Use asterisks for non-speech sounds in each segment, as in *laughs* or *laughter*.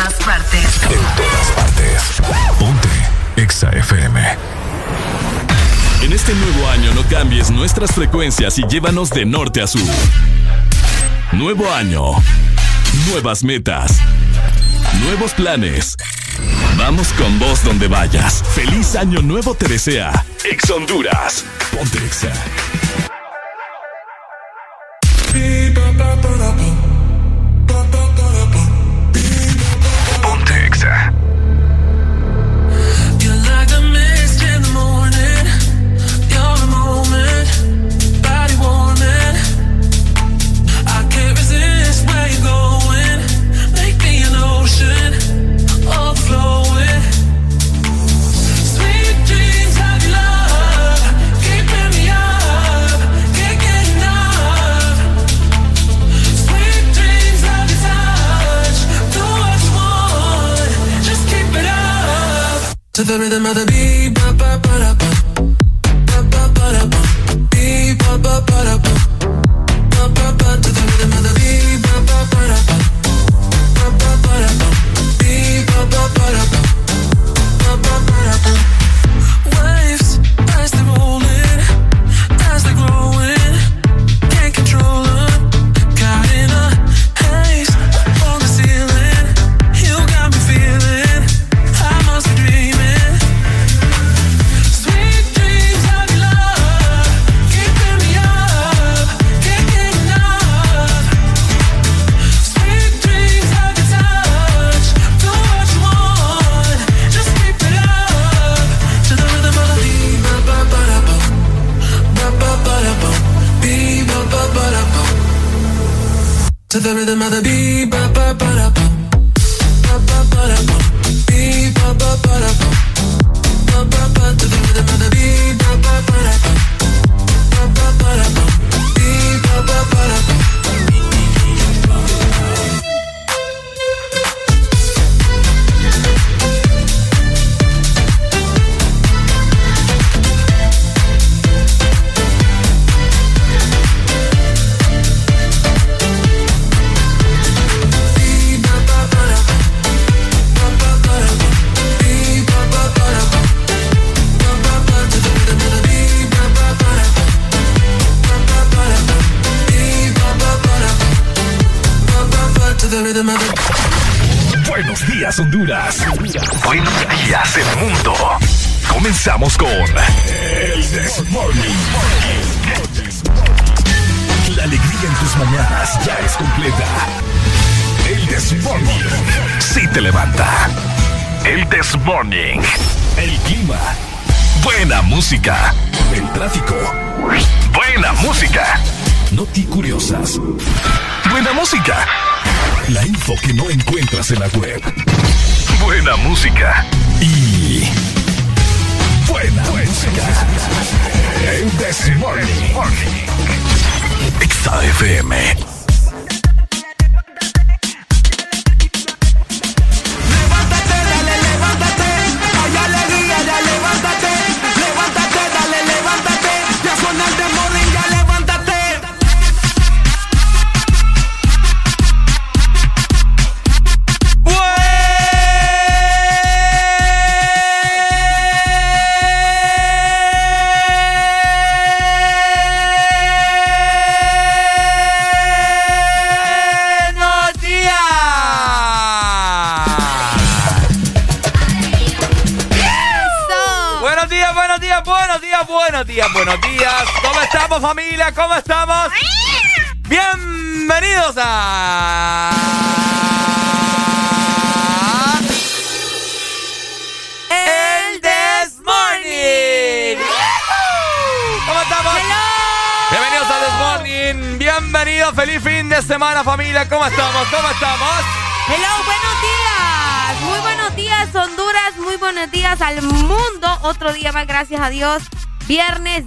todas partes. En todas partes. Ponte Exa FM. En este nuevo año no cambies nuestras frecuencias y llévanos de norte a sur. Nuevo año. Nuevas metas. Nuevos planes. Vamos con vos donde vayas. Feliz año nuevo te desea. Ex Honduras. Ponte Exa.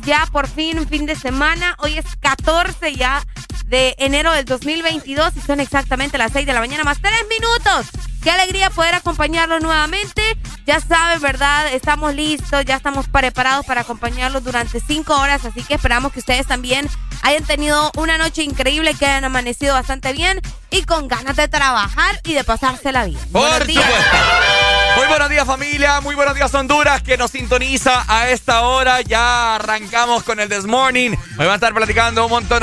ya por fin, fin de semana. Hoy es 14 ya de enero del 2022 y son exactamente las 6 de la mañana más 3 minutos. Qué alegría poder acompañarlos nuevamente. Ya saben, ¿verdad? Estamos listos, ya estamos preparados para acompañarlos durante 5 horas, así que esperamos que ustedes también hayan tenido una noche increíble, que hayan amanecido bastante bien y con ganas de trabajar y de pasársela bien. Por Buenos días. Muy buenos días familia, muy buenos días Honduras que nos sintoniza a esta hora. Ya arrancamos con el This Morning. Hoy va a estar platicando un montón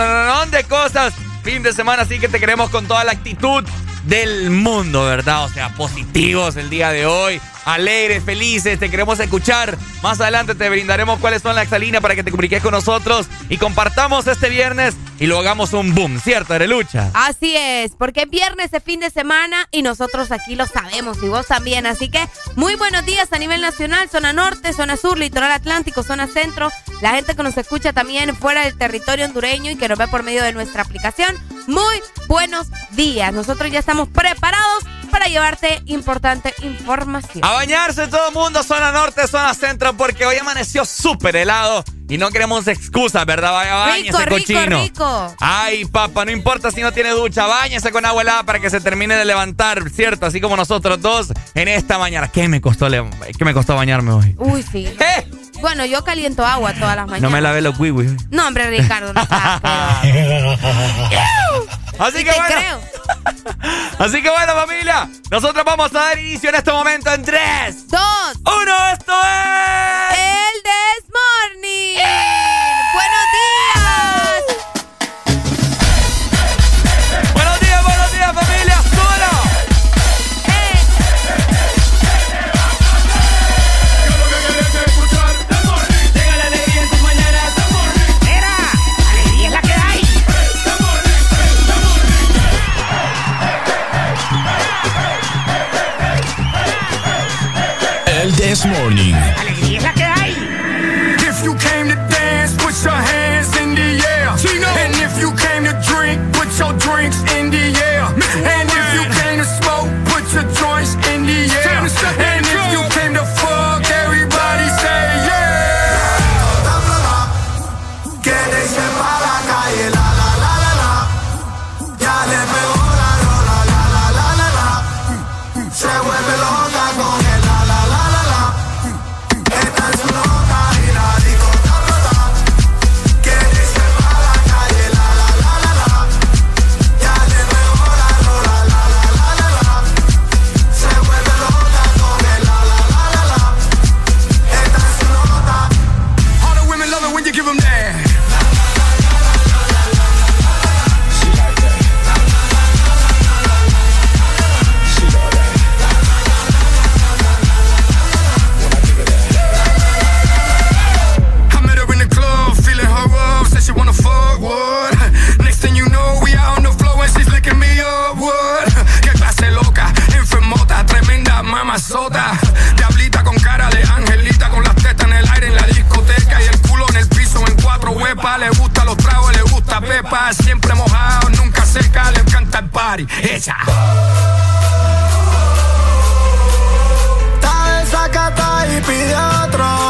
de cosas. Fin de semana, así que te queremos con toda la actitud del mundo, ¿verdad? O sea, positivos el día de hoy, alegres, felices, te queremos escuchar. Más adelante te brindaremos cuáles son las exalinas para que te comuniques con nosotros y compartamos este viernes y lo hagamos un boom, ¿cierto, Arelucha? Así es, porque es viernes de fin de semana y nosotros aquí lo sabemos y vos también. Así que muy buenos días a nivel nacional, zona norte, zona sur, litoral atlántico, zona centro, la gente que nos escucha también fuera del territorio hondureño y que nos ve por medio de nuestra aplicación. Muy buenos días. Nosotros ya estamos preparados para llevarte importante información. A bañarse todo el mundo, zona norte, zona centro, porque hoy amaneció súper helado y no queremos excusas, ¿verdad? Vaya, bañese, Rico, cochino. rico. Ay, papá, no importa si no tiene ducha, bañese con agua helada para que se termine de levantar, ¿cierto? Así como nosotros dos en esta mañana. ¿Qué me costó, qué me costó bañarme hoy? Uy, sí. ¿Eh? Bueno, yo caliento agua todas las mañanas. No me lavé los wiwis. No, hombre, Ricardo, no estás. *laughs* Así que Te bueno. creo. *laughs* Así que bueno, familia. Nosotros vamos a dar inicio en este momento en 3, Dos. 1. Esto es. El This Morning. Buenos días. This Morning. Siempre mojado, nunca seca, le encanta el party. Ella. Está desacata y pide otro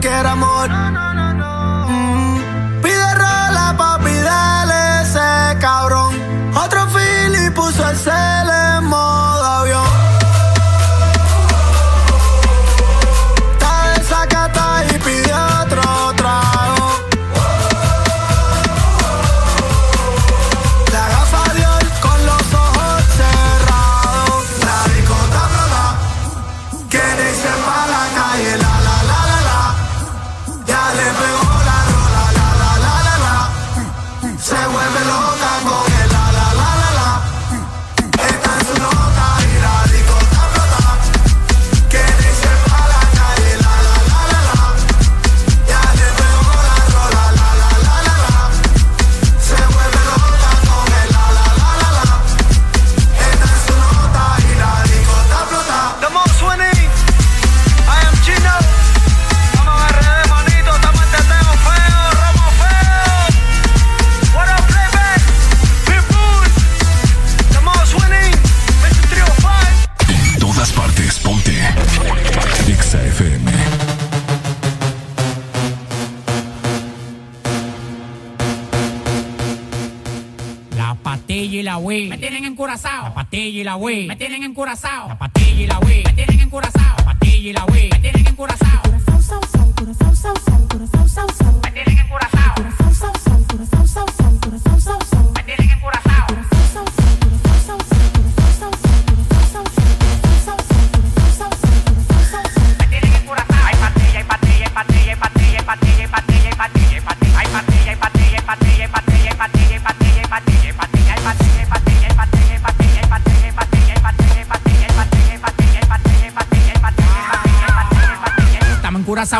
que era amor. La Wii. Me tienen encurazao.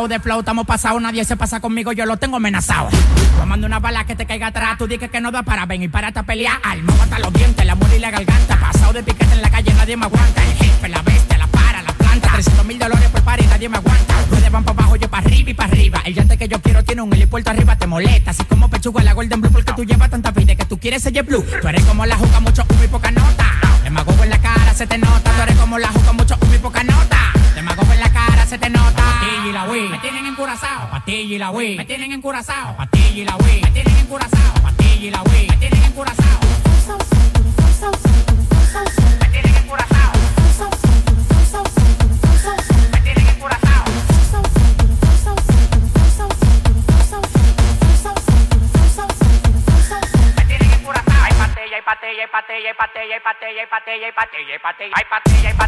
De flow, estamos pasados, nadie se pasa conmigo, yo lo tengo amenazado. Tomando una bala que te caiga atrás, tú dices que no da para ven y para a pelear. Alma hasta los dientes, la muerte y la garganta. Pasado de piquete en la calle, nadie me aguanta. El jefe, la bestia, la para, la planta. 300 mil dólares por par nadie me aguanta. Ustedes van para abajo, yo para arriba y para arriba. El llante que yo quiero tiene un helipuerto arriba, te molesta. Así como pechuga la Golden Blue, porque tú llevas tanta vida que tú quieres ser blue. Tú eres como la juca, mucho humo y poca nota. Demagogo en la cara, se te nota. Tú eres como la juca, mucho humo y poca nota. En la cara, se te nota. Pastilla y la Wii, me tienen encurazao. Pastilla y la Wii, me tienen encurazao. Pastilla y la Wii, me tienen encurazao. Pastilla y la Wii, me tienen encurazao. Me tienen encurazao. Me tienen encurazao. Pastilla, hay pastilla, hay pastilla, hay pastilla, hay pastilla,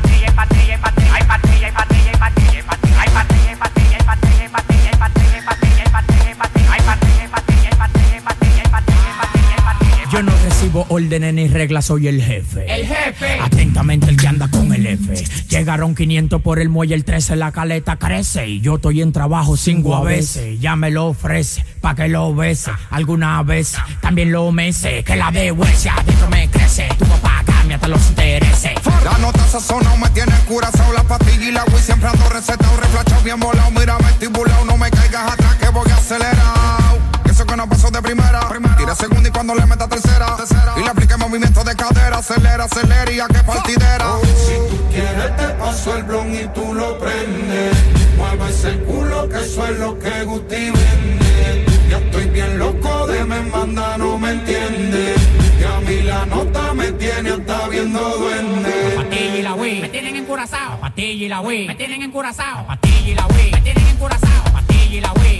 órdenes ni reglas, soy el jefe. El jefe. Atentamente el que anda con el F. Llegaron 500 por el muelle, el 13 la caleta crece. Y yo estoy en trabajo cinco a veces. Ya me lo ofrece, pa' que lo bese. Alguna vez también lo mece. Que la de huesia adentro me crece. Tu papá cambia hasta los intereses. La nota sazonado me tiene curazao La pastilla y la Wii siempre ando recetado Reflachado bien volado, mira vestibulado No me caigas atrás que voy acelerado Eso que no pasó de primera Tira segunda y cuando le meta tercera Y aplique movimiento de cadera Acelera, acelera y a que partidera. Si tú quieres te paso el blon y tú lo prendes. Mueve ese culo que eso es lo que Guti vende. Ya estoy bien loco de me manda, no me entiende. Y a mí la nota me tiene hasta viendo duende. Pastilla y la Wii, me tienen encurazao. Pastilla y la Wii, me tienen encurazao. Pastilla y la Wii, me tienen encurazao. Pastilla y la Wii,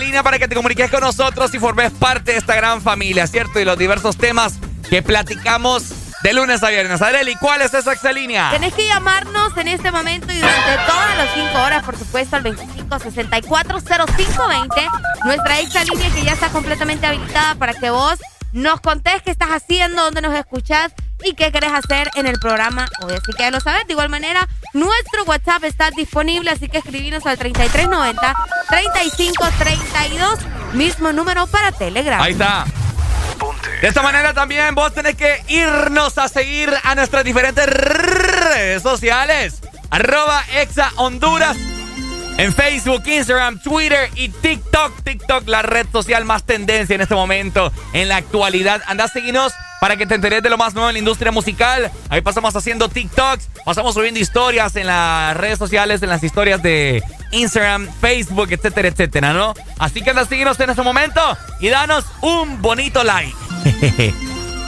exalínea para que te comuniques con nosotros y formes parte de esta gran familia, ¿cierto? Y los diversos temas que platicamos de lunes a viernes. Areli, ¿cuál es esa exalínea? Tenés que llamarnos en este momento y durante todas las 5 horas, por supuesto, al 25640520. Nuestra extra línea que ya está completamente habilitada para que vos nos contés qué estás haciendo, dónde nos escuchás y qué querés hacer en el programa hoy. Así que ya lo sabes. De igual manera, nuestro WhatsApp está disponible, así que escribinos al 3390-3532, mismo número para Telegram. Ahí está. De esta manera también vos tenés que irnos a seguir a nuestras diferentes redes sociales. Arroba Exa Honduras. En Facebook, Instagram, Twitter y TikTok. TikTok, la red social más tendencia en este momento, en la actualidad. Anda a seguirnos para que te enteres de lo más nuevo en la industria musical. Ahí pasamos haciendo TikToks, pasamos subiendo historias en las redes sociales, en las historias de Instagram, Facebook, etcétera, etcétera, ¿no? Así que anda a seguirnos en este momento y danos un bonito like.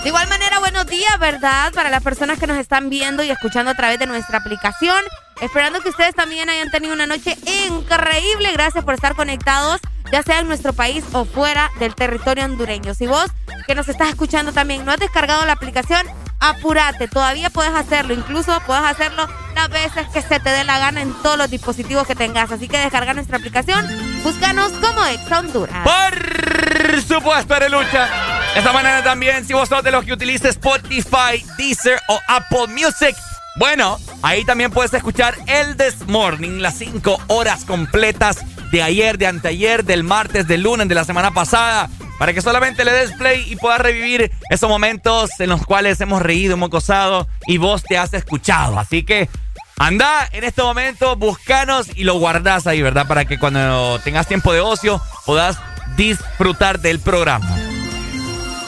De igual manera, buenos días, ¿verdad? Para las personas que nos están viendo y escuchando a través de nuestra aplicación. Esperando que ustedes también hayan tenido una noche increíble. Gracias por estar conectados, ya sea en nuestro país o fuera del territorio hondureño. Si vos que nos estás escuchando también no has descargado la aplicación, apúrate. Todavía puedes hacerlo. Incluso puedes hacerlo las veces que se te dé la gana en todos los dispositivos que tengas. Así que descarga nuestra aplicación. Búscanos como Ex Honduras. Por supuesto, Arelucha. De esta manera también, si vos sos de los que utiliza Spotify, Deezer o Apple Music, bueno, ahí también puedes escuchar el This Morning, las cinco horas completas de ayer, de anteayer, del martes, del lunes, de la semana pasada, para que solamente le des play y puedas revivir esos momentos en los cuales hemos reído, hemos gozado y vos te has escuchado. Así que anda en este momento, buscanos y lo guardás ahí, ¿verdad? Para que cuando tengas tiempo de ocio puedas disfrutar del programa.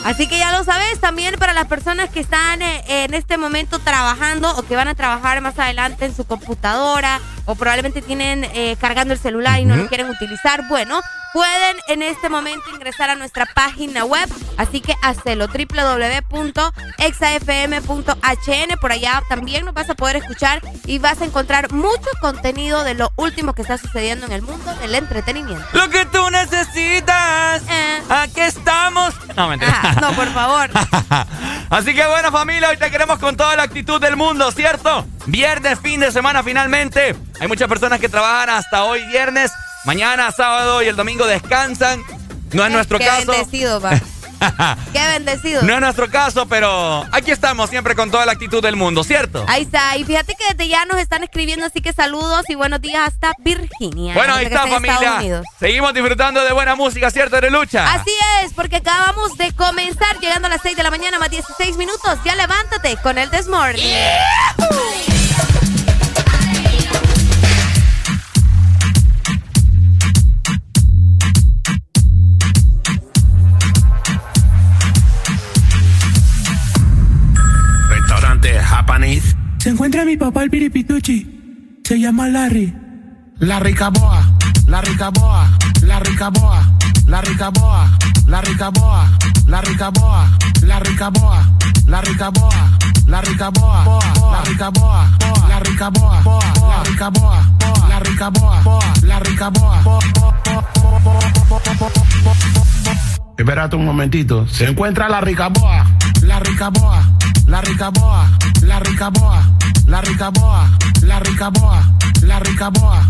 Así que ya lo sabes, también para las personas que están eh, en este momento trabajando o que van a trabajar más adelante en su computadora o probablemente tienen eh, cargando el celular y no lo quieren utilizar, bueno, pueden en este momento ingresar a nuestra página web, así que hacelo www.exafm.hn, por allá también nos vas a poder escuchar y vas a encontrar mucho contenido de lo último que está sucediendo en el mundo del entretenimiento. Lo que tú necesitas, Eh. aquí estamos. No, mentira. Ah, no, por favor. *laughs* Así que bueno, familia, hoy te queremos con toda la actitud del mundo, ¿cierto? Viernes, fin de semana finalmente. Hay muchas personas que trabajan hasta hoy viernes. Mañana, sábado y el domingo descansan. No es nuestro Qué caso. bendecido, va. *laughs* Qué bendecido. No es nuestro caso, pero aquí estamos siempre con toda la actitud del mundo, ¿cierto? Ahí está. Y fíjate que desde ya nos están escribiendo, así que saludos y buenos días hasta Virginia. Bueno, ahí está, familia. Seguimos disfrutando de buena música, ¿cierto, de lucha? Así es, porque acabamos de comenzar llegando a las 6 de la mañana más 16 minutos. Ya levántate con el Desmorning. Restaurante Se encuentra mi papá el piripituchi. Se llama Larry. La Ricaboa. La Ricaboa. La Ricaboa. La Ricaboa. La Ricaboa. La Ricaboa. La Ricaboa. La Ricaboa. La Ricaboa. La Ricaboa. La Ricaboa. La Ricaboa. La. La. Espérate un momentito. Se encuentra la Ricaboa. La Ricaboa. La Ricaboa. La Ricaboa. La Ricaboa. La Ricaboa. La Ricaboa.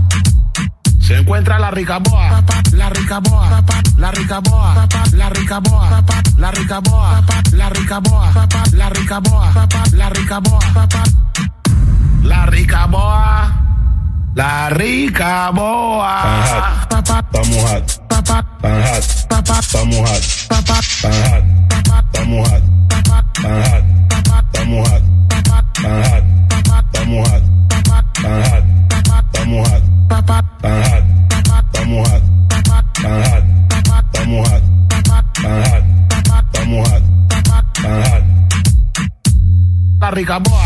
Se encuentra la Ricaboa. La Ricaboa. La Ricaboa. La Ricaboa. La Ricaboa. La Ricaboa. La Ricaboa. La Ricaboa. La Ricaboa. La hot. Estamos La Ricaboa,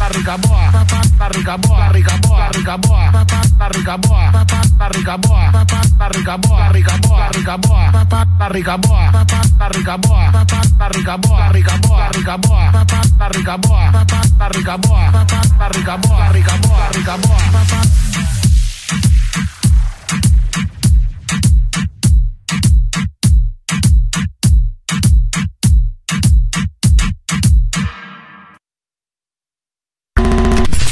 la Ricaboa, la Ricaboa, la Ricaboa, la Ricaboa, la Ricaboa, la Ricaboa, la Ricaboa, la Ricaboa, la Ricaboa,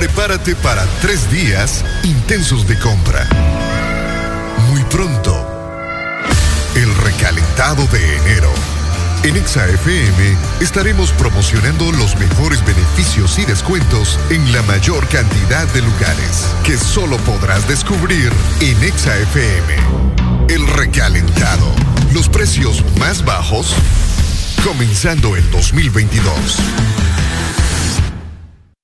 Prepárate para tres días intensos de compra. Muy pronto, el recalentado de enero. En ExaFM estaremos promocionando los mejores beneficios y descuentos en la mayor cantidad de lugares que solo podrás descubrir en ExaFM. El recalentado. Los precios más bajos comenzando el 2022.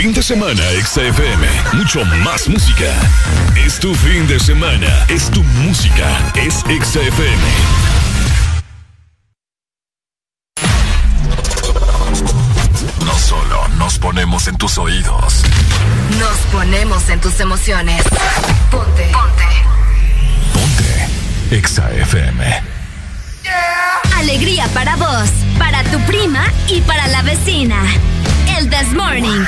Fin de semana, Exa FM. Mucho más música. Es tu fin de semana. Es tu música. Es Exa FM. No solo nos ponemos en tus oídos. Nos ponemos en tus emociones. Ponte. Ponte. Exa FM. Alegría para vos, para tu prima y para la vecina. El This Morning.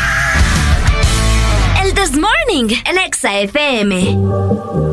El This Morning, el Exa FM.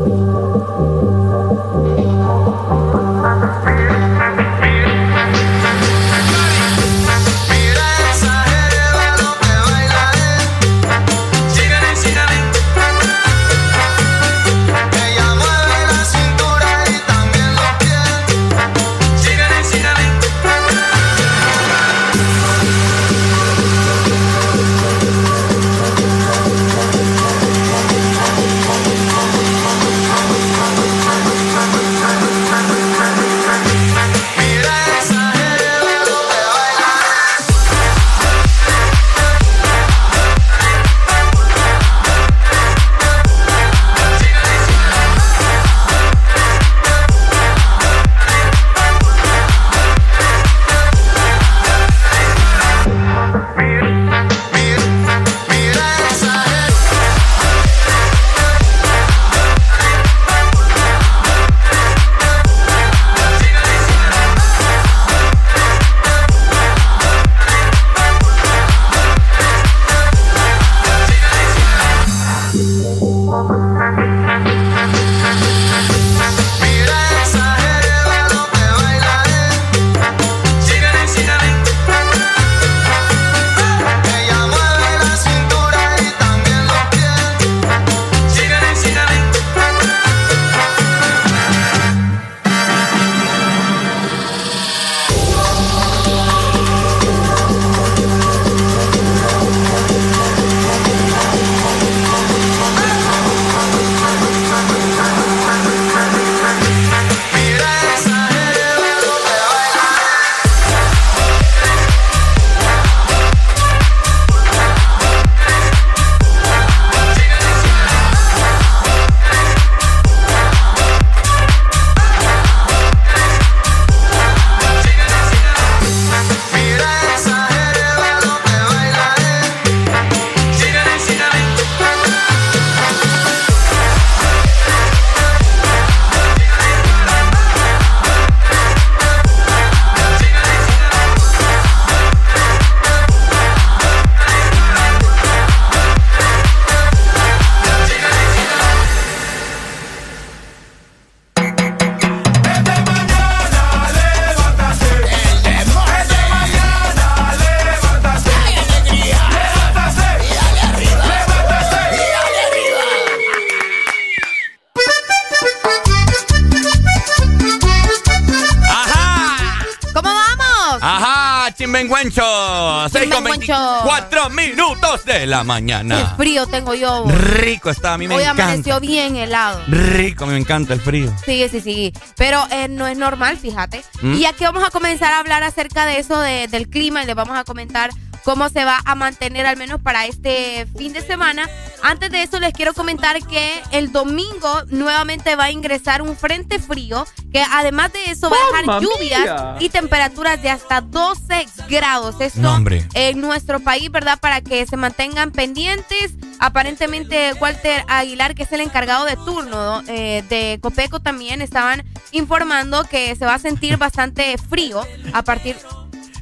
La Qué mañana. frío tengo yo. Rico está, a mí me Hoy encanta. amaneció bien helado. Rico, me encanta el frío. Sí, sí, sí. Pero eh, no es normal, fíjate. ¿Mm? Y aquí vamos a comenzar a hablar acerca de eso de- del clima y les vamos a comentar cómo se va a mantener al menos para este fin de semana. Antes de eso les quiero comentar que el domingo nuevamente va a ingresar un frente frío que además de eso va a dejar ¡Mamma lluvias mía! y temperaturas de hasta 12 grados. Esto No, en nuestro país, ¿verdad? Para que se mantengan pendientes. Aparentemente, Walter Aguilar, que es el encargado de turno eh, de Copeco, también estaban informando que se va a sentir bastante frío a partir.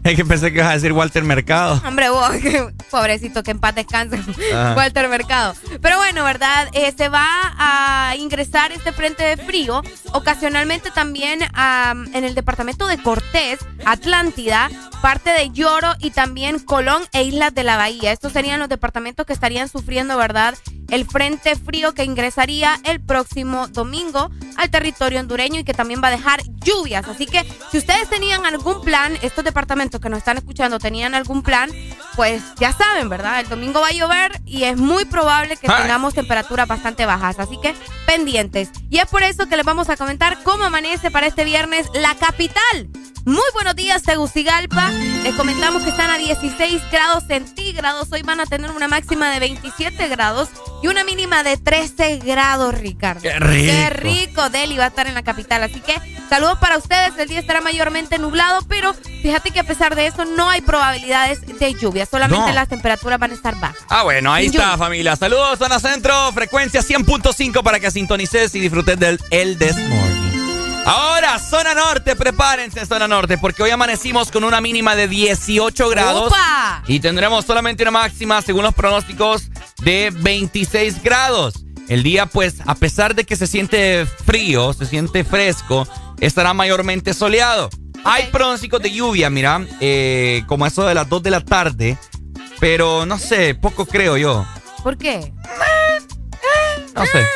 Es que pensé que ibas a decir Walter Mercado. Hombre, vos, *laughs* pobrecito, que en paz descanse, Ajá. Walter Mercado. Pero bueno, ¿verdad? Eh, se va a ingresar este frente de frío ocasionalmente también am, en el departamento de Cortés, Atlántida, parte de Lloro y también Colón e Islas de la Bahía. Estos serían los departamentos que estarían sufriendo, ¿verdad? El frente frío que ingresaría el próximo domingo al territorio hondureño y que también va a dejar lluvias. Así que si ustedes tenían algún plan, estos departamentos que nos están escuchando tenían algún plan, pues ya saben, ¿verdad? El domingo va a llover y es muy probable que Ay. tengamos temperaturas bastante bajas. Así que pendientes. Y es por eso que les vamos a comentar cómo amanece para este viernes la capital. Muy buenos días, Tegucigalpa. Les comentamos que están a 16 grados centígrados. Hoy van a tener una máxima de 27 grados y una mínima de 13 grados, Ricardo. ¡Qué rico! ¡Qué rico! Deli va a estar en la capital. Así que saludos para ustedes. El día estará mayormente nublado, pero fíjate que a pesar de eso no hay probabilidades de lluvia. Solamente No. las temperaturas van a estar bajas. Ah, bueno, ahí Sin está, lluvia. familia. Saludos, zona centro, frecuencia 100.5 para que sintonices y disfrutes del El This Morning. Ahora, zona norte, prepárense, zona norte, porque hoy amanecimos con una mínima de 18 grados. ¡Upa! Y tendremos solamente una máxima, según los pronósticos, de 26 grados. El día, pues, a pesar de que se siente frío, se siente fresco, estará mayormente soleado. Hay pronósticos de lluvia, mira, eh, como eso de las 2 de la tarde, pero no sé, poco creo yo. ¿Por qué? No sé.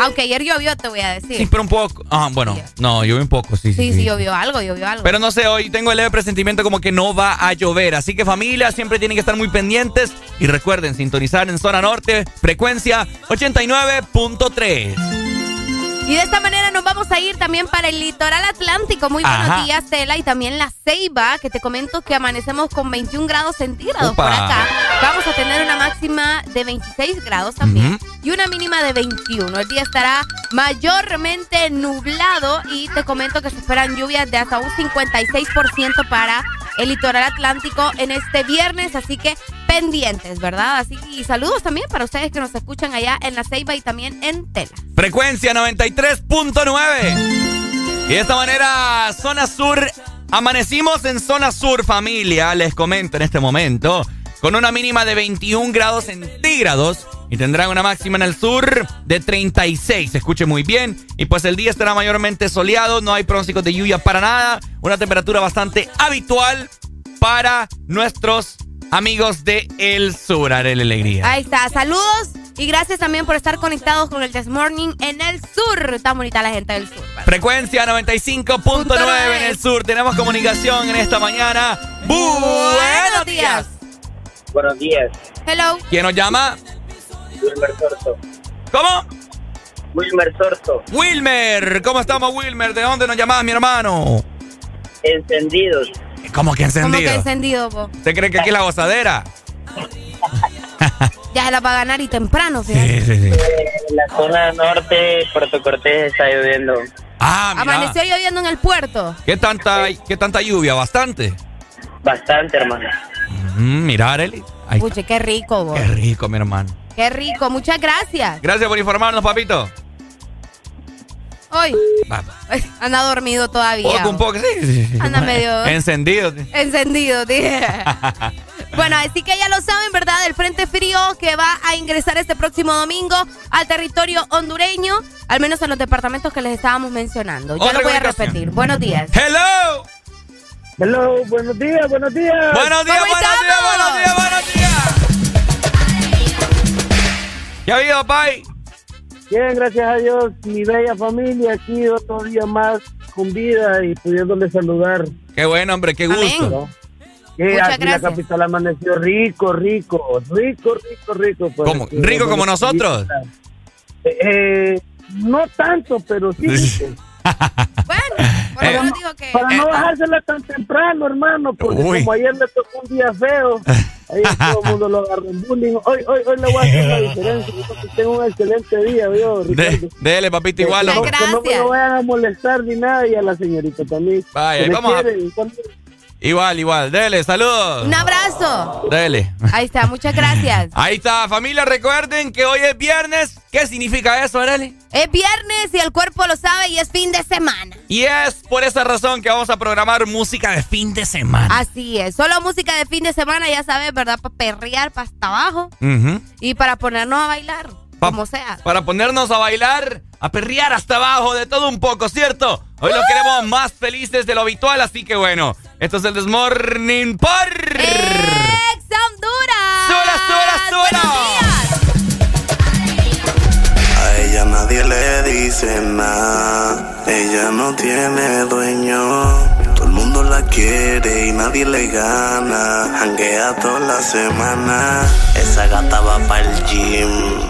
Aunque ayer llovió, te voy a decir. Sí, pero un poco. Ah, bueno, no, llovió un poco, sí, sí. Sí, sí, llovió algo, llovió algo. Pero no sé, hoy tengo el leve presentimiento como que no va a llover. Así que familia, siempre tienen que estar muy pendientes. Y recuerden, sintonizar en zona norte, frecuencia 89.3. Y de esta manera nos vamos a ir también para el litoral atlántico. Muy buenos Ajá. días, Tela. Y también la Ceiba, que te comento que amanecemos con 21 grados centígrados por acá. Vamos a tener una máxima de 26 grados también y una mínima de 21. El día estará mayormente nublado y te comento que se esperan lluvias de hasta un 56% para el litoral atlántico en este viernes. Así que pendientes, ¿verdad? Así y saludos también para ustedes que nos escuchan allá en la Ceiba y también en Tela. Frecuencia 93.9. Y de esta manera, zona sur. Amanecimos en zona sur, familia. Les comento en este momento. Con una mínima de 21 grados centígrados. Y tendrán una máxima en el sur de 36. Escuche muy bien. Y pues el día estará mayormente soleado. No hay pronósticos de lluvia para nada. Una temperatura bastante habitual para nuestros amigos de El Sur. Haré la alegría. Ahí está, saludos y gracias también por estar conectados con el This Morning en el sur. Tan bonita la gente del sur. ¿verdad? Frecuencia 95.9 en el sur. Tenemos comunicación en esta mañana. Buenos días. Buenos días, Hello. ¿Quién nos llama? Wilmer Sorto. ¿Cómo? Wilmer Sorto, Wilmer. ¿Cómo estamos, Wilmer? ¿De dónde nos llamás, mi hermano? encendidos. ¿Cómo que Como que encendido? encendido, po. ¿Usted cree que aquí es la gozadera? *laughs* Ya se la va a ganar y temprano, fíjate. Sí, sí, sí. En la zona norte, Puerto Cortés, está lloviendo. Ah, mira. Amaneció lloviendo en el puerto. ¿Qué tanta, ¿Qué tanta lluvia? ¿Bastante? Bastante, hermano. Mm, mira, Arely. Puche, qué rico, vos. Qué rico, mi hermano. Qué rico. Muchas gracias. Gracias por informarnos, papito. Hoy. Va. Anda dormido todavía. Poco, un poco, sí, sí. Anda medio- *laughs* Encendido. Encendido, dije. *laughs* Bueno, así que ya lo saben, ¿verdad? El Frente Frío que va a ingresar este próximo domingo al territorio hondureño, al menos en los departamentos que les estábamos mencionando. Ya Otra lo voy a repetir. Buenos días. ¡Hello! Hello, buenos días, buenos días. Buenos días, ¿Cómo buenos días, buenos días, buenos días. ¿Qué ha habido, Pai? Bien, gracias a Dios, mi bella familia aquí otro día más con vida y pudiéndole saludar. Qué bueno, hombre, qué gusto. Amén. Que Muchas aquí gracias. la capital amaneció rico, rico, rico, rico, rico. pues, ¿Cómo? ¿Rico como bueno, nosotros? Eh, eh, no tanto, pero sí. rico. *laughs* para, no- para no bajársela tan temprano, hermano, porque Uy. como ayer le tocó un día feo, *laughs* ahí todo el mundo lo agarró en bullying. Hoy, hoy, hoy le voy a hacer la diferencia. Tengo un excelente día, yo, Ricardo. De- dele, papito, igual. que, no, que no me lo vayan a molestar ni nada y a la señorita también. Vaya, vamos a- quiere, igual- Igual. Dele, saludos. Un abrazo. Dele. Ahí está, muchas gracias. *laughs* Ahí está, familia. Recuerden que hoy es viernes. ¿Qué significa eso, Arely? Es viernes y el cuerpo lo sabe y es fin de semana. Y es por esa razón que vamos a programar música de fin de semana. Así es, solo música de fin de semana, ya sabes, ¿verdad? Para perrear, para hasta abajo Ujú. y para ponernos a bailar, como sea. Para ponernos a bailar, a perrear hasta abajo, de todo un poco, ¿cierto? Hoy lo queremos más felices de lo habitual, así que bueno, esto es el Desmorning por... ¡Ex Honduras! ¡Sura, sura, sura! A ella nadie le dice nada, ella no tiene dueño. Todo el mundo la quiere y nadie le gana. Janguea toda la semana, esa gata va para el gym.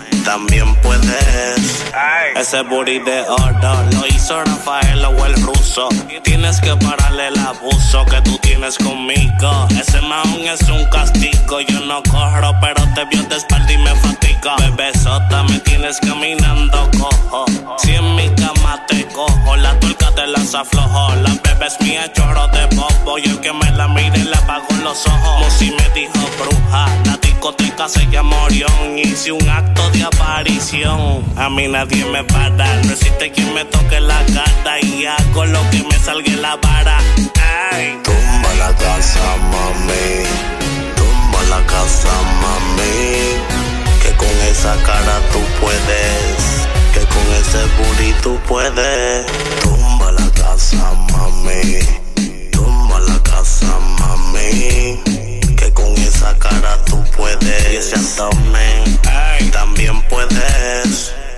también puedes. Ese booty de oro lo hizo Rafael o el ruso. Tienes que pararle el abuso que tú tienes conmigo. Ese maón es un castigo. Yo no corro, pero te vio de espalda y me fatiga. Bebesota, me tienes caminando cojo. Si en mi cama te cojo, la tuerca te las aflojo. La bebé es mía, chorro de bobo. Y el que me la mire le apago los ojos. Musi me dijo bruja. La discoteca se llama Orión. Hice un acto de aparición. A mí nadie me para. No existe quien me toque la cara. Y hago lo que me salga la vara. Ay. Tumba la casa, mami. Tumba la casa, mami. Que con esa cara tú puedes. Que con ese booty tú puedes. Tumba la casa, mami. Tumba la casa, mami. Esa cara tú puedes. Y ese abdomen también puedes.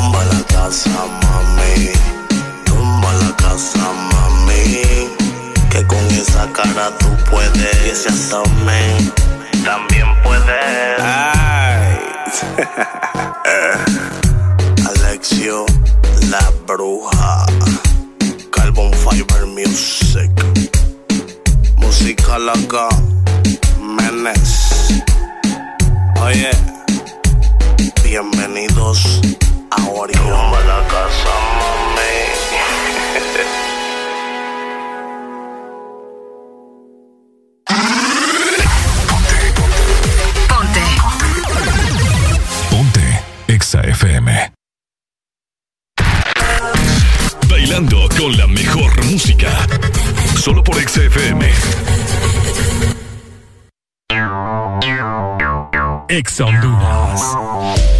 Tumba la casa, mami. Tumba la casa, mami. Que con esa cara tú puedes. Y ese abdomen también puedes. *laughs* Alexio, la bruja. Carbon Fiber Music. Música loca. Menes. Oye, bienvenidos a Orión. a la casa, mami. Ponte. Ponte Exa FM. Bailando con la mejor música. Solo por Exa FM. Honduras.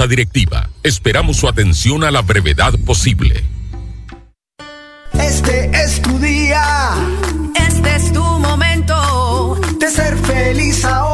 Junta Directiva, esperamos su atención a la brevedad posible. Este es tu día. Este es tu momento de ser feliz ahora.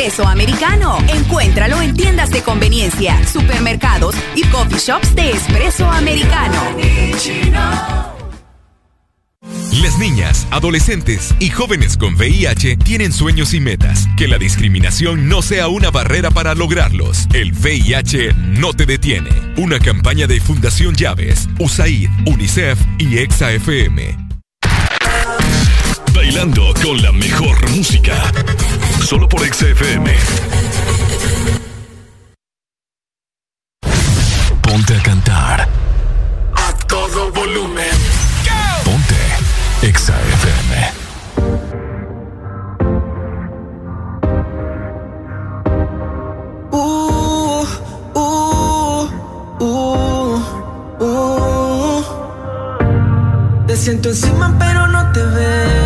Espresso americano. Encuéntralo en tiendas de conveniencia, supermercados y coffee shops de espresso americano. Las niñas, adolescentes y jóvenes con VIH tienen sueños y metas. Que la discriminación no sea una barrera para lograrlos. El VIH no te detiene. Una campaña de Fundación Llaves, USAID, UNICEF y EXA-FM. Bailando con la mejor música. Solo por XFM. Ponte a cantar. A todo volumen. Ponte XFM. Uh, uh, uh. Te siento encima pero no te veo.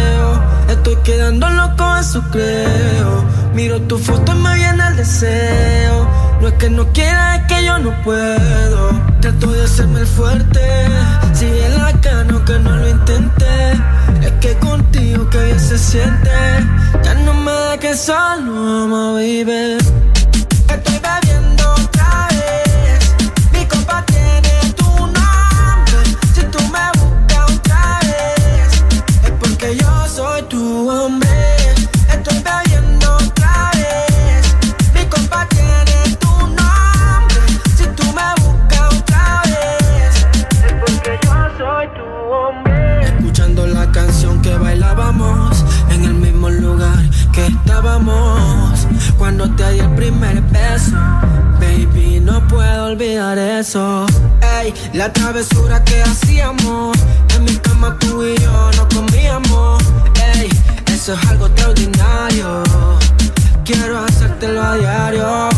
Estoy quedando loco, eso creo. Miro tu foto y me viene el deseo. No es que no quiera, es que yo no puedo. Trato de hacerme el fuerte. Si en la cano que no lo intenté. Es que contigo que bien se siente. Ya no me da que solo amo, baby. Estoy bebiendo la travesura que hacíamos en mi cama tú y yo no comíamos. Ey, eso es algo extraordinario. Quiero hacértelo a diario.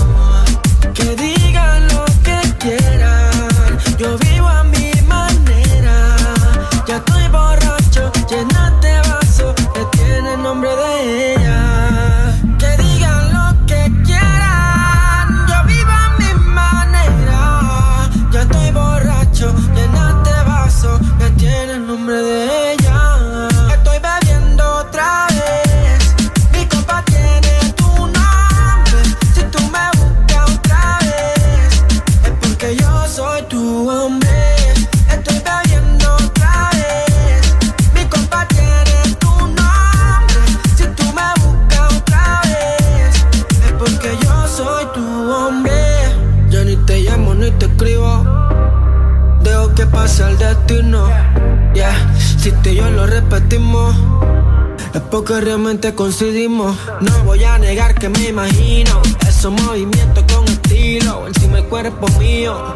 Realmente coincidimos. No voy a negar que me imagino esos movimientos con estilo. Encima el cuerpo mío.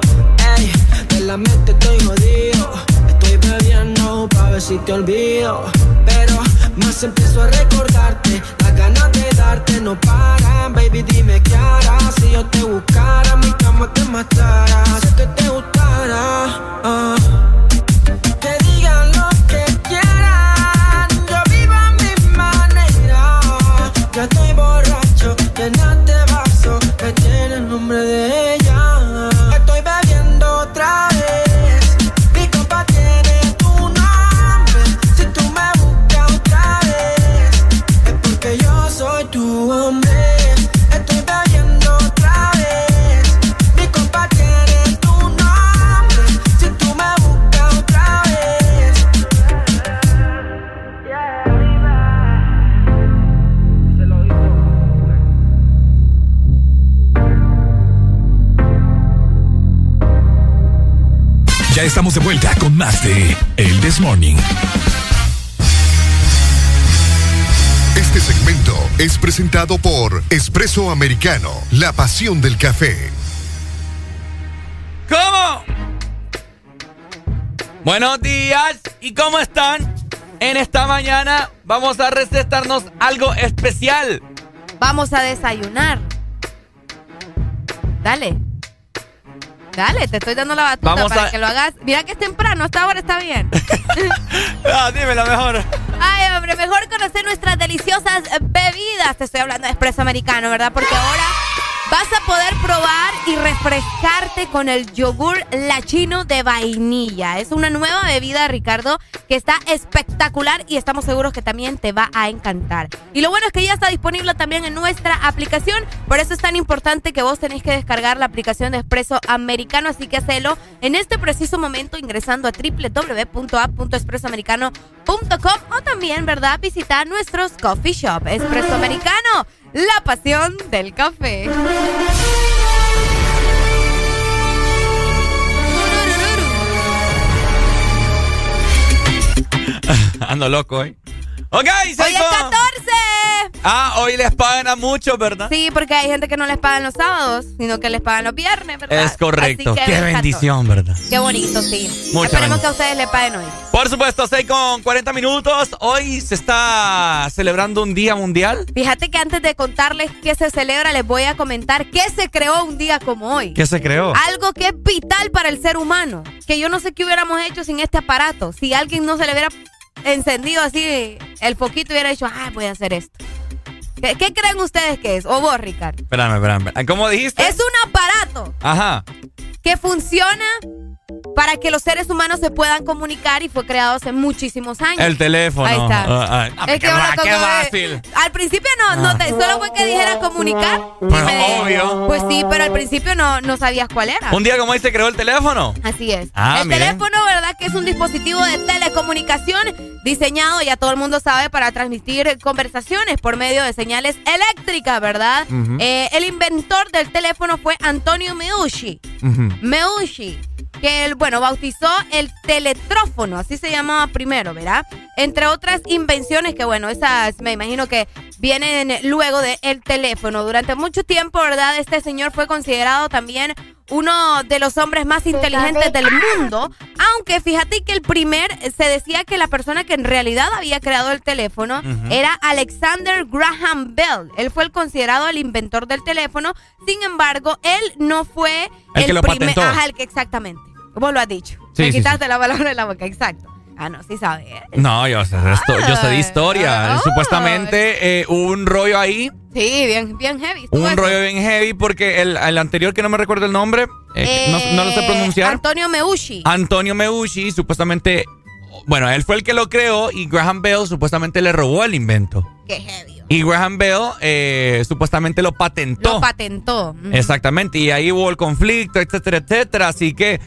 Ey, de la mente estoy jodido. Estoy bebiendo pa' ver si te olvido. Pero más empiezo a recordarte. Las ganas de darte no paran. Baby, dime qué harás si yo te buscara. Mi cama te matara. Sé que te gustara. ah. Estamos de vuelta con más de El This Morning. Este segmento es presentado por Espresso Americano, la pasión del café. ¿Cómo? Buenos días, ¿y cómo están? En esta mañana vamos a recetarnos algo especial. Vamos a desayunar. Dale. Dale, te estoy dando la batuta Vamos para a- que lo hagas. Mira que es temprano, hasta ahora está bien. *laughs* Ah, dímelo mejor. Ay, hombre, mejor conocer nuestras deliciosas bebidas. Te estoy hablando de espresso americano, ¿verdad? Porque ahora vas a poder probar y refrescarte con el yogur lachino de vainilla. Es una nueva bebida, Ricardo, que está espectacular y estamos seguros que también te va a encantar. Y lo bueno es que ya está disponible también en nuestra aplicación. Por eso es tan importante que vos tenés que descargar la aplicación de Espresso Americano. Así que hacelo en este preciso momento ingresando a www.app.expresoamericano.com o también, ¿verdad? Visitar nuestros coffee shop. Espresso Americano, la pasión del café. *laughs* Ando loco hoy. Ok, Hoy es 14. Ah, hoy les pagan a muchos, ¿verdad? Sí, porque hay gente que no les pagan los sábados, sino que les pagan los viernes, ¿verdad? Es correcto. Qué el 14. bendición, ¿verdad? Qué bonito, sí. Mucha Esperemos bendición. que a ustedes les paguen hoy. Por supuesto, 6 con 40 minutos. Hoy se está celebrando un día mundial. Fíjate que antes de contarles qué se celebra, les voy a comentar qué se creó un día como hoy. ¿Qué se creó? Algo que es vital para el ser humano. Que yo no sé qué hubiéramos hecho sin este aparato. Si alguien no se le hubiera encendido así el foquito y hubiera dicho, ah, voy a hacer esto. ¿Qué, qué creen ustedes que es? O vos, Ricardo. Espérame, espérame. ¿Cómo dijiste? Es un aparato Ajá. que funciona para que los seres humanos se puedan comunicar y fue creado hace muchísimos años. El teléfono. Ahí está. Ah, ah, Es que ahora va- qué fácil. Al principio no, no te, solo fue que dijera comunicar. Me- obvio. Pues sí, pero al principio no, no sabías cuál era. Un día como hoy se creó el teléfono. Así es. Ah, el miren. teléfono, ¿verdad? Que es un dispositivo de telecomunicación diseñado, ya todo el mundo sabe, para transmitir conversaciones por medio de señales eléctricas, ¿verdad? Eh, el inventor del teléfono fue Antonio Meucci. Meucci, que él, bueno, bautizó el teletrófono, así se llamaba primero, ¿verdad? Entre otras invenciones que, bueno, esas me imagino que vienen luego del teléfono. Durante mucho tiempo, ¿verdad? Este señor fue considerado también uno de los hombres más inteligentes del mundo, aunque fíjate que el primer, se decía que la persona que en realidad había creado el teléfono era Alexander Graham Bell. Él fue el considerado el inventor del teléfono, sin embargo, él no fue El que lo primer- patentó. Ajá, el que exactamente. Vos lo has dicho. Sí, Me sí, quitaste la palabra de la boca, exacto. Ah, no, sí sabes. No, yo sé, yo sé de historia. Ah. Supuestamente eh, hubo un rollo ahí, Sí, bien, bien heavy. un rollo bien heavy porque el, el anterior que no me recuerdo el nombre, eh, no, no lo sé Eh, pronunciar. Antonio Meucci. Antonio Meucci, supuestamente, bueno, él fue el que lo creó y Graham Bell supuestamente le robó el invento. Qué heavy. Y Graham Bell eh, supuestamente lo patentó. Lo patentó. Exactamente, y ahí hubo el conflicto, etcétera, etcétera. Así que,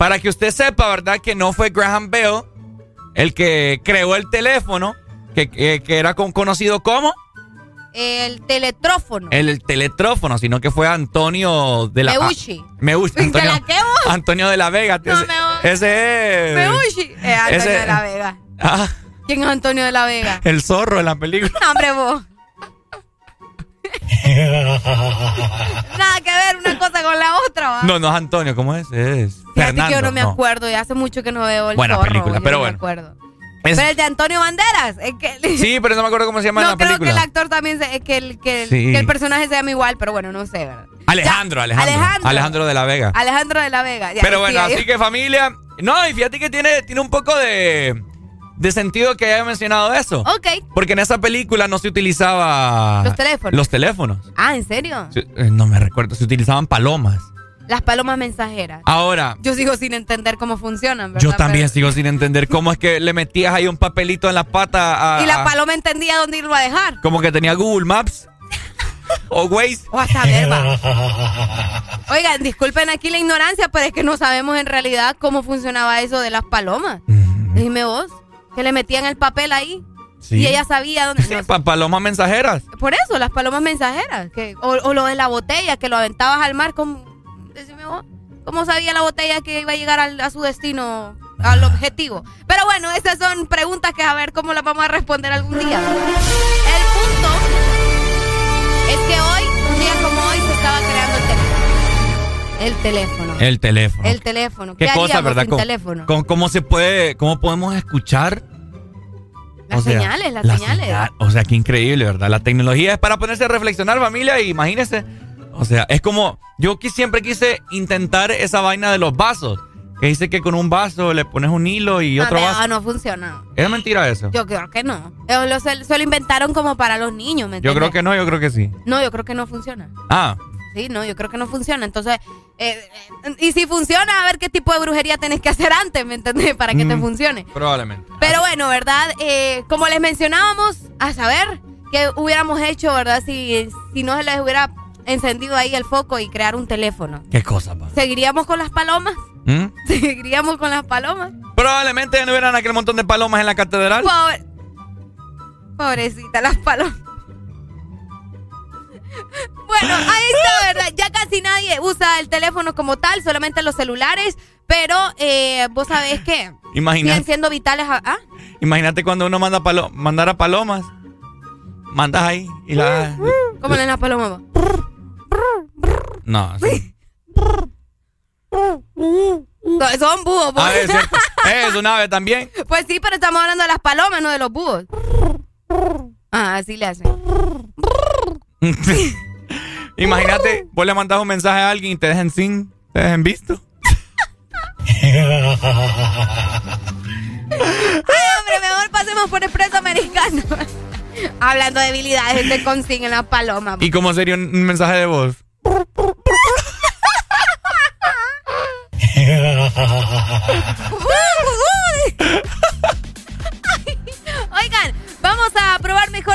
para que usted sepa, ¿verdad? Que no fue Graham Bell el que creó el teléfono, que, que- que era con- conocido como El teletrófono. el, el teletrófono, sino que fue Antonio de la... Meucci. Ah, Meucci, *laughs* ¿De Antonio, la qué vos? Antonio de la Vega. No, ese, me- ese es... Meucci. Eh, Antonio ese- de la Vega. Ah, ¿Quién es Antonio de la Vega? el zorro de la película. No, *laughs* hombre, vos. *laughs* Nada que ver una cosa con la otra, ¿va? No, no es Antonio, ¿cómo es? Es Fernando. que yo no me acuerdo y hace mucho que no veo el Buena zorro, película, pero no bueno. Me acuerdo. Es- Pero el de Antonio Banderas. Es que, Sí, pero no me acuerdo cómo se llama no la creo película. que el actor también se- es que el, que, el, Sí. que el personaje se llama igual, pero bueno, no sé, ¿verdad? Alejandro, Alejandro, Alejandro. Alejandro. de la Vega. Alejandro de la Vega. ya, Pero bueno, así que familia. No, y fíjate que tiene, tiene un poco de, de sentido que haya mencionado eso. Ok. Porque en esa película no se utilizaba. Los teléfonos. Los teléfonos. Ah, ¿en serio? Se- eh, No me recuerdo, se utilizaban palomas. Las palomas mensajeras. Ahora, Yo sigo sin entender cómo funcionan, ¿verdad? yo también Pero- sigo sin entender cómo es que le metías ahí un papelito en la pata a. Y la paloma entendía dónde irlo a dejar. Como que tenía Google Maps. *laughs* o Waze. O hasta verba. Oigan, disculpen aquí la ignorancia, pero es que no sabemos en realidad cómo funcionaba eso de las palomas. Dime vos, que le metían el papel ahí Sí. y ella sabía dónde. no, Pa- palomas mensajeras. por eso, las palomas mensajeras. Que, o, o lo de la botella, que lo aventabas al mar. ¿Cómo, decime vos, ¿Cómo sabía la botella que iba a llegar al- a su destino, al objetivo? Pero bueno, esas son preguntas que a ver cómo las vamos a responder algún día. El punto es que hoy, un día como hoy, se estaba creando el teléfono. El teléfono. El teléfono. El teléfono. ¿Qué, cosa, verdad? ¿Cómo, teléfono? cómo- cómo se puede, cómo podemos escuchar? Las O sea, señales, las la señales. señal. O sea, qué increíble, ¿verdad? La tecnología es para ponerse a reflexionar, familia, y imagínense. O sea, es como, yo siempre quise intentar esa vaina de los vasos. Que dice que con un vaso le pones un hilo y No, otro no, vaso. no funciona. ¿Es mentira eso? Yo creo que no. Eh, Lo, se, lo inventaron como para los niños, ¿me Yo creo que no, yo creo que sí. No, yo creo que no funciona. Ah, Sí, no, yo creo que no funciona. Entonces, eh, eh, y si funciona, a ver qué tipo de brujería tenés que hacer antes, ¿me entendés? Para que te Mm. funcione. probablemente. Pero bueno, ¿verdad? Eh, como les mencionábamos, a saber qué hubiéramos hecho, ¿verdad? Si, si no se les hubiera encendido ahí el foco y crear un teléfono. ¿Qué cosa, pa? ¿Seguiríamos con las palomas? ¿Mm? *laughs* ¿Seguiríamos con las palomas? Probablemente ya no hubieran aquel montón de palomas en la catedral. Pobre... Pobrecita, las palomas. Bueno, ahí está, ¿verdad? Ya casi nadie usa el teléfono como tal, solamente los celulares, pero eh, vos sabés que siguen siendo vitales. a- ¿ah? Imagínate cuando uno manda palo mandar a palomas. Mandas ahí y la. ¿Cómo le la paloma? vos? No, sí. Son búhos. Ah, es. Es un ave también. Pues sí, pero estamos hablando de las palomas, no de los búhos. Ah, así le hacen. *laughs* Imagínate, vos le mandas un mensaje a alguien y te dejen sin, te dejen visto. Ay, hombre, mejor pasemos por expreso americano. Hablando de habilidades de consiguen las palomas. ¿Y cómo sería un, un mensaje de voz? *laughs*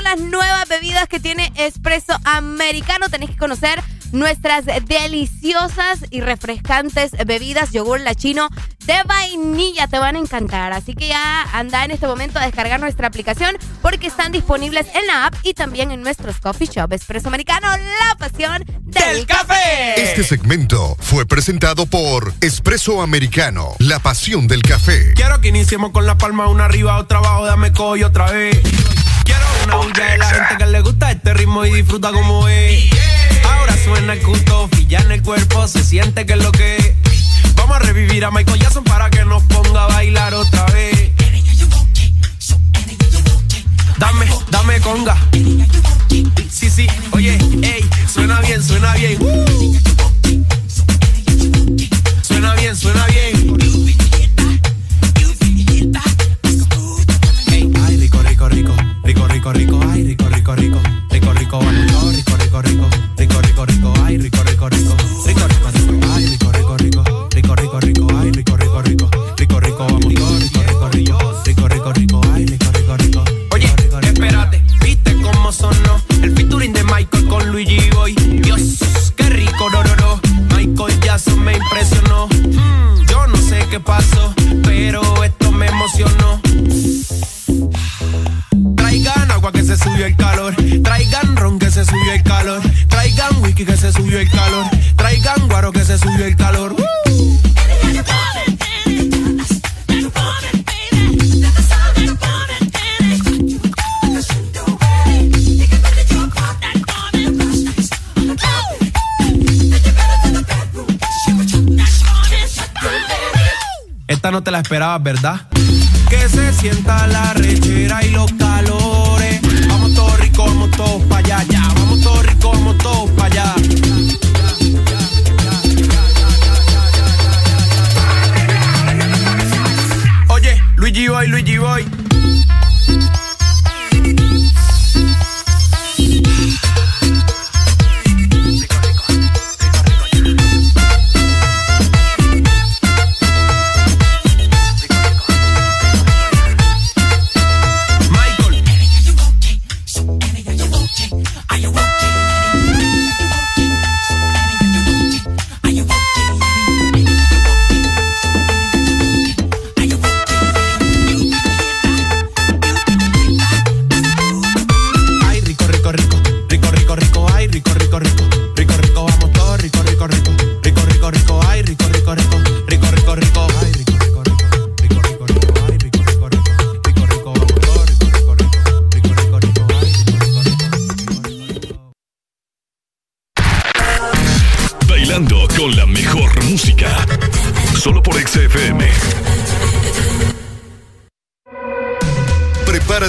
las nuevas bebidas que tiene Espresso Americano. Tenéis que conocer nuestras deliciosas y refrescantes bebidas yogur lachino de vainilla. Te van a encantar. Así que ya anda en este momento a descargar nuestra aplicación porque están disponibles en la app y también en nuestros coffee shop. Espresso Americano, la pasión del café. Este segmento fue presentado por Espresso Americano, la pasión del café. Quiero que iniciemos con la palma una arriba, otra abajo, dame coño otra vez. Quiero una bulla de la gente que le gusta este ritmo y disfruta como es. Ahora suena el culto, ya en el cuerpo se siente que es lo que es. Vamos a revivir a Michael Jackson para que nos ponga a bailar otra vez. Dame, dame conga. Sí, sí, oye, ey, suena bien, suena bien. Uh. Suena bien, suena bien. Rico, rico, rico, ay, rico, rico, rico, rico, rico, vamos, rico, rico, rico, rico, rico, rico, ay, rico, rico, rico, rico, rico, rico, ay, rico, rico, rico, rico, rico, rico, ay, rico, rico, rico, rico, rico, vamos, rico, rico, rico, rico, rico, rico, ay, rico, rico, rico. Oye, espérate, viste cómo sonó el featuring de Michael con Luigi Boy. Dios, qué rico, no, no, no. Michael Jackson me impresionó. Mm, yo no sé qué pasó, pero esto me emocionó. Subió el calor. Traigan ron que se subió el calor. Traigan whisky que se subió el calor. Traigan guaro que se subió el calor. Esta no te la esperabas, ¿verdad? Que se sienta la rechera y los calores. Ricos, vamos todos para allá, ya. Vamos todos ricos, vamos todos para allá. Oye, Luigi Boy, Luigi Boy.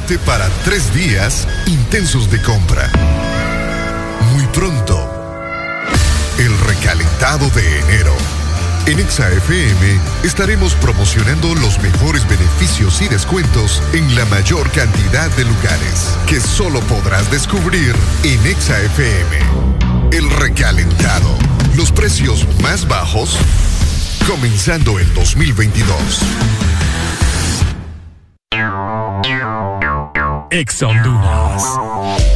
Para tres días intensos de compra. Muy pronto, el recalentado de enero. En ExaFM estaremos promocionando los mejores beneficios y descuentos en la mayor cantidad de lugares que solo podrás descubrir en ExaFM. El recalentado. Los precios más bajos comenzando el 2022. Ex Honduras.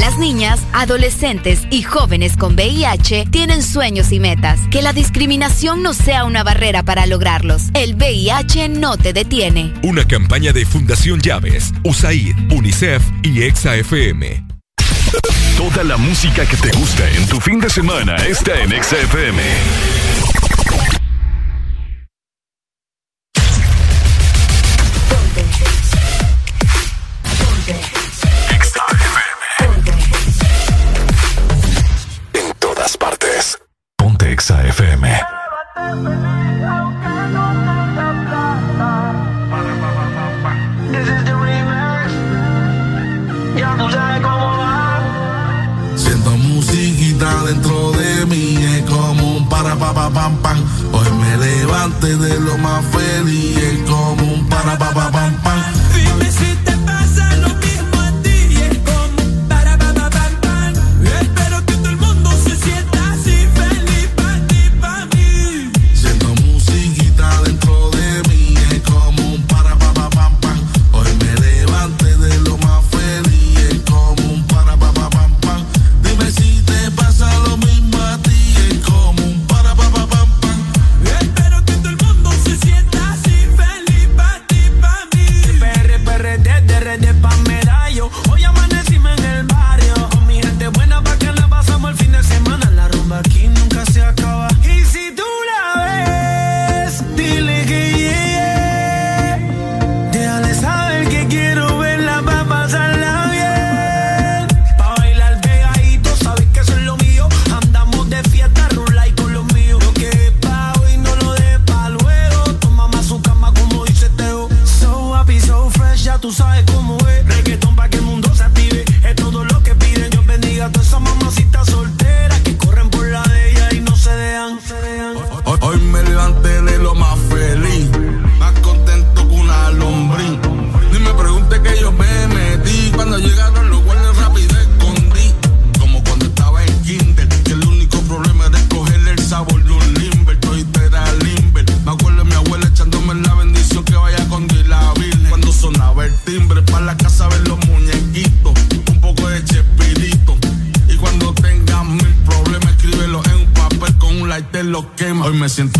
Las niñas, adolescentes y jóvenes con VIH tienen sueños y metas. Que la discriminación no sea una barrera para lograrlos. El VIH no te detiene. Una campaña de Fundación Llaves, USAID, UNICEF y ExaFM. Toda la música que te gusta en tu fin de semana está en ExaFM. FM. Siento musiquita dentro de mí, es como un para pa pa pam pam. Hoy me levante de lo más feliz, es como un para pa pa pam. me siento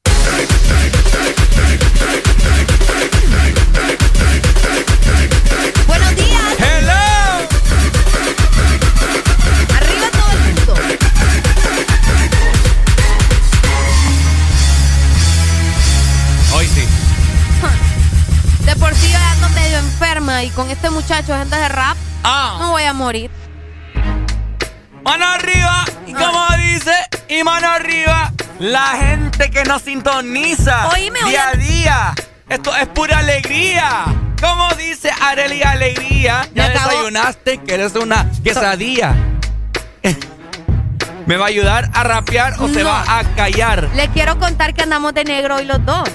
Y con este muchacho, gente de rap, Ah. no voy a morir. Mano arriba, y como dice, y mano arriba, la gente que nos sintoniza Oíme, día a día. Esto es pura alegría. Como dice Areli Alegría, ya Me acabo- desayunaste, que eres una quesadilla. ¿Me va a ayudar a rapear o se va a callar? Le quiero contar que andamos de negro hoy los dos.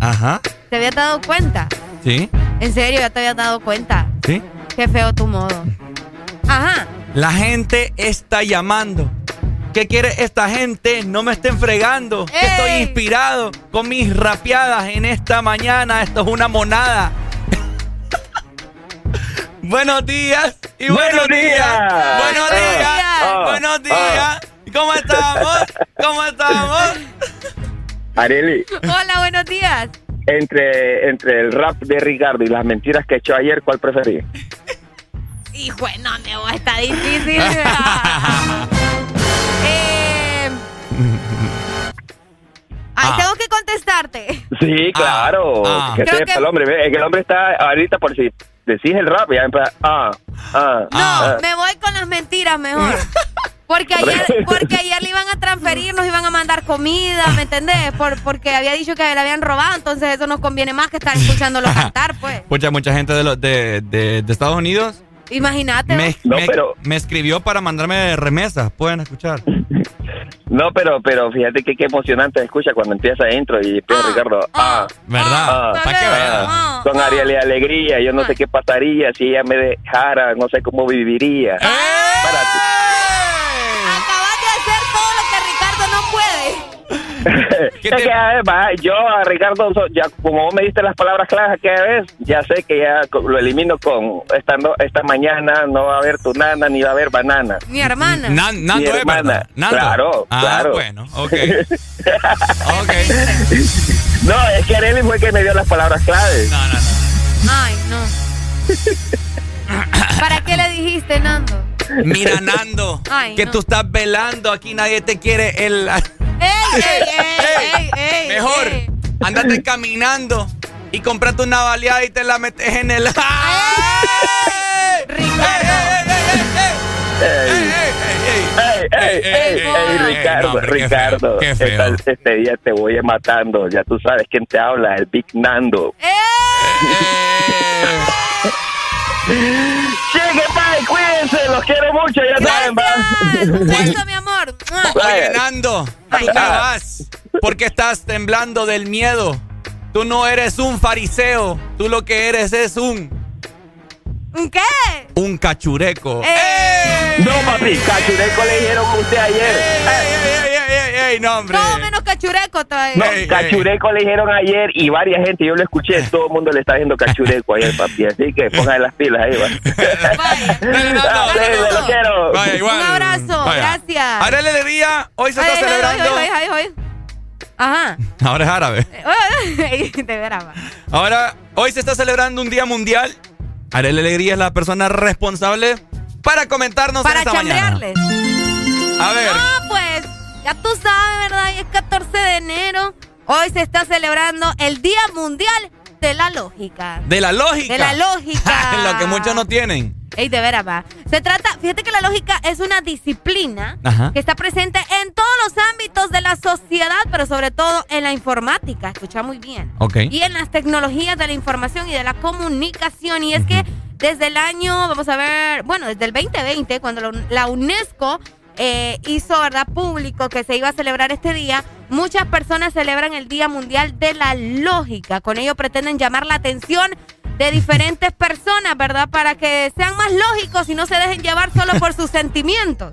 Ajá. ¿Te habías dado cuenta? ¿Sí? En serio, ya te habías dado cuenta. ¿Sí? Qué feo tu modo. Ajá. La gente está llamando. ¿Qué quiere esta gente? No me estén fregando. Que estoy inspirado con mis rapeadas en esta mañana. Esto es una monada. *laughs* buenos días y buenos, Buenos días. Buenos Ah, días. buenos días. ¿Cómo estamos? ¿Cómo estamos? *laughs* Areli, Hola, buenos días. Entre, entre el rap de Ricardo y las mentiras que echó ayer, ¿cuál preferí? Hijo, *laughs* no, me voy, está difícil. *laughs* eh, ay, Ah. tengo que contestarte. Sí, claro. ah. Que Creo sepa que- el hombre. Es que el hombre está ahorita por si decís el rap, ya empieza. Ah, ah. No, ah. me voy con las mentiras mejor. *laughs* Porque ayer, porque ayer le iban a transferir, nos iban a mandar comida, ¿me entendés? Por, porque había dicho que le habían robado, entonces eso nos conviene más que estar escuchándolo cantar, pues. Mucha, mucha gente de, los de, de- de Estados Unidos Imagínate. me, No, me- pero- me escribió para mandarme remesas. Pueden escuchar. *laughs* No, pero, pero fíjate que qué emocionante escucha cuando empieza intro y empieza Ricardo. Ah, ¿Verdad? ah, Para que vean. ah. Con Ariel y Alegría. Yo no sé qué pasaría si ella me dejara. No sé cómo viviría. Párate. Puede. Es que, a ver, va, yo a Ricardo, ya como vos me diste las palabras claras que vez, ya sé que ya lo elimino con esta, no- esta mañana no va a haber tu nana ni va a haber banana. Mi hermana. Nan- Nando Mi hermana. Nando. Claro, ah, claro. bueno, ok. *laughs* ok. No, es que Arely fue que me dio las palabras claves. No, no, no. Ay, no. *laughs* ¿Para qué le dijiste, Nando? Mira, Nando, Ay, que no. tú estás velando. Aquí nadie te quiere. El... *laughs* ¡Ey, ey, ey, ey, ey! Mejor, ey. andate caminando y comprate una baleada y te la metes en el. Ey, ey, ey, ey, ey, Ricardo, Ricardo, este día te voy matando. Ya tú sabes quién te habla, el Big Nando. *laughs* cuídense, los quiero mucho, ya saben, va. Beso, mi amor. *laughs* Oye, Nando, tú te vas porque estás temblando del miedo. Tú no eres un fariseo, tú lo que eres es un ¿Un qué? un cachureco. ¡Eh! No, papi, cachureco le dijeron a usted ayer. ¡Ey, ey, ey, ey, no, hombre! Todo menos cachureco todavía. No, cachureco le dijeron ayer y varias gente, yo lo escuché, *laughs* todo el mundo le está diciendo cachureco ayer, papi. Así que pongan las pilas ahí, va. Dale, lo quiero. Vaya, igual. Un abrazo, Vaya. gracias. Arele Alegría, hoy se está celebrando. ay, ay, ay, ay. Ajá. Ahora es árabe. *laughs* De veras. Ahora, hoy se está celebrando un día mundial. Arele Alegría es la persona responsable para comentarnos Para en esta mañana. chambrearles. A ver. No, pues, ya tú sabes, ¿verdad? Y es 14 de enero. Hoy se está celebrando el Día Mundial de la Lógica. De la lógica. De la lógica. *laughs* Lo que muchos no tienen. Ey, de veras, va. Se trata, fíjate que la lógica es una disciplina Ajá. que está presente en todos los ámbitos de la sociedad, pero sobre todo en la informática. Escucha muy bien. Ok. Y en las tecnologías de la información y de la comunicación. Y es que desde el año, vamos a ver, bueno, desde el 2020, cuando la UNESCO eh, hizo, ¿verdad?, público que se iba a celebrar este día, muchas personas celebran el Día Mundial de la Lógica. Con ello pretenden llamar la atención de diferentes *laughs* personas, ¿verdad? Para que sean más lógicos y no se dejen llevar solo por sus *laughs* sentimientos.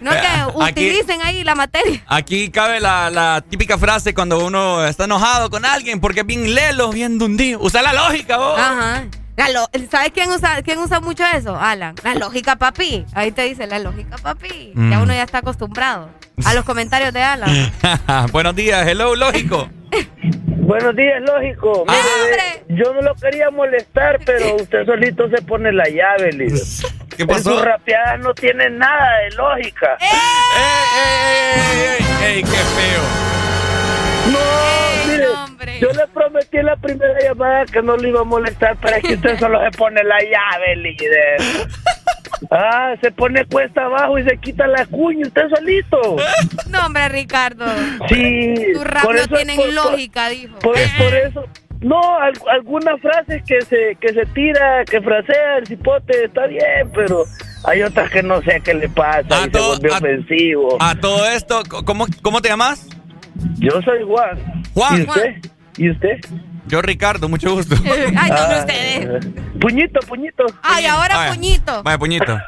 No que Eh, aquí- utilicen ahí la materia. Aquí cabe la, la típica frase cuando uno está enojado con alguien porque es bien lelo, bien dundido. Usa la lógica, vos. Ajá. La lo- ¿Sabes quién usa, quién usa mucho eso? Alan. La lógica, papi. Ahí te dice la lógica, papi. Ya Mm. uno ya está acostumbrado a los comentarios de Alan. *laughs* Buenos días, hello, lógico. *laughs* Buenos días, lógico. Ah. Mire, yo no lo quería molestar, pero *laughs* usted solito se pone la llave, líder. ¿Qué pasó? En sus rapeadas no tiene nada de lógica. ¡Ey, ey, qué feo! No, mire, yo le prometí en la primera llamada que no le iba a molestar, pero es que usted *laughs* solo se pone la llave, líder. Ah, se pone cuesta abajo y se quita la cuña, usted solito. No, hombre, Ricardo. Sí. Tus rap por no eso- tienen por- por- lógica, dijo. Por, por eso. No, al- algunas frases que se, que se tira, que frasea el cipote, está bien, pero hay otras que no sé qué le pasa y se vuelve ofensivo. A todo esto, ¿cómo, cómo te llamas? Yo soy Juan. Juan. ¿Y usted? ¿Y usted? Yo, Ricardo, mucho gusto. *laughs* Ay, no, Ah, ustedes. Puñito, puñito. Ay, ahora Vaya. puñito. Vaya, puñito.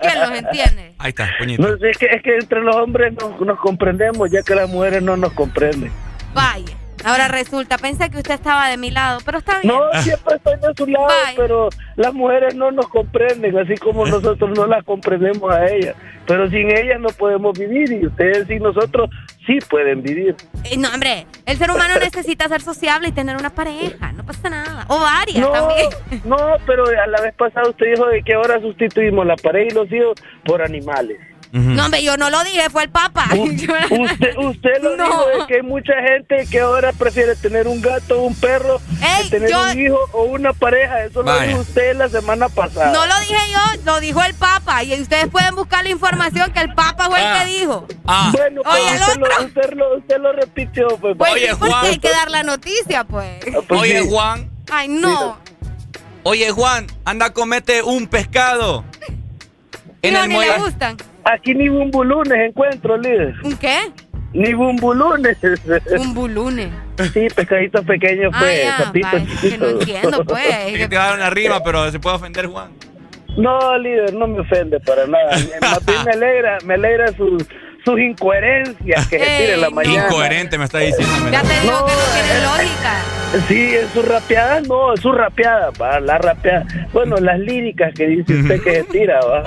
¿Quién los entiende? Ahí está, puñito. No sé, es que, es que entre los hombres nos, nos comprendemos, ya que las mujeres no nos comprenden. Vaya. Ahora resulta, pensé que usted estaba de mi lado, pero está bien. No, siempre estoy de su lado, Bye. pero las mujeres no nos comprenden, así como nosotros no las comprendemos a ellas. Pero sin ellas no podemos vivir y ustedes y nosotros sí pueden vivir. Eh, no, hombre, el ser humano necesita ser sociable y tener una pareja, no pasa nada. O varias No, también. no, pero a la vez pasada usted dijo de que ahora sustituimos la pareja y los hijos por animales. No, hombre, yo no lo dije, fue el Papa. *laughs* Usted, usted lo No. dijo, de que hay mucha gente que ahora prefiere tener un gato o un perro que tener yo- un hijo o una pareja. Eso lo dijo usted la semana pasada. No lo dije yo, lo dijo el Papa. Y ustedes pueden buscar la información que el Papa fue el Ah. que dijo. Bueno, pues Oye, usted, lo, usted, lo, usted lo repitió. Pues, Pues, Oye, ¿por qué Juan. hay que dar la noticia, pues? pues Oye, sí. Juan. Ay, no. Oye, Juan, anda, comete un pescado. En No, el ni le gustan. Aquí ni bumbulunes encuentro, líder. ¿Un qué? Ni bumbulunes. Bumbulunes. Sí, pescaditos pequeños, Ah, pues, ya, sapitos vaya, que no entiendo, pues. *laughs* Es que te va a dar una rima, pero se puede ofender, Juan. No, líder, no me ofende para nada. *laughs* Más bien me alegra, me alegra sus, sus incoherencias que se tira en la mañana. Incoherente me está diciendo. Ya te digo No, que no tiene eh, lógica. Sí, en sus rapeadas no, en sus rapeadas, va, la rapeada. Bueno, las líricas que dice usted que se tira, va.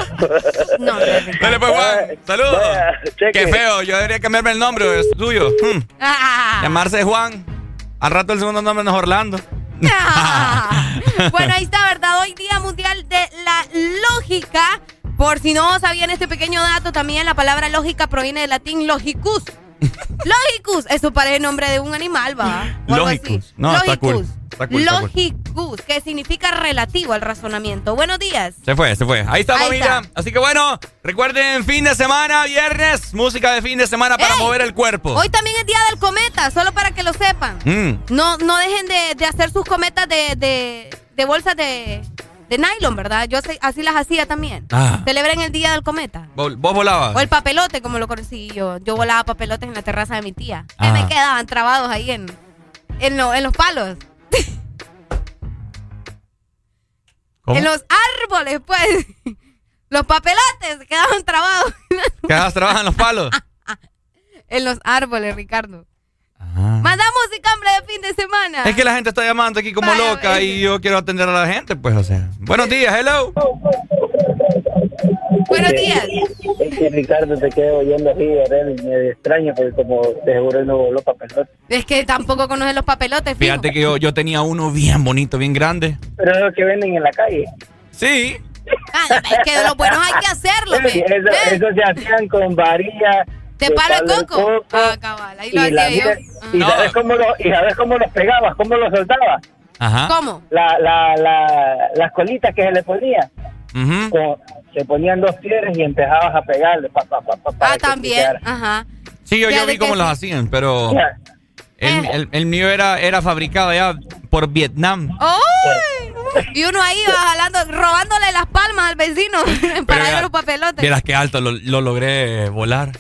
No, Dale, pues, Juan. Saludos. Qué feo, yo debería cambiarme el nombre, es tuyo. Hmm. Ah. Llamarse Juan. Al rato el segundo nombre no es Orlando. Ah. *laughs* Bueno, ahí está, ¿verdad? Hoy Día Mundial de la Lógica. Por si no sabían este pequeño dato, también la palabra lógica proviene del latín logicus. *laughs* Logicus, eso parece el nombre de un animal, va. Logicus. No, está cool. Logicus. Está cool, está cool. Logicus, que significa relativo al razonamiento. Buenos días. Se fue, se fue. Ahí está, familia. Así que bueno, recuerden, fin de semana, viernes, música de fin de semana para Ey, mover el cuerpo. Hoy también es Día del Cometa, solo para que lo sepan. Mm. No, no dejen de, de hacer sus cometas de, de, de bolsas de, de nylon, ¿verdad? Yo así las hacía también. Ah. Celebren el Día del Cometa. Vos, vos volabas. O el papelote, como lo conocí yo. Yo volaba papelotes en la terraza de mi tía. Que Ah. me quedaban trabados ahí en, en, lo- en los palos. ¿Cómo? En los árboles, pues. Los papelotes quedaban trabados Quedas trabajan los palos. *laughs* en los árboles, Ricardo. Manda música, hombre, de fin de semana. Es que la gente está llamando aquí como Vaya, loca y yo quiero atender a la gente, pues, o sea. Buenos días, hello. Buenos días. Es que Ricardo te quedo oyendo así, me extraño porque como de seguro no voló papelote. Es que tampoco conocen los papelotes, fijo. Fíjate que yo, yo tenía uno bien bonito, bien grande. Pero es lo que venden en la calle. Sí. Ah, es que de los buenos hay que *laughs* hacerlo. Sí, eso, se hacían con varilla. ¿De palo de coco? Ah, cabal, ahí lo y, hacía yo. y, sabes cómo lo, y sabes cómo los pegabas, cómo los soltabas. Ajá. ¿Cómo? La, la, la, las colitas que se le ponían. Con- se ponían dos piedras y empezabas a pegarle. Pa, pa, pa, Ah, también. Ajá. Sí, yo, Ya yo de vi cómo que los hacían, pero Ya. el, el- el mío era, era fabricado ya por Vietnam. ¡Ay! Y uno ahí va jalando, robándole las palmas al vecino *laughs* para ver los papelotes. Vieras que alto lo, lo logré volar.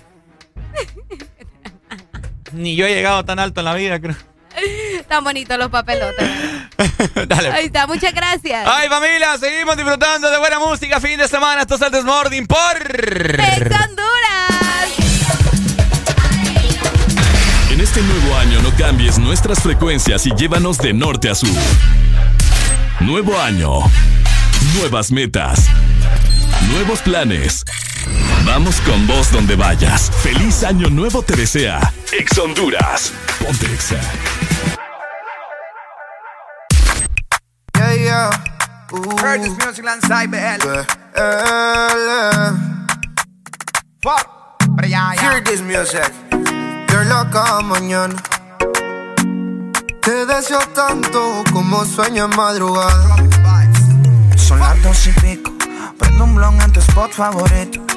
Ni yo he llegado tan alto en la vida, creo. *laughs* Tan bonitos los papelotes. *laughs* Dale. Ahí está, muchas gracias. Ay, familia, seguimos disfrutando de buena música. Fin de semana, esto es el Desmorning por... ¡Ex Honduras! En este nuevo año no cambies nuestras frecuencias y llévanos de norte a sur. Nuevo año. Nuevas metas. Nuevos planes. Vamos con vos donde vayas. Feliz año nuevo te desea. Ex Honduras. Ponte Exa. Yeah, yeah. Ooh. Heard this music lanzai BL. Fuck. Pero ya, ya. Hear this music. You're loca mañana. Te deseo tanto como sueño en madrugada. Son las dos y pico. Prendo un blon en tu spot favorito.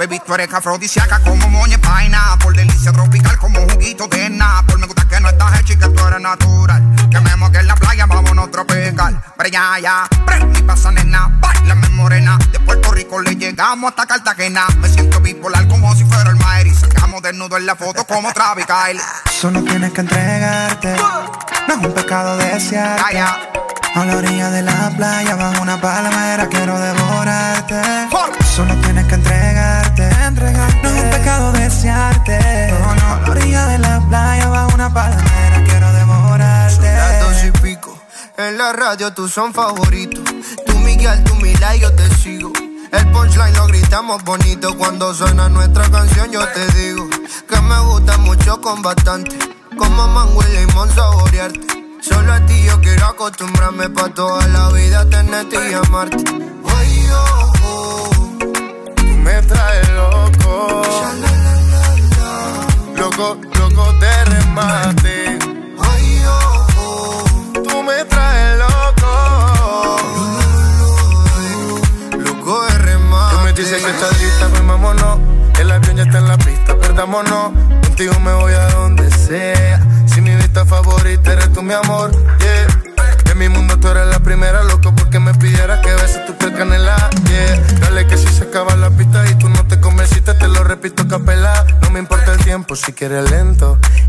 Baby, tú eres afrodisíaca como moña de paina. Por delicia tropical como juguito de Por Me gusta que no estás hecha y que tú eres natural. Que me moque en la playa, vámonos tropical. Pero ya, ya. Prende y pasa nena. Bailame morena. De Puerto Rico le llegamos hasta Cartagena. Me siento bipolar como si fuera el Mayri. Sacamos desnudo en la foto como Travis Kyle. Solo tienes que entregarte. No es un pecado desearte. A la orilla de la playa, bajo una palmera, quiero devorarte. Solo tienes que entregarte, pecado desearte. No, no. La orilla de la playa, bajo una palmera, quiero devorarte. Son las dos y pico. En la radio tú son favoritos. Tú Miguel, tú Mila y yo te sigo. El punchline lo gritamos bonito. Cuando suena nuestra canción yo te digo que me gusta mucho con bastante. Como mango y limón saborearte. Solo a ti yo quiero acostumbrarme pa' toda la vida tenerte y amarte. Ay, oh, oh. Tú me traes loco. Loco, loco de remate. Ay, oh, oh. Tú me traes loco. Loco de remate. Tú me dices que estás lista, pues vámonos. El avión ya está en la pista, perdámonos. Contigo me voy a donde sea. Si mi vista favorita eres tú, mi amor. Yeah. Mi mundo tú eres la primera, loco, porque me pidieras que beses tu piel canela. Dale que si se acaba la pista y tú no te convenciste, te lo repito capela. No me importa el tiempo si quieres lento.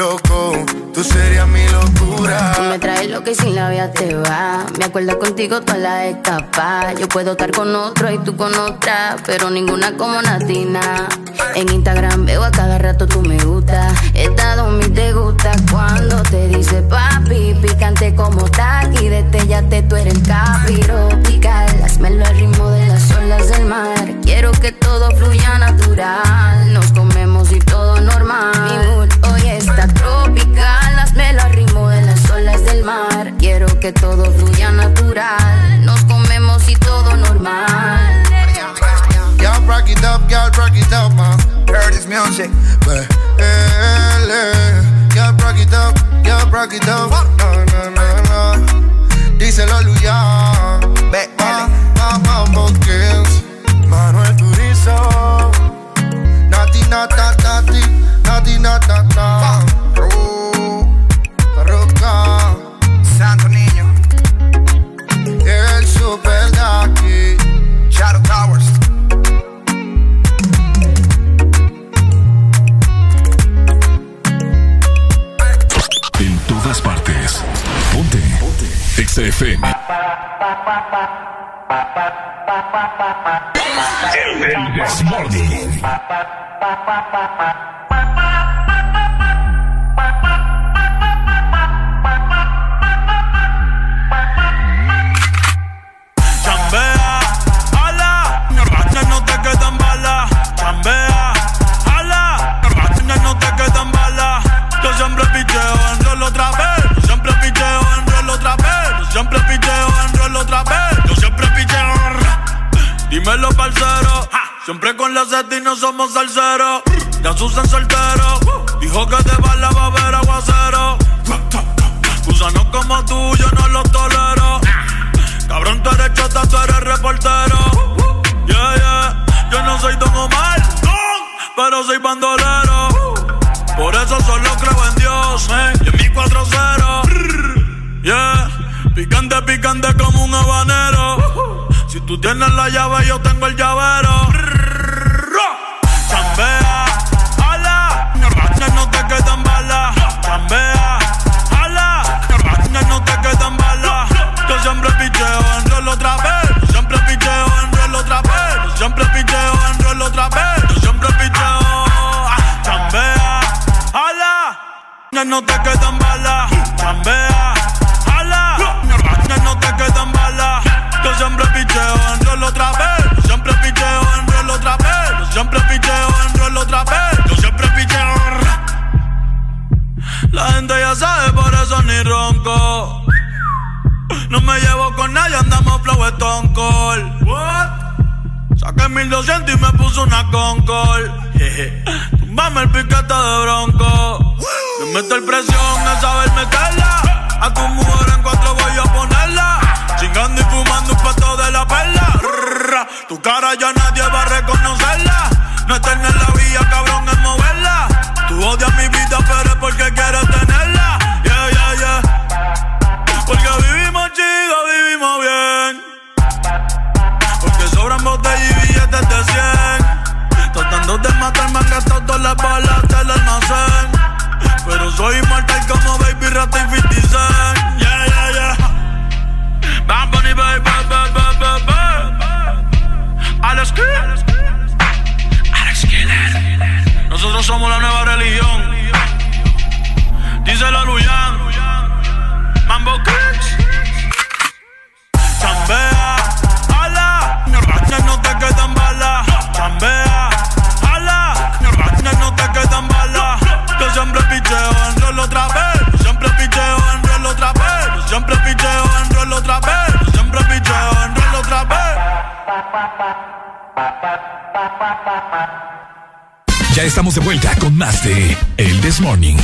loco, tú serías mi locura. Tú me traes lo que sin la vida te va. Me acuerdo contigo toda la escapa. Yo puedo estar con otro y tú con otra, pero ninguna como Natina. En Instagram veo a cada rato tú me gusta. Estado mi te gusta cuando te dice papi, picante como taqui. Destellate, tú eres capiro pical. Hazmelo al ritmo de las olas del mar. Quiero que todo fluya natural. Nos comemos y todo normal. Está tropical. Hazmelo al ritmo de las olas del mar. Quiero que todo fluya natural. Nos comemos y todo normal. Y'all rock it up, y'all rock it up, man. Heard this music. Y'all rock it up, y'all rock it up. No, no, no, no. Díselo, Luya. Vamos, Kings. Manuel Turizo. Nati, nata, Nati, nata, nata. Uh, Parroca. Santo niño. El super Daki. Shadow Towers. En todas partes. Ponte. Ponte. Exa FM. El, el Siempre con la y no somos salseros. Ya Susan soltero. Dijo que de bala va a haber aguacero. Gusanos como tú, yo no los tolero. Cabrón, tú eres chota, tú eres reportero. Yeah, yeah. Yo no soy Don Omar, pero soy bandolero. Por eso solo creo en Dios, eh. Y en mi 4-0. Yeah. Picante, picante como un habanero. Si tú tienes la llave, yo tengo el llavero. Chambea, ala. No te quedan balas. Chambea, ala. No te quedan balas. Yo siempre picheo en rol otra vez. Yo siempre picheo en rol otra vez. Siempre picheo en rol otra vez. Yo siempre picheo. Chambea, ala. No te quedan balas. Chambea, ala. No te quedan balas. Yo siempre picheo en rol otra vez. Yo siempre picheo en rol otra vez. Yo siempre picheo en rol otra vez. Yo siempre picheo. La gente ya sabe, por eso ni ronco. No me llevo con nadie, andamos flow. What? Saqué 1200 y me puso una Concord. *laughs* Tumbame el piquete de bronco. Me meto el presión a saber meterla. A tu mujer en cuatro voy a ponerla. Tu cara ya nadie va a reconocerla. No es tener la vía, cabrón, es moverla. Tú odias mi vida, pero es porque quieres tenerla. Yeah, yeah, yeah. Porque vivimos chido, vivimos bien. Porque sobran botellas y billetes de 100. Tratando de matarme han gastado todas las balas del almacén. Pero soy inmortal como Baby Rata y 50 Cent. Yeah, yeah, yeah. Bad Nosotros somos la nueva religión. Dice la Luyan. Mambo Kicks. Chambea, ala. No te quedan balas. Chambea, ala. No te quedan balas. Yo siempre picheo en rol otra vez. Yo siempre picheo en rol otra vez. Yo siempre picheo en rol otra vez. Yo siempre picheo en rol otra vez. Ya estamos de vuelta con más de El This Morning.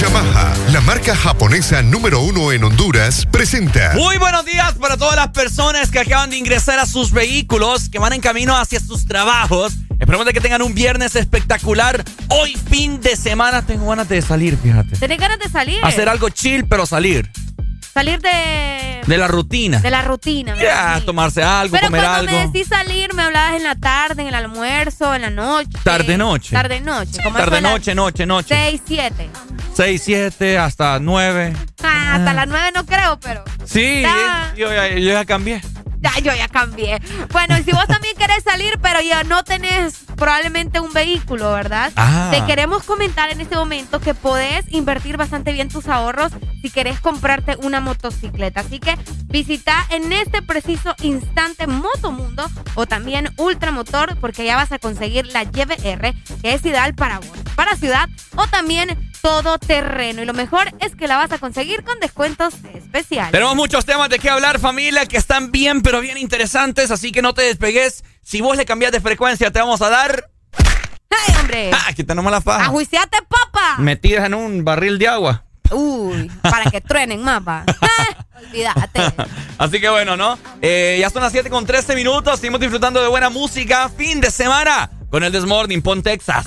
Yamaha, la marca japonesa número uno en Honduras, presenta. Muy buenos días para todas las personas que acaban de ingresar a sus vehículos, que van en camino hacia sus trabajos. Esperamos de que tengan un viernes espectacular. Hoy, fin de semana, tengo ganas de salir, fíjate. ¿Tenés ganas de salir? Hacer algo chill, pero salir. Salir de... De la rutina. De la rutina. Ya, tomarse algo, Pero comer cuando algo. me decís salir, me hablabas en la tarde, en el almuerzo, en la noche. Tarde noche. Tarde noche. como Tarde eso de las noche, noche, noche. Seis, siete. 6, 7, hasta 9. Ah, hasta las nueve no creo, pero... Sí, yo, yo ya cambié. Ya, yo ya cambié. Bueno, y si vos también querés salir, pero ya no tenés probablemente un vehículo, ¿verdad? Ah. Te queremos comentar en este momento que podés invertir bastante bien tus ahorros si querés comprarte una motocicleta. Así que visita en este preciso instante Motomundo o también Ultramotor porque ya vas a conseguir la YBR que es ideal para vos, para ciudad o también todo terreno. Y lo mejor es que la vas a conseguir con descuentos especiales. Tenemos muchos temas de qué hablar, familia, que están bien, pero bien interesantes, así que no te despegues. Si vos le cambias de frecuencia, te vamos a dar. ¡Hey, hombre! *laughs* ¡Ah! Aquí tenemos la faja. ¡Ajuiciate, papa! Metidas en un barril de agua. Uy, para que truenen más, va. *laughs* Ah, Olvídate. *laughs* Así que bueno, ¿no? Eh, ya son las 7 con 13 minutos. Seguimos disfrutando de buena música. Fin de semana con el Desmorning. Pon Texas.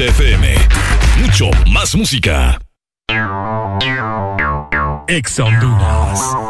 XFM. Mucho más música. Ex Honduras.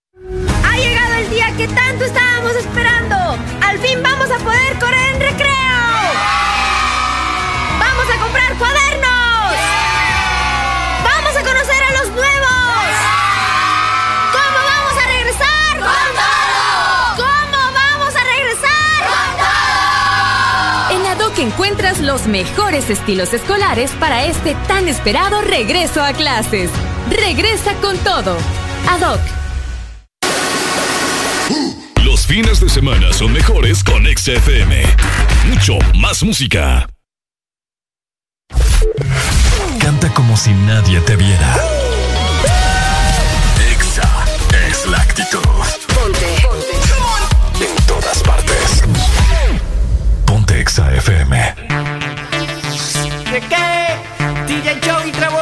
Que tanto estábamos esperando. Al fin vamos a poder correr en recreo. Vamos a comprar cuadernos. Vamos a conocer a los nuevos. ¿Cómo vamos a regresar? Con todo. ¿Cómo vamos a regresar? Con todo. En Adoc encuentras los mejores estilos escolares para este tan esperado regreso a clases. Regresa con todo. Adoc. Los fines de semana son mejores con XFM. Mucho más música. Canta como si nadie te viera. Exa es la actitud. Ponte. En todas partes. Ponte Exa FM. ¿De qué? DJ Joe y Trevor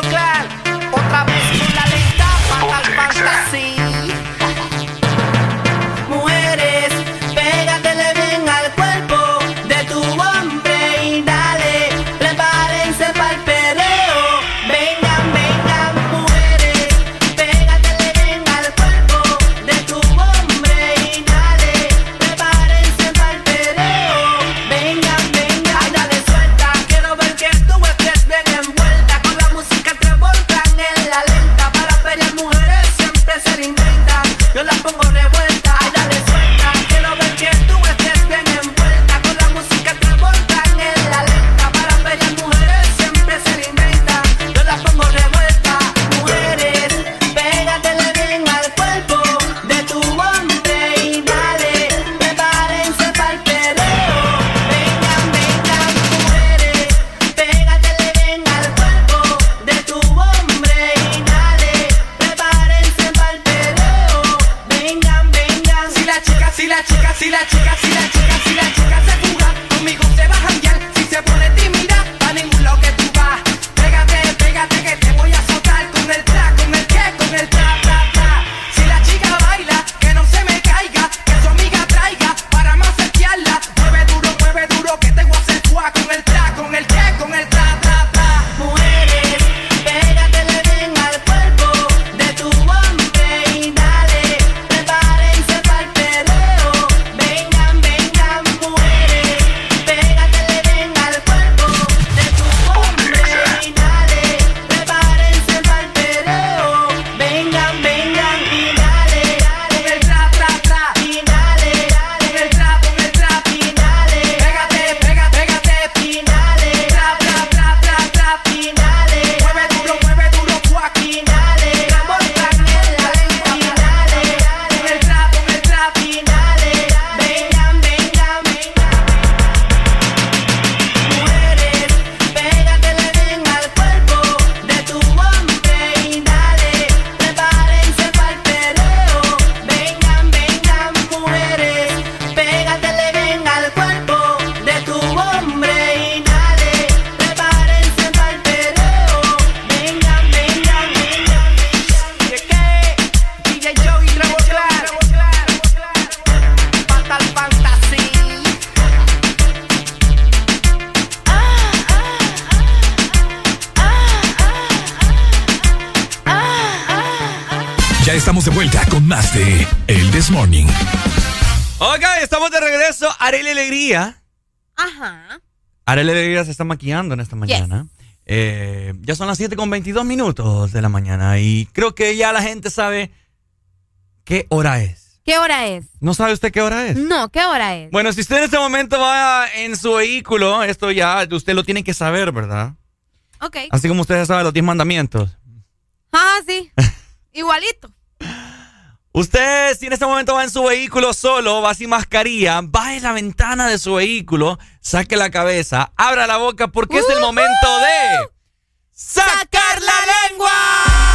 Arely Alegría. Ajá. Arely Alegría se está maquillando en esta mañana. Eh, ya son las 7 con 22 minutos de la mañana y creo que ya la gente sabe qué hora es. ¿Qué hora es? ¿No sabe usted qué hora es? No, ¿qué hora es? Bueno, si usted en este momento va en su vehículo, esto ya usted lo tiene que saber, ¿verdad? Ok. Así como usted ya sabe los 10 mandamientos. Ah, sí. *laughs* Igualito. Usted, si en este momento va en su vehículo solo, va sin mascarilla, baje la ventana de su vehículo, saque la cabeza, abra la boca porque es el momento de sacar la lengua.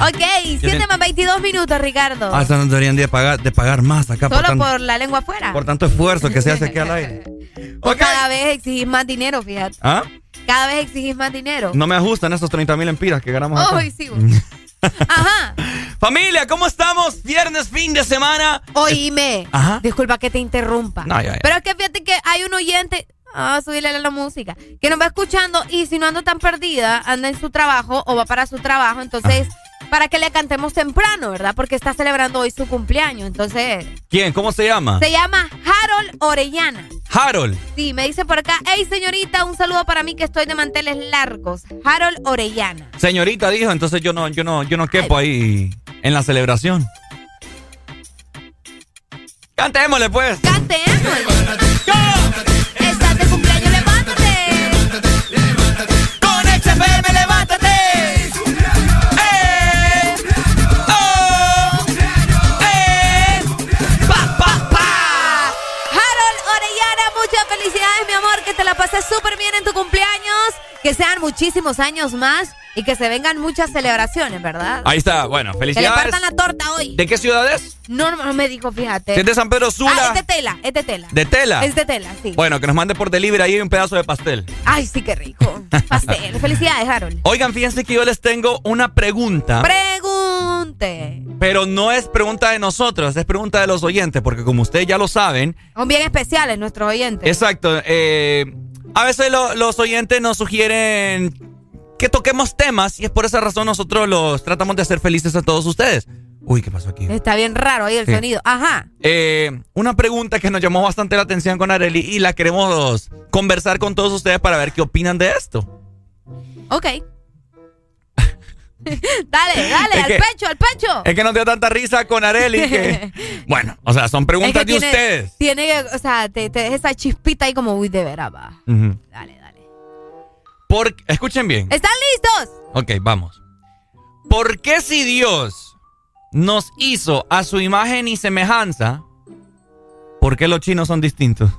Ok, 7 más 22 minutos, Ricardo. Hasta nos deberían de pagar, de pagar más acá por, Solo tan- por la lengua afuera. por tanto esfuerzo que se hace aquí al aire. *laughs* Cada vez exigís más dinero, fíjate. ¿Ah? Cada vez exigís más dinero. No me ajustan esos 30 mil empiras que ganamos acá. Ay, sí. *laughs* Ajá. Familia, ¿cómo estamos? Viernes, fin de semana. Oíme. Ajá. Disculpa que te interrumpa. No, ya, ya. Pero es que fíjate que hay un oyente. Ah, subirle a la música. Que nos va escuchando y si no anda tan perdida, anda en su trabajo o va para su trabajo. Entonces, para que le cantemos temprano, ¿verdad? Porque está celebrando hoy su cumpleaños. Entonces, ¿Quién? ¿Cómo se llama? se llama Harold Orellana. Harold. Sí, me dice por acá, hey señorita, un saludo para mí que estoy de manteles largos. Harold Orellana. Señorita dijo, entonces yo no, yo no, yo no quepo ahí en la celebración. Cantémosle pues. Estás que sean muchísimos años más y que se vengan muchas celebraciones, ¿verdad? Ahí está, bueno, Que le felicidades. partan la torta hoy. ¿De qué ciudad es? No, no, no me dijo, fíjate. Es de San Pedro Sula. Ah, es de tela, es de tela. ¿De tela? Es de tela, sí. Bueno, que nos mande por delivery ahí un pedazo de pastel. Ay, sí, qué rico. Pastel. *laughs* Felicidades, Harold. Oigan, fíjense que yo les tengo una pregunta. Pregunte. Pero no es pregunta de nosotros, es pregunta de los oyentes, porque como ustedes ya lo saben, Son bien especiales nuestros oyentes. exacto, eh, a veces lo- los oyentes nos sugieren que toquemos temas y es por esa razón nosotros los tratamos de hacer felices a todos ustedes. Uy, ¿qué pasó aquí? Está bien raro ahí el Sí. sonido. Ajá. Eh, una pregunta que nos llamó bastante la atención con Areli y la queremos conversar con todos ustedes para ver qué opinan de esto. Ok. Dale, *laughs* dale, Es al que- pecho, al pecho. Es que nos dio tanta risa con Areli que... *laughs* Bueno, o sea, son preguntas Es que de tiene- ustedes. Tiene que, o sea, te, te deja esa chispita ahí como, uy, de veras, va. Dale, dale. Por- escuchen bien. ¿Están listos? Ok, vamos. ¿Por qué si Dios nos hizo a su imagen y semejanza, ¿por qué los chinos son distintos?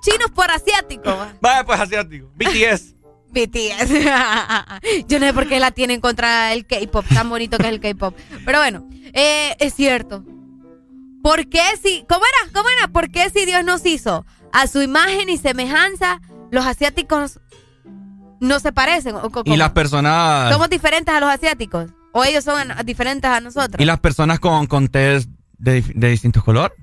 Chinos por asiáticos. *laughs* Vaya, pues asiático. BTS. *laughs* BTS. *laughs* Yo no sé por qué la tienen contra el K-pop, tan bonito que es el K-pop. Pero bueno, eh, es cierto. ¿Por qué si, cómo era, cómo era? ¿Por qué si Dios nos hizo a su imagen y semejanza, los asiáticos no se parecen? ¿O co- Y las personas. ¿Somos diferentes a los asiáticos? ¿O ellos son diferentes a nosotros? Y las personas con, con tez de, de distintos colores.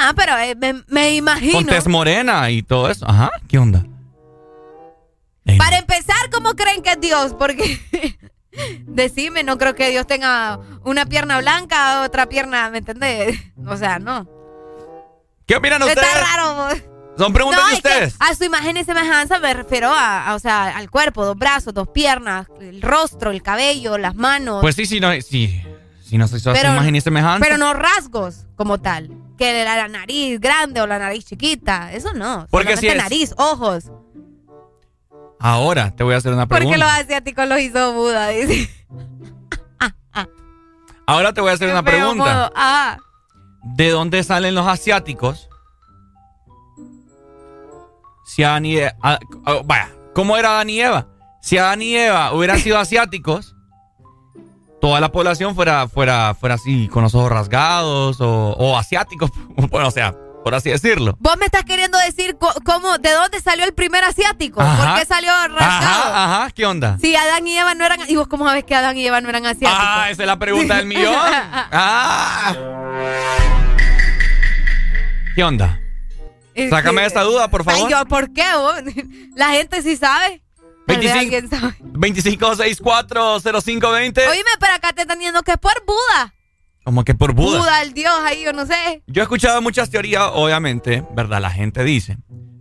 Ah, pero eh, me, me imagino. Con tez morena y todo eso. Ajá, ¿qué onda? Para empezar, ¿cómo creen que es Dios? Porque *laughs* decime, no creo que Dios tenga una pierna blanca, otra pierna, ¿me entendés? O sea, no. ¿Qué opinan Está ustedes? raro. vos. Son preguntas No, de ustedes. a su imagen y semejanza me refiero a, a, o sea, al cuerpo, dos brazos, dos piernas, el rostro, el cabello, las manos. Pues sí, sí, no, sí. Si no se su Pero- imagen y semejanza. Pero no rasgos como tal. Que la, la nariz grande o la nariz chiquita. Eso no. Porque si es- nariz, ojos. Ahora te voy a hacer una Porque pregunta. los asiáticos los hizo Buda, dice. Ahora te voy a hacer una pregunta. Ah. ¿De dónde salen los asiáticos? Si Adán y Eva, ah, ah, vaya, ¿cómo era Adán y Eva? Si Adán y Eva hubieran sido asiáticos, toda la población fuera, fuera, fuera así, con los ojos rasgados o, o asiáticos, *laughs* bueno, o sea, por así decirlo. Vos me estás queriendo decir cómo, de dónde salió el primer asiático. Ajá. ¿Por qué salió rasgado? Ajá, ajá, ¿qué onda? Si Adán y Eva no eran. ¿Y vos cómo sabes que Adán y Eva no eran asiáticos? Ah, esa es la pregunta del millón. *laughs* Ah. ¿Qué onda? Este- Sácame esa duda, por favor. Ay, yo, ¿por qué vos? *laughs* La gente sí sabe. Tal vez 25. alguien sabe. 25640520. Oíme, pero acá te están diciendo que es por Buda. Como que por Buda. Buda, el dios ahí, yo no sé. Yo he escuchado muchas teorías, obviamente, ¿verdad? La gente dice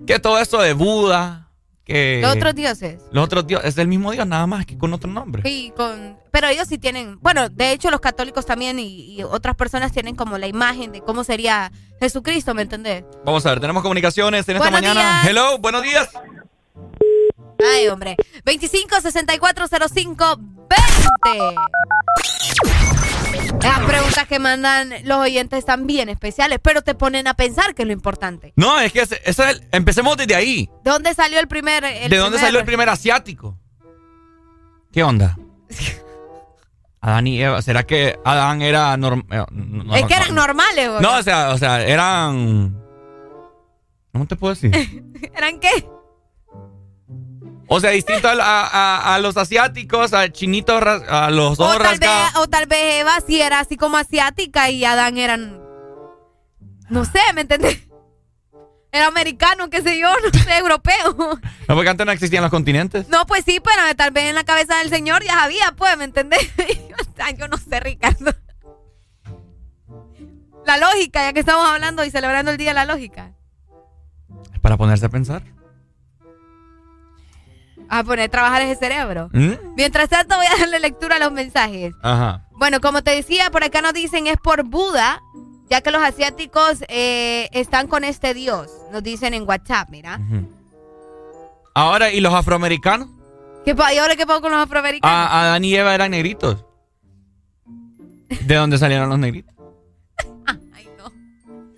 que todo eso de Buda, que... Los otros dioses. Los otros dioses, es el mismo dios, nada más que con otro nombre. Sí, con, pero ellos sí tienen, bueno, de hecho los católicos también y, y otras personas tienen como la imagen de cómo sería Jesucristo, ¿me entendés? Vamos a ver, tenemos comunicaciones en esta mañana. días. Hello, buenos días. Ay, hombre. 25 64 05 20. Las preguntas que mandan los oyentes están bien especiales, pero te ponen a pensar que es lo importante. No, es que es el- empecemos desde ahí. ¿De dónde salió el primer? el ¿De dónde salió el primer asiático? ¿Qué onda? *laughs* Adán y Eva, ¿será que Adán era normal? Es que eran normales, güey. No, o sea, o sea, eran. ¿Cómo te puedo decir? *laughs* ¿Eran qué? O sea, distinto a, a- a los asiáticos, a chinitos, a los O ojos tal, vez, o tal vez Eva sí era así como asiática y Adán eran. No sé, ¿me entendés? Era americano, qué sé yo, *laughs* no sé, europeo. No, porque antes no existían los continentes. No, pues sí, pero tal vez en la cabeza del señor ya sabía, pues, ¿me entendés? *laughs* Yo no sé, Ricardo. La lógica, ya que estamos hablando y celebrando el Día de la Lógica. Es para ponerse a pensar. A poner a trabajar ese cerebro. ¿Mm? Mientras tanto, voy a darle lectura a los mensajes. Ajá. Bueno, como te decía, por acá nos dicen es por Buda, ya que los asiáticos eh, están con este dios. Nos dicen en WhatsApp, mira. Ahora, ¿y los afroamericanos? ¿Qué ¿Y ahora qué pasó con los afroamericanos? A, Adán y Eva eran negritos. ¿De dónde salieron los negritos? *laughs*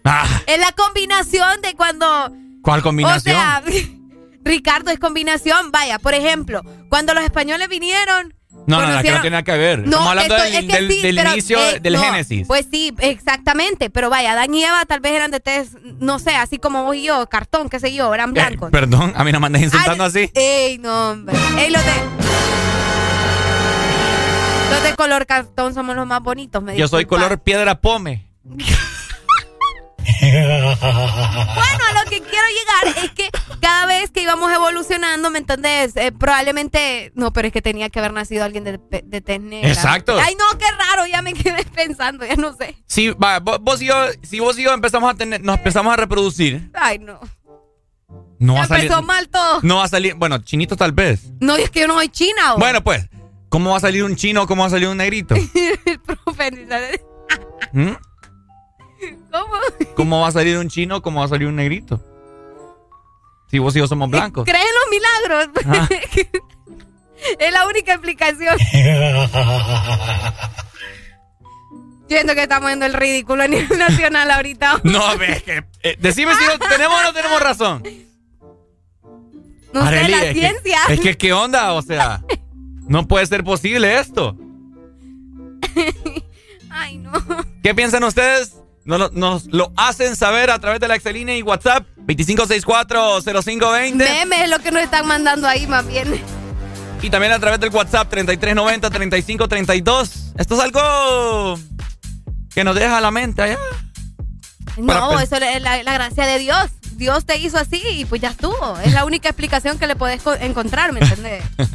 Ah, Es la combinación de cuando... ¿Cuál combinación? O sea, *laughs* Ricardo, es combinación. Vaya, por ejemplo, cuando los españoles vinieron... no, no, no, que no tiene nada que ver. No, Estamos hablando esto- del, es que del- sí, del pero, inicio eh, del no, Génesis. Pues sí, exactamente. Pero vaya, Adán y Eva tal vez eran de tez, no sé, así como vos y yo, cartón, qué sé yo, eran Eh, blancos. perdón, a mí no me andes insultando Ay, así. Ey, no, hombre. Ey, los de. Los de color cartón somos los más bonitos, me Yo soy color piedra pome. *laughs* Bueno, a lo que quiero llegar es que cada vez que íbamos evolucionando, ¿me entendés? Eh, probablemente. No, pero es que tenía que haber nacido alguien de, de tez negra. Exacto. Ay, no, qué raro, ya me quedé *laughs* pensando, ya no sé. Si, va, vos, vos y yo, si vos y yo empezamos a tener, nos empezamos a reproducir, Ay, no. no va a salir. empezó mal todo. No va a salir, bueno, chinito tal vez. No, es que yo no soy china, ¿o? Bueno, pues, ¿cómo va a salir un chino? ¿Cómo va a salir un negrito? *laughs* El profe. ¿Mm? ¿Cómo? *laughs* ¿Cómo va a salir un chino? ¿Cómo va a salir un negrito? Si vos y yo somos blancos. ¿Crees en los milagros? Ah. *laughs* es la única explicación. *laughs* Siento que estamos viendo el ridículo a nivel nacional ahorita. No, ves que. eh, decime si no- tenemos o no tenemos razón. No sé, la es que- ciencia. es que, ¿qué onda? O sea, no puede ser posible esto. Ay, no. ¿Qué piensan ustedes? Nos, nos lo hacen saber a través de la Excelínea y WhatsApp 25640520 Meme es lo que nos están mandando ahí más bien. y también a través del WhatsApp 3390-3532. Esto es algo que nos deja la mente allá. No, eso es la, la gracia de Dios. Dios te hizo así y pues ya estuvo. Es la única explicación que le podés co- encontrar, ¿me entendés? *laughs*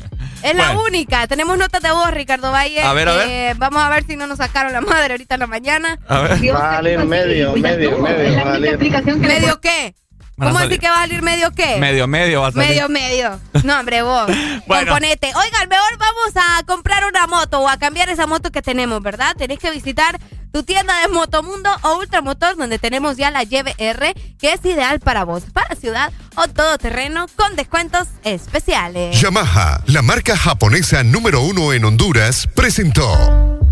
Es la única. Tenemos notas de voz, Ricardo Valle. A ver, a ver. Eh, vamos a ver si no nos sacaron la madre ahorita en la mañana. A ver. Dios Va a salir medio, medio, medio, que le ¿Medio qué? ¿Cómo así que va a salir medio qué? Medio, medio va a salir. Medio, medio. No, hombre, vos. *laughs* Bueno. Componete. Oigan, mejor vamos a comprar una moto o a cambiar esa moto que tenemos, ¿verdad? Tenés que visitar tu tienda de Motomundo o Ultramotor, donde tenemos ya la YBR, que es ideal para vos, para ciudad o todoterreno, con descuentos especiales. Yamaha, la marca japonesa número uno en Honduras, presentó.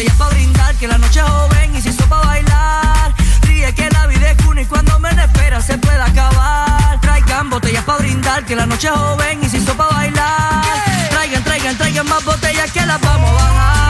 Botellas para brindar, que la noche es joven y si hizo para bailar. Ríe que la vida es una y cuando menos espera se puede acabar. Traigan botellas para brindar, que la noche es joven y si hizo para bailar. Traigan, traigan, traigan más botellas que las vamos a bajar.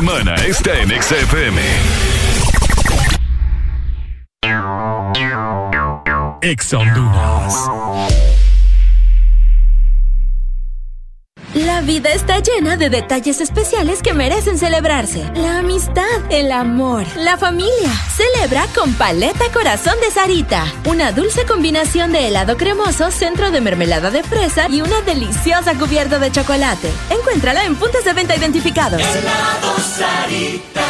semana está en XFM. Ex La vida está llena de detalles especiales que merecen celebrarse. La amistad, el amor, la familia. Con paleta corazón de Sarita, una dulce combinación de helado cremoso, centro de mermelada de fresa y una deliciosa cubierta de chocolate. Encuéntrala en puntos de venta identificados. Helado Sarita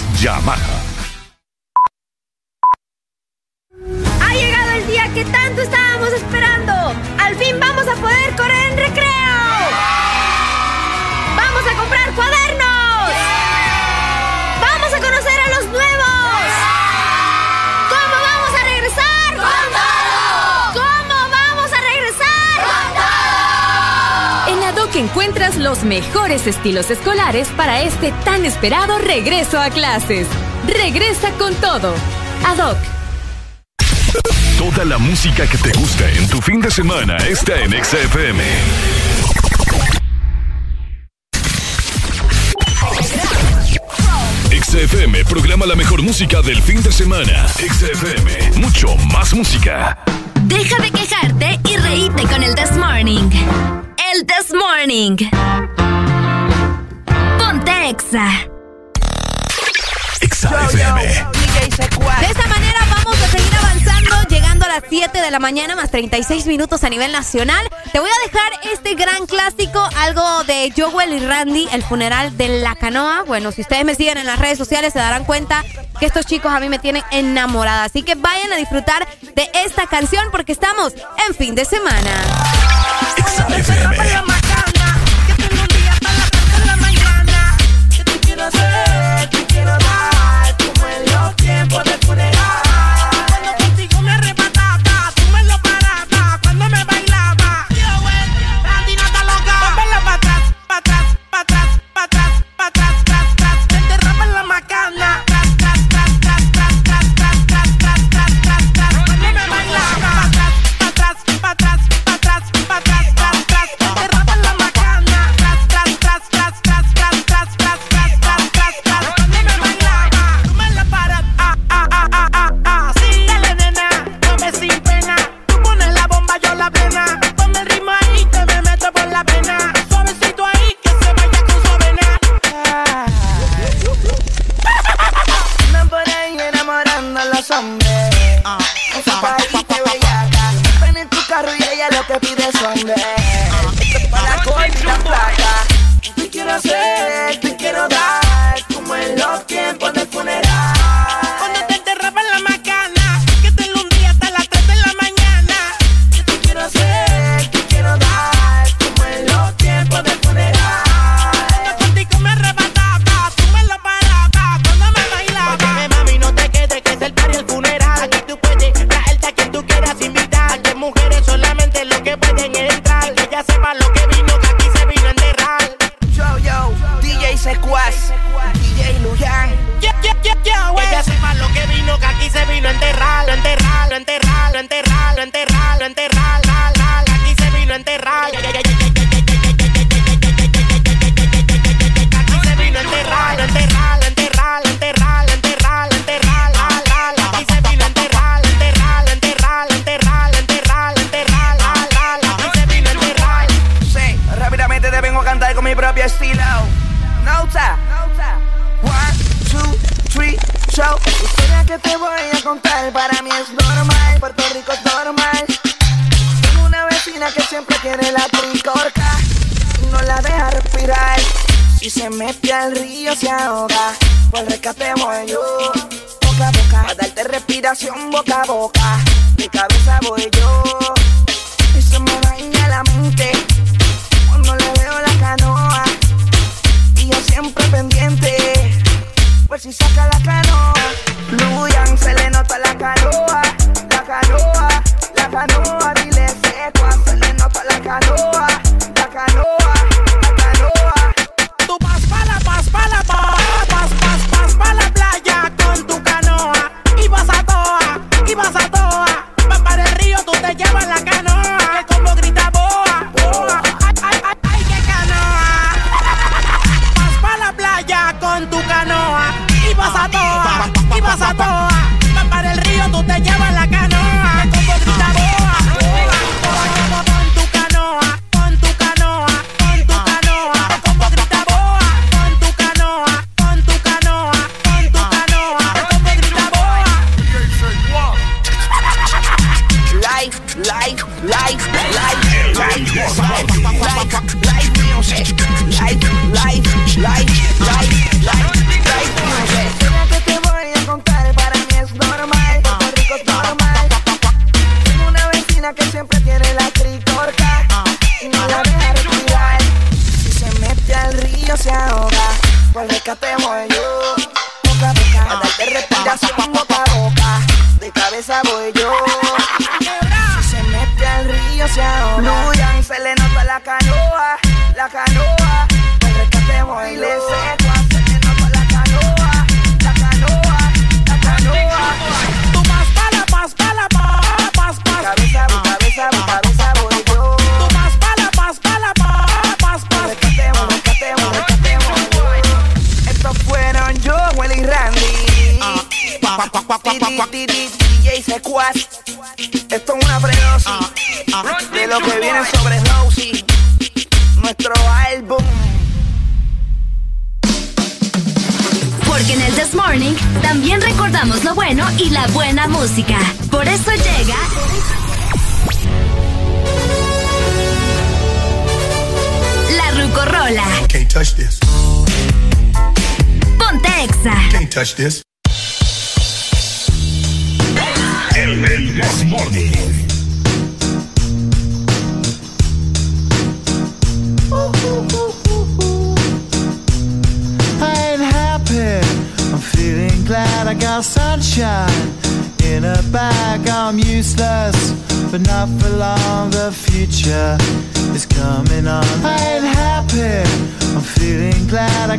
Yamaha. mejores estilos escolares para este tan esperado regreso a clases. Regresa con todo. Ad hoc. Toda la música que te gusta en tu fin de semana está en XFM. XFM programa la mejor música del fin de semana. XFM, mucho más música. Deja de quejarte y reíte con el This Morning. El This Morning. Exa. Exa FM. De esta manera vamos a seguir avanzando, llegando a las 7 de la mañana, más 36 minutos a nivel nacional. Te voy a dejar este gran clásico, algo de Joel y Randy, el funeral de la canoa. Bueno, si ustedes me siguen en las redes sociales, se darán cuenta que estos chicos a mí me tienen enamorada. Así que vayan a disfrutar de esta canción porque estamos en fin de semana. Exa FM.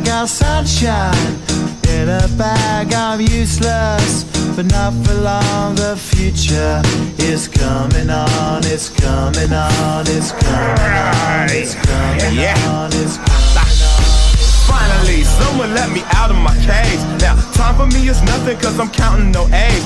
I got sunshine in a bag. I'm useless, but not for long. The future is coming on. It's coming on. It's coming on. It's coming on. It's coming on. Finally, someone let me out of my cage. Now, time for me is nothing cause I'm counting no A's.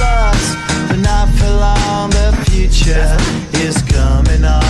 useless, but not for long. The future is coming on.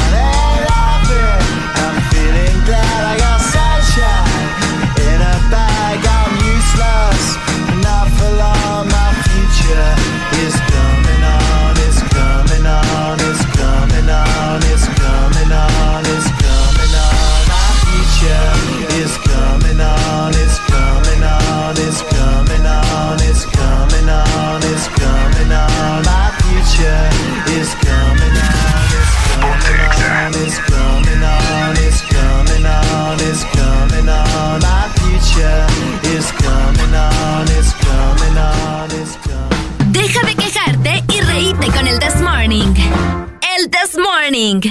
Morning.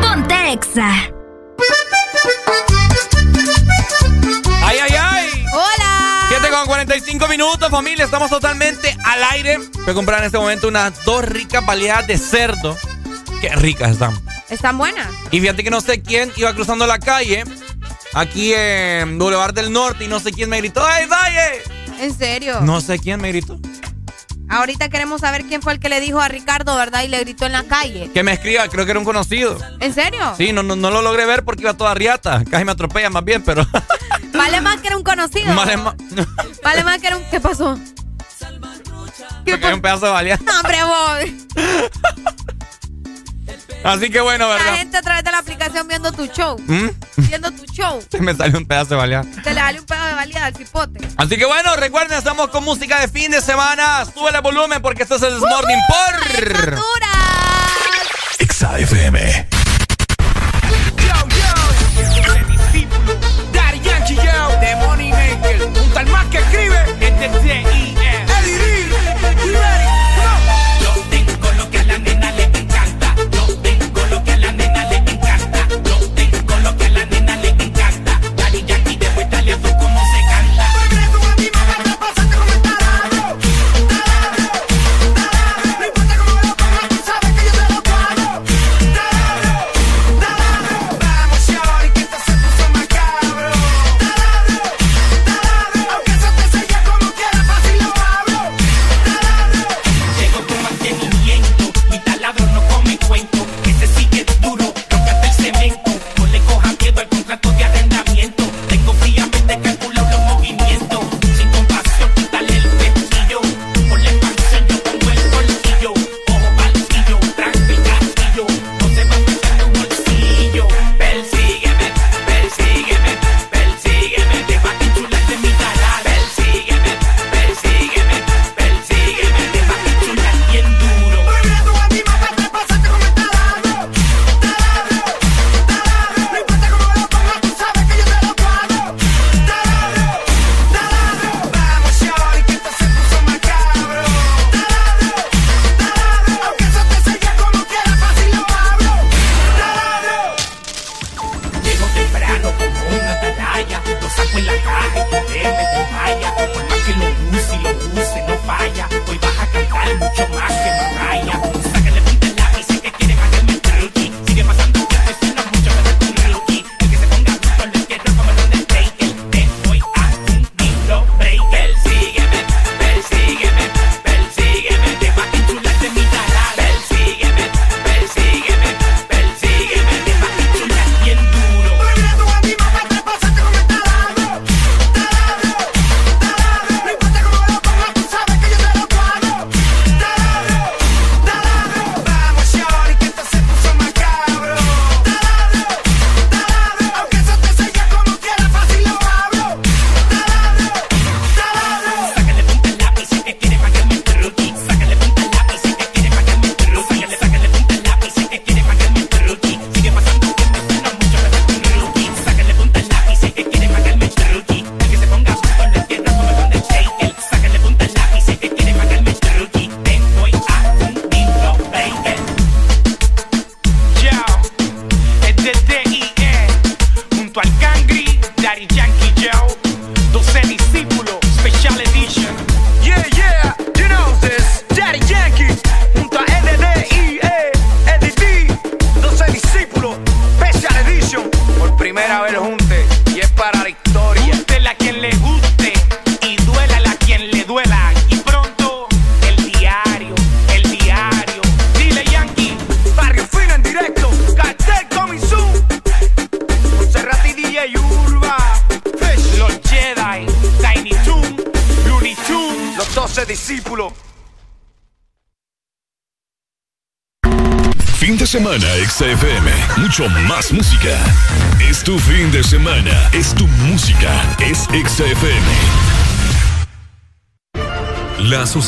Ponte ¡Ay, ay, ay! ¡Hola! 7 con 45 minutos, familia. Estamos totalmente al aire. Voy a comprar en este momento unas dos ricas baleadas de cerdo. ¡Qué ricas están! Están buenas. Y fíjate que no sé quién iba cruzando la calle aquí en Boulevard del Norte y no sé quién me gritó, ¡Ay, Valle! ¿En serio? No sé quién me gritó. Ahorita queremos saber quién fue el que le dijo a Ricardo, ¿verdad? Y le gritó en la calle. Que me escriba, creo que era un conocido. ¿En serio? Sí, no, no, no lo logré ver porque iba toda riata. Casi me atropella más bien, pero. *laughs* Vale más que era un conocido. Vale más. *laughs* Vale más que era un. ¿Qué pasó? ¿Qué pasó? un pedazo de. No, hombre, vos. *laughs* Así que bueno, ¿verdad? La gente a través de la aplicación viendo tu show. ¿Mm? Viendo tu show. *laughs* Me sale un pedazo de baleada. Se le sale un pedazo de baleada al cipote. Así que bueno, recuerden, estamos con música de fin de semana. Sube el volumen porque esto es el Morning por. XAFM. Yo, yo. Daddy Yankee, yo. The Money Maker. Un más que escribe. Este es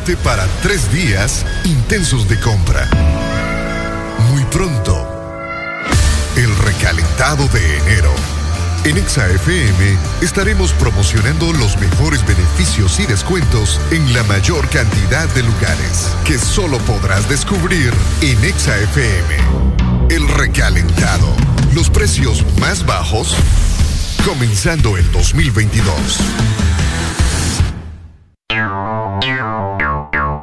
para tres días intensos de compra. Muy pronto, el recalentado de enero. En ExaFM estaremos promocionando los mejores beneficios y descuentos en la mayor cantidad de lugares que solo podrás descubrir en ExaFM. El recalentado. Los precios más bajos comenzando el 2022.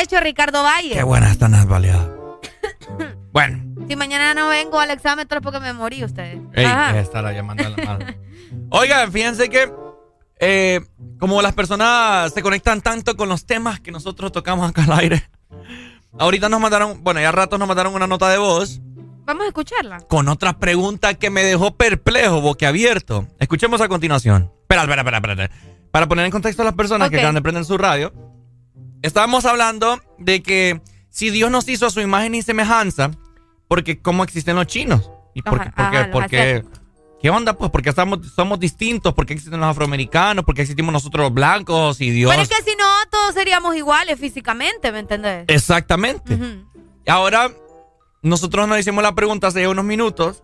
Provecho, Ricardo Valle. Qué buenas están las baleadas. *coughs* Bueno, Si mañana no vengo al exámetro es porque me morí ustedes. ey, Ajá. deja de estar llamando a la madre. Oigan, fíjense que eh, como las personas se conectan tanto con los temas que nosotros tocamos acá al aire, ahorita nos mandaron, bueno, ya ratos nos mandaron una nota de voz Vamos a escucharla. con otra pregunta que me dejó perplejo, boquiabierto. Escuchemos a continuación. Espera, espera, espera, espera. Para poner en contexto a las personas que acaban de prender su radio, estábamos hablando de que si Dios nos hizo a su imagen y semejanza, porque cómo existen los chinos. ¿Y por qué? Ajá, por qué- ajá, los por qué- asiáticos. ¿Qué onda? Pues porque estamos, somos distintos, porque existen los afroamericanos, porque existimos nosotros los blancos y Dios. Pero es que si no, todos seríamos iguales físicamente, ¿me entendés? Exactamente. Ujú. Ahora, nosotros nos hicimos la pregunta hace unos minutos.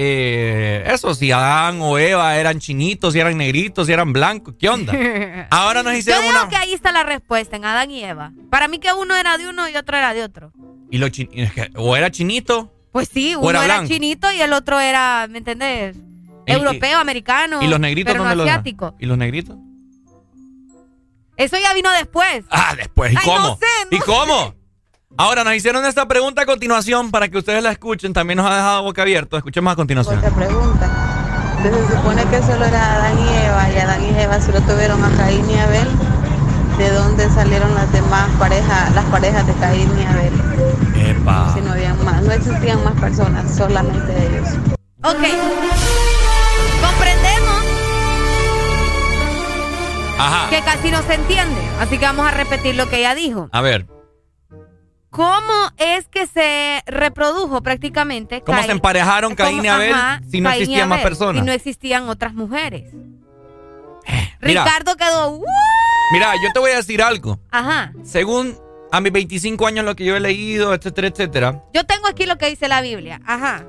Eh, eso, si Adán o Eva eran chinitos, si eran negritos, si eran blancos, ¿qué onda? *laughs* Ahora nos Yo hicieron digo una. que ahí está la respuesta, en Adán y Eva. Para mí que uno era de uno y otro era de otro. Y lo chin- o era chinito. Pues sí, uno era chinito y el otro era, ¿me entendés? Y- Europeo, americano. ¿Y los negritos pero no los asiático. ¿Y los negritos? Eso ya vino después. Ah, después. ¿Y Ay, cómo? no sé, no ¿Y cómo? Ahora nos hicieron esta pregunta a continuación para que ustedes la escuchen. También nos ha dejado boca abierto. Escuchemos a continuación. Otra pregunta. Entonces, se supone que solo era Adán y Eva, y Adán y Eva solo tuvieron a Caín y Abel. ¿De dónde salieron las demás parejas, las parejas de Caín y Abel? Epa. Si no habían más, no existían más personas, solamente ellos. Ok. Comprendemos Ajá. que casi no se entiende. Así que vamos a repetir lo que ella dijo. A ver. ¿Cómo es que se reprodujo prácticamente? ¿Cómo Caín- se emparejaron Caín y Abel ajá, si no Caín existían más personas? Si no existían otras mujeres. Mira. Ricardo quedó. "¿What?". Mira, yo te voy a decir algo. Ajá. Según a mis 25 años lo que yo he leído, etcétera, etcétera, Yo tengo aquí lo que dice la Biblia. Ajá.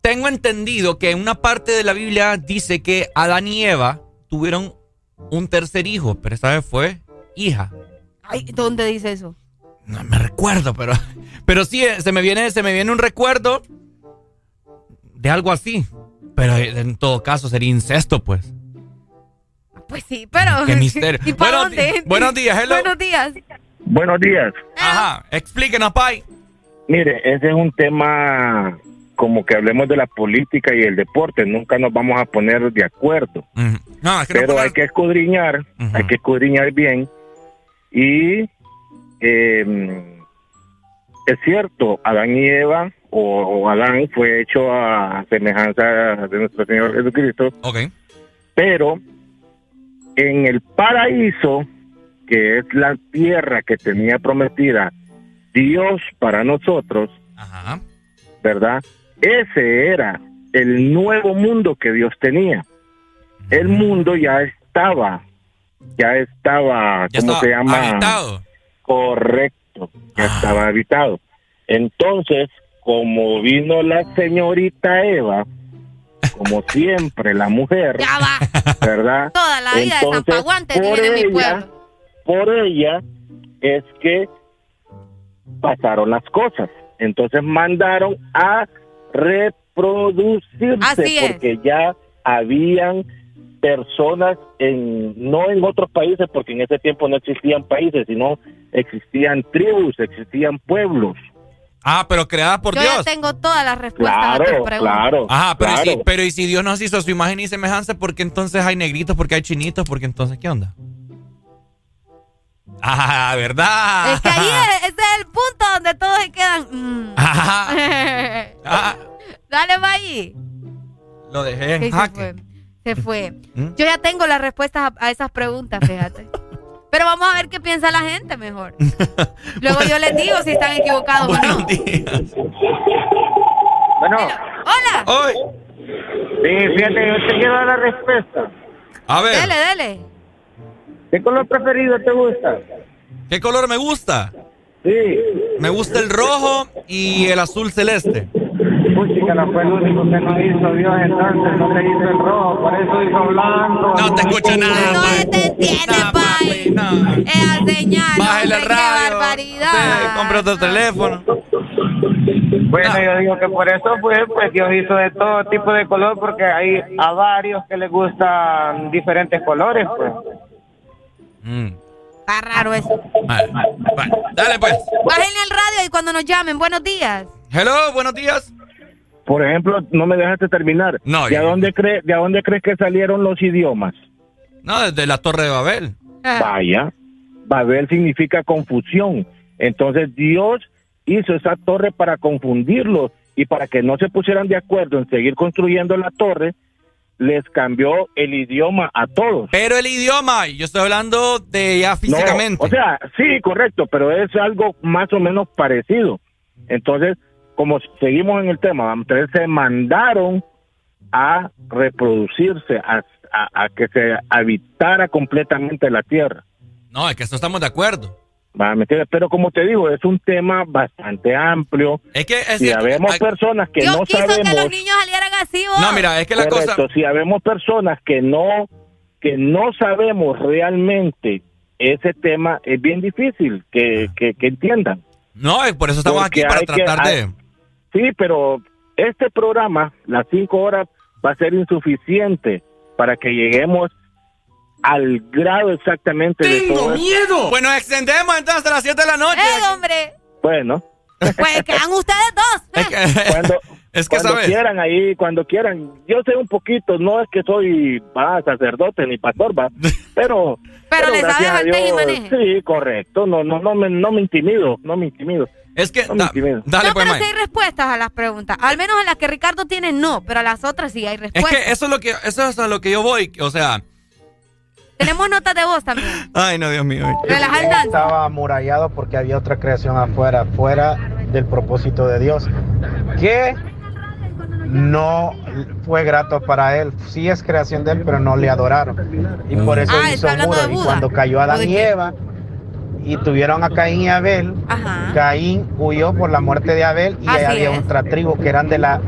tengo entendido que una parte de la Biblia dice que Adán y Eva tuvieron un tercer hijo, pero esta vez fue hija. Ay, ¿dónde dice eso? No me recuerdo, pero, pero sí, eh, se me, viene, se me viene un recuerdo de algo así. Pero en todo caso sería incesto, pues. Pues sí, pero. Qué *laughs* misterio. ¿Y para Buenos dónde? buenos días, hello. Buenos días. Buenos días. Ajá, explíquenos, Pai. Mire, ese es un tema como que hablemos de la política y el deporte. Nunca nos vamos a poner de acuerdo. No, es que no Pero puedo- hay que escudriñar, hay que escudriñar bien. Y eh, es cierto, Adán y Eva, o, o Adán fue hecho a semejanza de nuestro Señor Jesucristo. Ok. Pero en el paraíso, que es la tierra que tenía prometida Dios para nosotros, ¿verdad? Ese era el nuevo mundo que Dios tenía. El mundo ya estaba, ya estaba, Ya ¿cómo estaba se llama? habitado. Correcto, ya estaba habitado. Entonces, como vino la señorita Eva, como *laughs* siempre la mujer, Ya va. ¿verdad? Toda la vida de Entonces, Zampaguante por tiene mi ella, pueblo. por ella es que pasaron las cosas. Entonces mandaron a reproducirse Así es. porque ya habían personas en no en otros países porque en ese tiempo no existían países, sino existían tribus, existían pueblos. Ah, pero creada por Yo Dios. ya tengo todas las respuestas a Claro, tus preguntas. claro. Ajá, pero, claro. y si, pero y si Dios nos hizo su imagen y semejanza, ¿por qué entonces hay negritos? ¿Por qué hay chinitos? ¿Por qué entonces qué onda? *laughs* Ah, ¿verdad? Es que ahí es, ese es el punto donde todos se quedan. mm. *laughs* Ah, Dale, va ahí. lo dejé en jaque. Fue. Se fue. ¿Mm? Yo ya tengo las respuestas a, a esas preguntas, fíjate. *laughs* Pero vamos a ver qué piensa la gente mejor. *laughs* Luego yo les digo si están equivocados o no. Bueno. Hola. Sí, fíjate, yo te quiero dar la respuesta. A ver. Dele, dele. ¿Qué color preferido te gusta? ¿Qué color me gusta? Sí. Me gusta el rojo y el azul celeste. Puchica, no fue el único que no hizo Dios entonces, no te hizo el rojo, por eso hizo blanco. No te escucho nada. No te entiende, pai. Esa señal. Bájale el radio. barbaridad. Sí, compre otro teléfono. Bueno, yo digo que por eso fue, pues Dios hizo de todo tipo de color, porque hay a varios que les gustan diferentes colores, pues. Está raro eso. Dale, pues. Bájenle el radio y cuando nos llamen, buenos días. Hello, buenos días. Por ejemplo, no me dejaste terminar. No, ¿De ya- dónde, cree, ¿De dónde crees que salieron los idiomas? No, desde la Torre de Babel. Vaya, Babel significa confusión. Entonces Dios hizo esa torre para confundirlos y para que no se pusieran de acuerdo en seguir construyendo la torre, les cambió el idioma a todos. Pero el idioma, yo estoy hablando de ya físicamente. No, o sea, sí, correcto, pero es algo más o menos parecido. Entonces, como seguimos en el tema, entonces se mandaron a reproducirse, a, a- a que se habitara completamente la tierra. No, es que eso estamos de acuerdo. Pero como te digo, es un tema bastante amplio. Es que es si habemos personas que Dios no quiso sabemos, que los niños salieran así, vos. No, mira, es que la correcto, cosa. si habemos personas que no que no sabemos realmente ese tema, es bien difícil que, que, que entiendan. No, es por eso estamos Porque aquí para que- tratar hay- de. Sí, pero este programa, las cinco horas, va a ser insuficiente para que lleguemos al grado exactamente de todo esto. Bueno, extendemos entonces a las 7 de la noche. ¡Eh, hombre! Bueno, Pues quedan ustedes dos. *laughs* cuando, *laughs* Es que cuando sabes. quieran ahí, cuando quieran. Yo sé un poquito, no es que soy va, sacerdote ni pastor, va, *laughs* pero... Pero le gracias sabes a y Dios, maneje. Sí, correcto, no, no, no, me, no me intimido, no me intimido. Es que, intimido. Dale, no, pues, pero sí hay respuestas a las preguntas. Al menos a las que Ricardo tiene, no. Pero a las otras sí hay Es respuestas. que eso es lo que eso es a lo que yo voy, o sea, Tenemos notas de voz también. *laughs* ay, no, Dios mío. Estaba amurallado porque había otra creación afuera, fuera del propósito de Dios, que no fue grato para él. Sí es creación de él, pero no le adoraron. Y por eso Ah, hizo está hablando muro. de Y Buda. cuando cayó ¿O Adán y qué? Eva y tuvieron a Caín y Abel, Ajá. Caín huyó por la muerte de Abel y Así había es. otra tribu que eran de la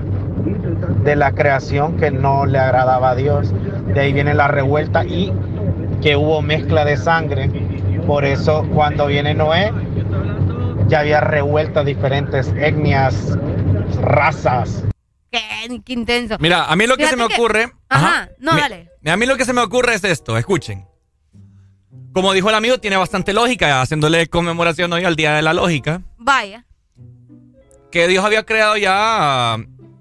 de la creación que no le agradaba a Dios. De ahí viene la revuelta y que hubo mezcla de sangre. Por eso cuando viene Noé ya había revuelta diferentes etnias, razas. Qué, qué intenso. Mira, a mí lo que se me ocurre, Ajá. No, Mi- dale. a mí lo que se me ocurre es esto, escuchen. Como dijo el amigo, tiene bastante lógica, haciéndole conmemoración hoy al Día de la Lógica, Vaya. que Dios había creado ya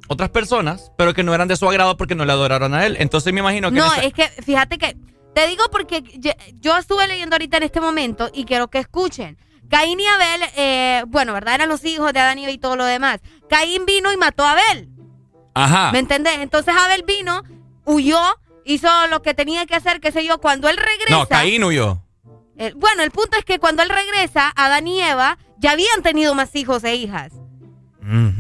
otras personas, pero que no eran de su agrado porque no le adoraron a él. Entonces me imagino que... No, esa- es que fíjate que te digo porque yo estuve leyendo ahorita en este momento y quiero que escuchen. Caín y Abel, eh, bueno, ¿verdad? Eran los hijos de Adán y y todo lo demás. Caín vino y mató a Abel. Ajá. ¿Me entendés? Entonces Abel vino, huyó, hizo lo que tenía que hacer, qué sé yo. Cuando él regresa. No, Caín huyó. eh, bueno, el punto es que cuando él regresa, Adán y Eva ya habían tenido más hijos e hijas.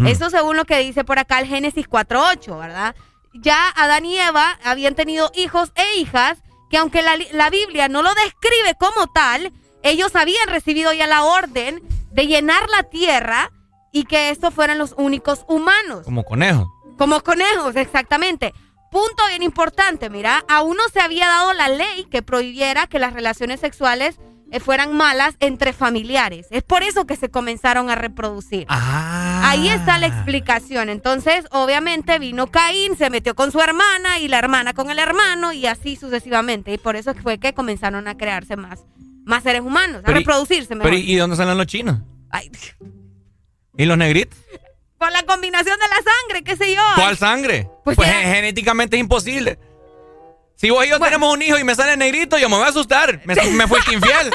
Eso según lo que dice por acá el Génesis 4.8, ¿verdad? Ya Adán y Eva habían tenido hijos e hijas que aunque la, la Biblia no lo describe como tal, ellos habían recibido ya la orden de llenar la tierra y que estos fueran los únicos humanos. Como conejo. Como conejos, exactamente. Punto bien importante, mira, aún no se había dado la ley que prohibiera que las relaciones sexuales eh, fueran malas entre familiares. Es por eso que se comenzaron a reproducir. Ahí está la explicación. Entonces, obviamente vino Caín, se metió con su hermana y la hermana con el hermano y así sucesivamente. Y por eso fue que comenzaron a crearse más, más seres humanos, a Pero y- reproducirse mejor. Pero, ¿y dónde salen los chinos? Ay, ¿Y los negritos? Por la combinación de la sangre, qué sé yo. ¿Cuál sangre? Pues Pues, ya- genéticamente es imposible. Si vos y yo tenemos un hijo y me sale negrito, yo me voy a asustar. Me, me fuiste *laughs* infiel.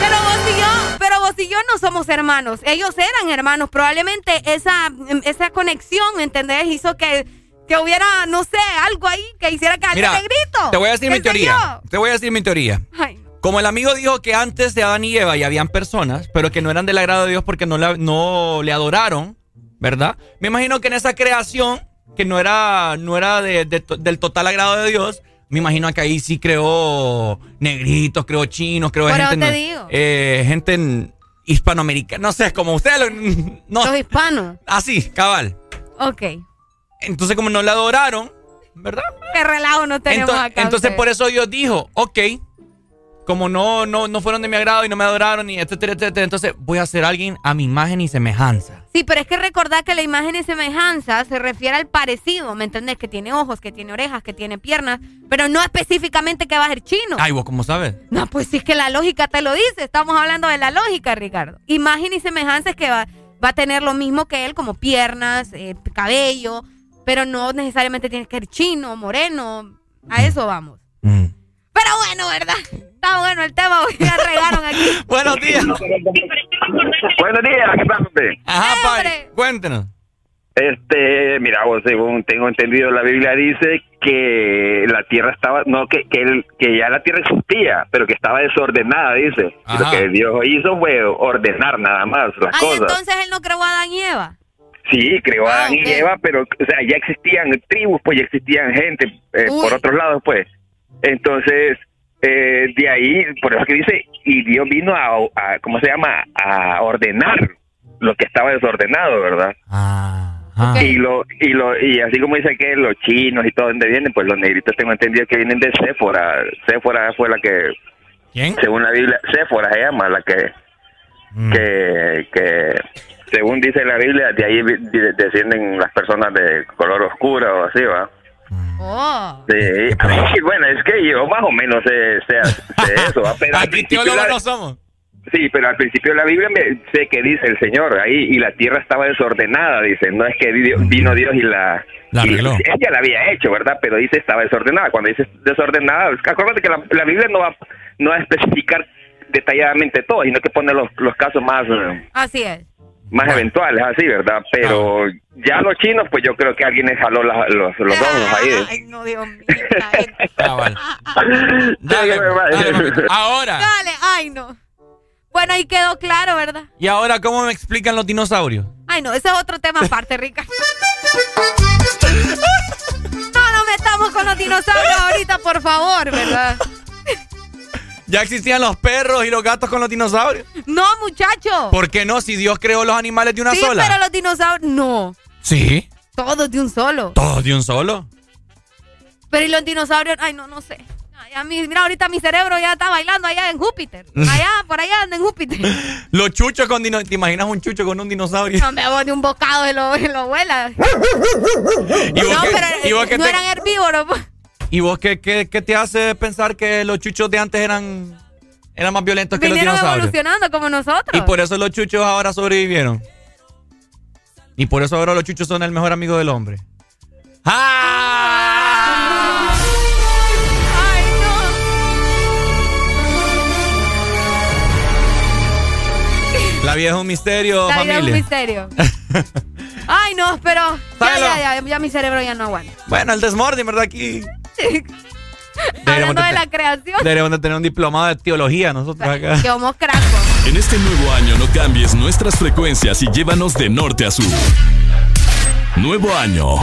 Pero vos y yo, pero vos y yo no somos hermanos. Ellos eran hermanos. Probablemente esa, esa conexión, ¿me entendés? Hizo que, que hubiera, no sé, algo ahí que hiciera que alguien negrito. te voy a decir ¿Qué mi teoría. Te voy a decir mi teoría. Ay, Como el amigo dijo que antes de Adán y Eva ya habían personas, pero que no eran del agrado de Dios porque no, la- no le adoraron, ¿verdad? Me imagino que en esa creación, que no era, no era de- de to- del total agrado de Dios, me imagino que ahí sí creó negritos, creó chinos, creó Por eso gente, te digo. eh, gente en- hispanoamericana, no sé, como ustedes, *laughs* no, Los hispanos. así, cabal. Ok. Entonces como no le adoraron, ¿verdad? Qué relajo no tenemos Ento- acá. entonces ustedes. por eso Dios dijo, ok, como no, no, no fueron de mi agrado y no me adoraron y etcétera, etcétera, entonces voy a ser alguien a mi imagen y semejanza. Sí, pero es que recordar que la imagen y semejanza se refiere al parecido, ¿me entendés? Que tiene ojos, que tiene orejas, que tiene piernas, pero no específicamente que va a ser chino. Ay, vos cómo sabes. No, pues sí es que la lógica te lo dice. Estamos hablando de la lógica, Ricardo. Imagen y semejanza es que va, va a tener lo mismo que él, como piernas, eh, cabello, pero no necesariamente tiene que ser chino, moreno. A eso vamos. Mm. Pero bueno, ¿verdad? Está bueno el tema, *laughs* hoy ya regaron aquí. Buenos días. Buenos días, ¿qué tal usted? Ajá, Pai, cuéntenos. Este, mira, vos, según tengo entendido, la Biblia dice que la tierra estaba, no, que, que, el- que ya la tierra existía, pero que estaba desordenada, dice. Y Lo Ajá. que Dios hizo fue ordenar nada más las Ay, cosas. entonces él no creó a Adán y Eva. Sí, creó a Ah, Adán y. Eva, pero, o sea, ya existían tribus, pues ya existían gente eh, por otros lados, pues. Entonces, eh, de ahí, por eso que dice, y Dios vino a, a, ¿cómo se llama? A ordenar lo que estaba desordenado, ¿verdad? Y lo y lo y así como dice que los chinos y todo donde vienen, pues los negritos tengo entendido que vienen de Séfora. Séfora fue la que ¿Quién? según la Biblia, Séfora se llama la que que que según dice la Biblia, de ahí descienden las personas de color oscuro o así, ¿va? Oh. Sí, *laughs* bueno, es que yo más o menos sé, sé, sé eso, pero *laughs* al Aquí principio la- no somos. Sí, pero al principio de la Biblia me, sé que dice el Señor ahí y la tierra estaba desordenada, dice, no es que di- vino Dios y la... La y- arregló. ella la había hecho, ¿verdad? Pero dice estaba desordenada. Cuando dice desordenada, acuérdate que la, la Biblia no va, no va a especificar detalladamente todo, sino que pone los, los casos más, eh, Así es. Más eventuales, así, ¿verdad? Pero ya los chinos, pues yo creo que alguien les jaló la- los, los ojos ahí. Ay, no, Dios mío. Cabal. *laughs* Dale, dale, mamita. Ahora. Dale, ay, no. Bueno, ahí quedó claro, ¿verdad? ¿Y ahora cómo me explican los dinosaurios? Ay, no, ese es otro tema aparte, Rica. *laughs* No nos metamos con los dinosaurios ahorita, por favor, ¿verdad? Ya existían los perros y los gatos con los dinosaurios. No, muchacho. ¿Por qué no? Si Dios creó los animales de una sí, sola. pero los dinosaurios, no. Sí. Todos de un solo. Todos de un solo. Pero y los dinosaurios, ay, no, no sé. A mí, mira, ahorita mi cerebro ya está bailando allá en Júpiter. *laughs* Allá, por allá anda en Júpiter. *laughs* Los chuchos con dinosaurios. ¿Te imaginas un chucho con un dinosaurio? No me voy de un bocado de lo, lo vuela. *laughs* ¿Y vos No, pero y vos eh, no te- eran herbívoros. ¿Y vos qué, qué, qué te hace pensar que los chuchos de antes eran, eran más violentos que los Vinieron dinosaurios? evolucionando como nosotros. Y por eso los chuchos ahora sobrevivieron. Y por eso ahora los chuchos son el mejor amigo del hombre. ¡Ah! Ay, La vida es un misterio, La vida es un familia. misterio. *laughs* Ay, no, pero ya, ya, ya, ya mi cerebro ya no aguanta. Bueno, el desmorning, ¿verdad? Aquí *laughs* Hablando de, de la creación, deberíamos de tener un diplomado de teología nosotros acá. que somos cracos. En este nuevo año no cambies nuestras frecuencias y llévanos de norte a sur. Nuevo año.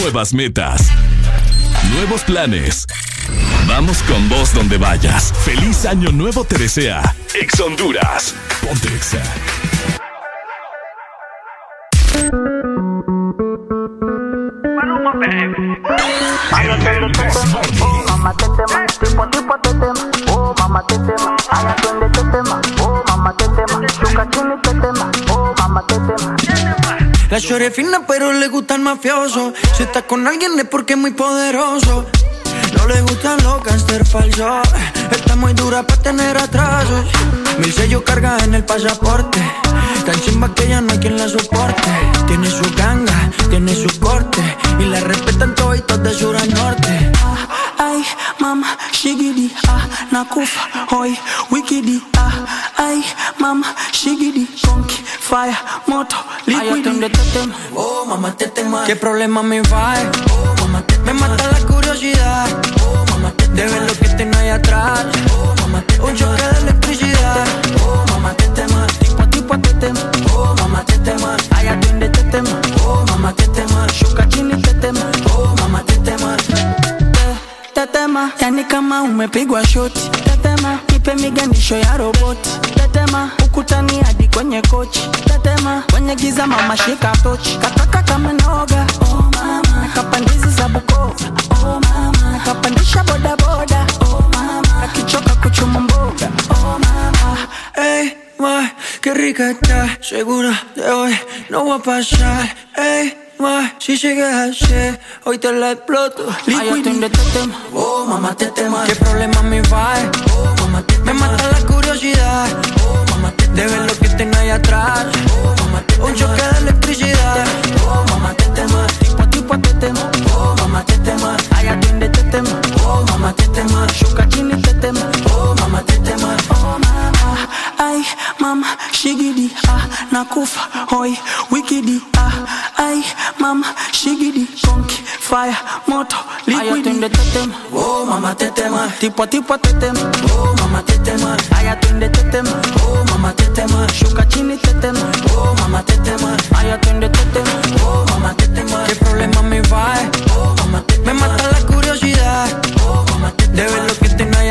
Nuevas metas. Nuevos planes. Vamos con vos donde vayas. Feliz año nuevo te desea. Ex Honduras. Ponte Exa. La chore fina, pero le gusta el mafioso. Si está con alguien es porque es muy poderoso. No le gustan los gangster falsos. Está muy dura para tener atrasos. Mil sellos carga en el pasaporte. Tan chimba que ya no hay quien la soporte. Tiene su ganga, tiene su corte. Y la respetan todos de sur a norte. Ay, mama, shigidi, ah, nakufa, hoy, wikidi, ah, ay, mama, shigidi, funky, fire, moto, liquidi. Oh, mamá, te tema. ¿Qué problema me va? Oh, mamá, te Me mata la curiosidad. Oh, mamá, te De ver lo que tengo ahí atrás. Oh, mamá, te Un choque de electricidad. Yani kama umepigwa shoti. Tetema, nipe miganisho ya roboti. Tetema, ukutani hadi kwenye kochi. Tetema, kwenye giza mama shika tochi. Kataka kama noga, oh mama. Nakapandizi za bukova oh mama. Nakapandisha boda boda, oh mama. Kakichoka kuchuma mboga, oh mama. hey rica está. Segura de hoy no va a pasar. Ey, si sigues así, hoy te la exploto. Liquid Oh, mamá, te tema. ¿Qué problema me va? Oh, mamá, te Me mata la curiosidad. Oh, mamá, te De ver lo que tengo ahí atrás. Oh, mamá, te Un choque de electricidad. Oh, mamá, te tema. Tipo a tipo te tema. Oh, mamá, te tema. Ay, atiende te tema. Oh, mamá, te tema. Shuka chini te tema. Oh, mamá, te tema. Oh mama, ay mama, shigidi, ah, nakufa, hoy, wikidi, ah, ay mama, shigidi, funky, fire, moto, liquidi. Oh, mamá, te tema. Tipo a tipo te tema. Oh, mamá, te tema. Ay, atiende te tema. Oh, mamá, te tema. Shuka chini te tema. Oh, mamá, te tema. Ay, atiende te tema. Oh, mamá, te tema. ¿Qué problema me va? Oh, mamá, te Me mata la curiosidad. Oh, mamá, te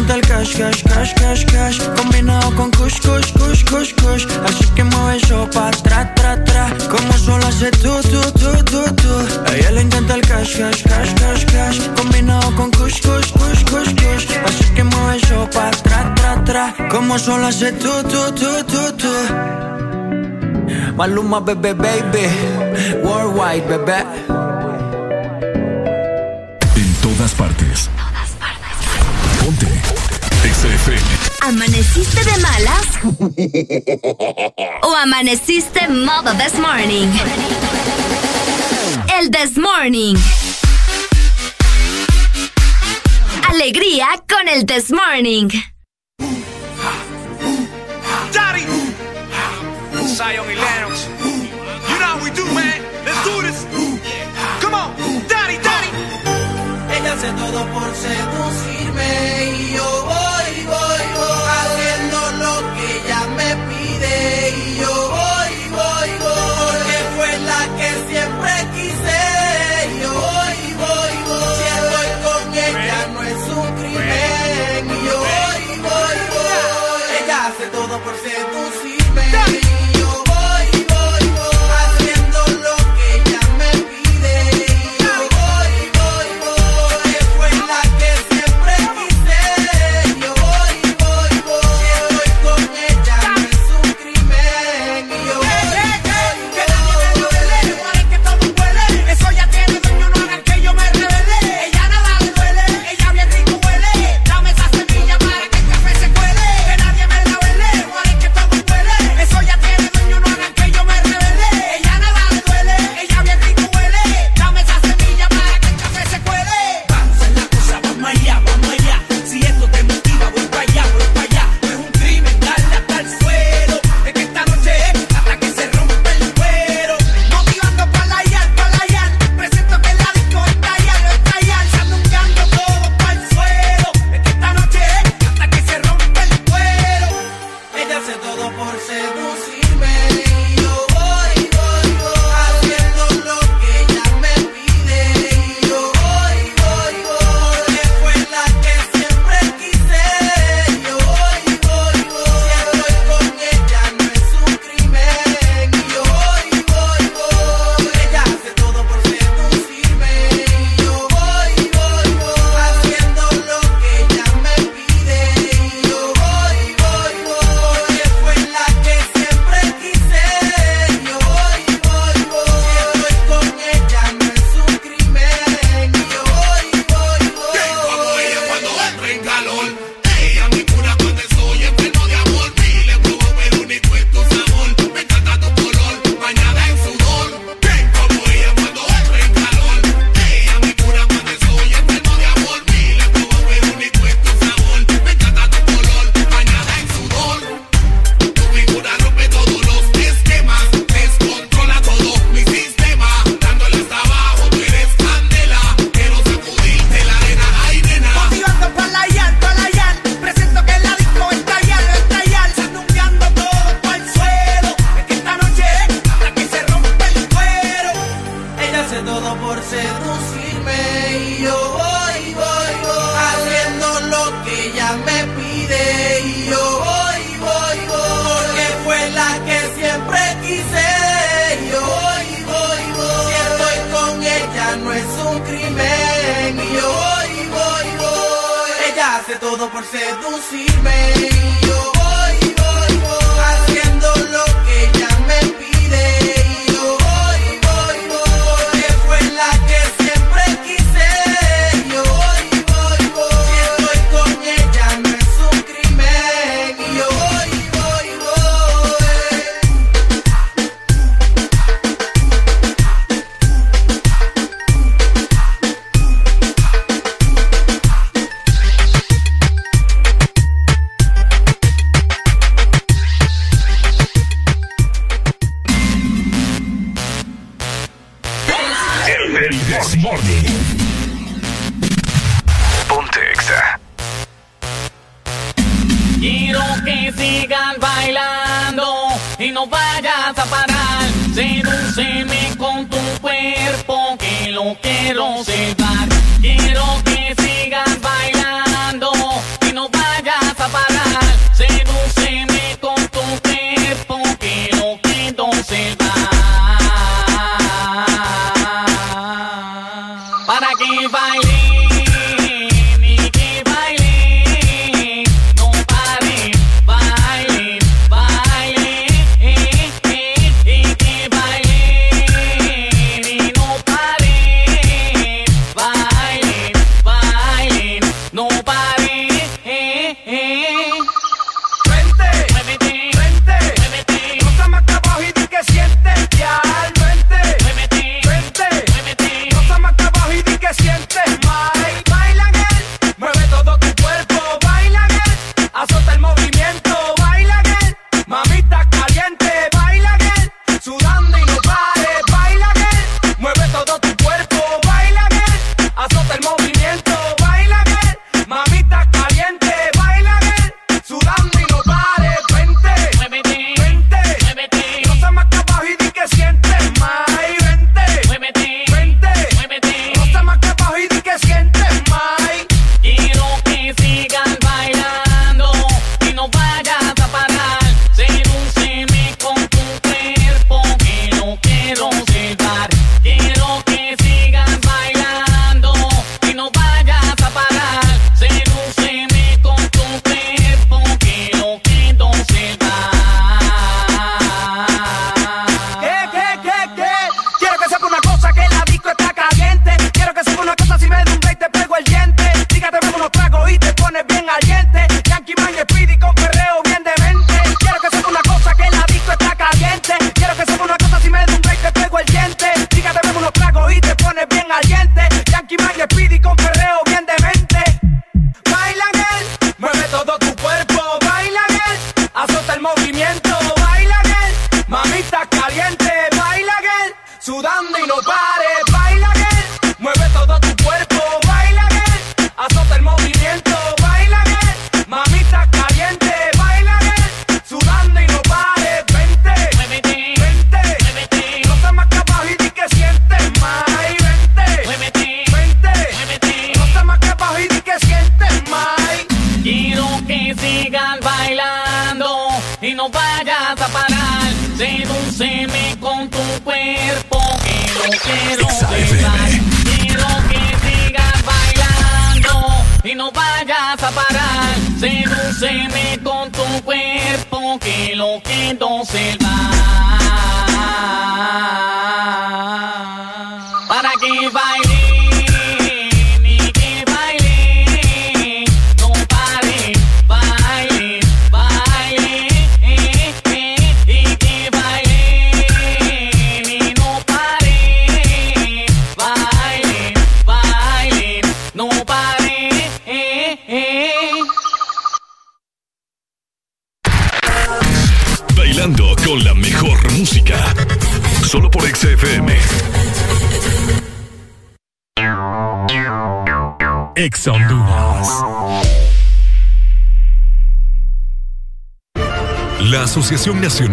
Encanta el cash, cash, cash, cash, cash. Combinado con kush, kush, kush, kush, kush. Así que mueve eso pa' atrás, tra, tra. Como solo hace tú, tú, tú, tú, tú A ella le encanta el cash, cash, cash, cash, cash. Combinado con kush, kush, kush, kush, kush. Así que mueve eso pa' atrás, tra, tra. Como solo hace tú, tú, tú, tú, tú Maluma, bebé, baby. Worldwide, bebé. En todas partes. XFM. ¿Amaneciste de malas? ¿O amaneciste modo this morning? El this morning. Alegría con el this morning. Daddy! Zion y Lennox. You know how we do, man. Let's do this. Come on, Daddy, Daddy. Ella hace todo por seducirme seducir.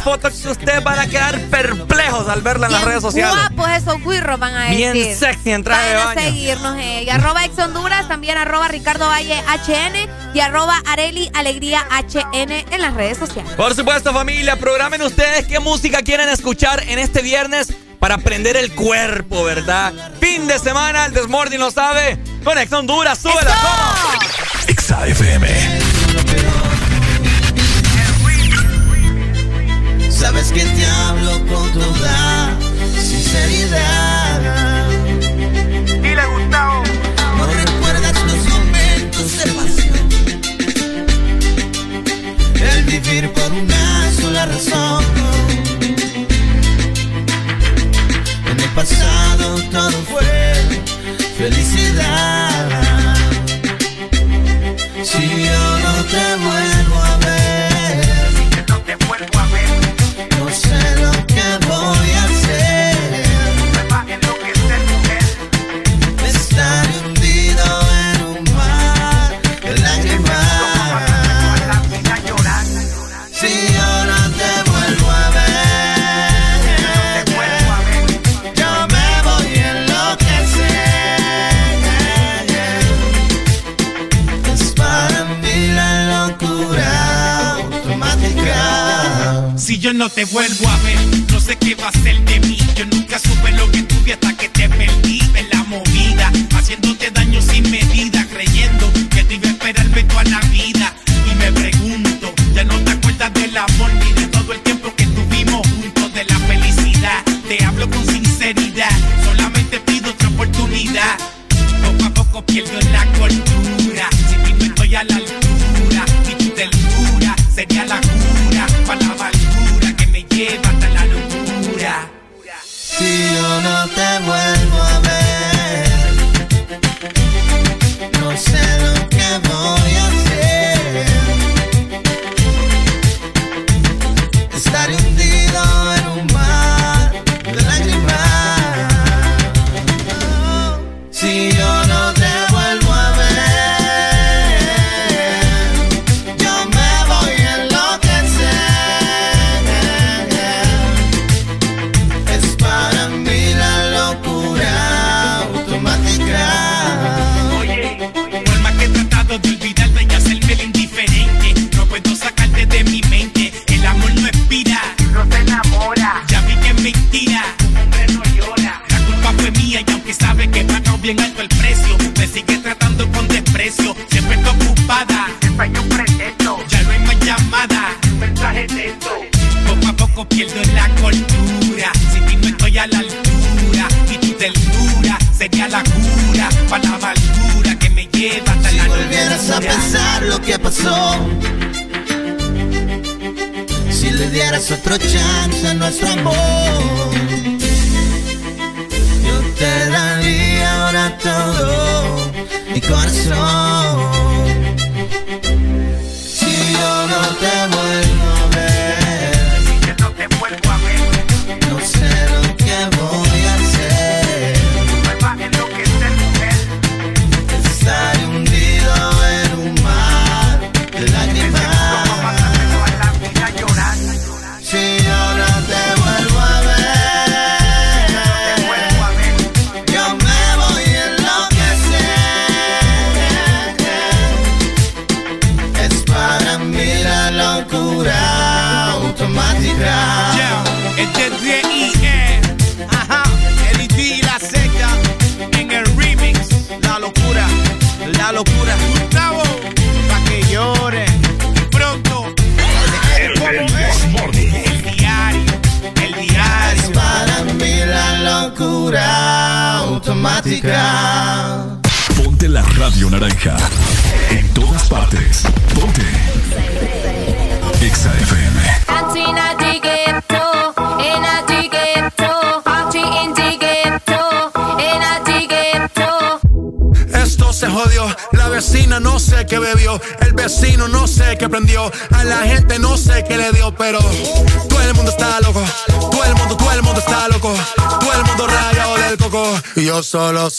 Foto que ustedes van a quedar perplejos al verla en las redes sociales. guapos esos guirros van a decir. Bien sexy en traje de Vayan a baño. seguirnos, eh. Y arroba ex Honduras, también arroba Ricardo Valle HN y arroba Areli Alegría HN en las redes sociales. Por supuesto, familia, programen ustedes qué música quieren escuchar en este viernes para prender el cuerpo, ¿verdad? Fin de semana, el Desmorning lo sabe. Conexión Honduras, súbela, ¿cómo? XFM. Que te hablo con toda sinceridad. Dile Gustavo. No recuerdas los momentos de pasión. El vivir por una sola razón. En el pasado todo fue felicidad. Si yo no te vuelvo no te vuelvo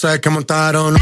se que montaron.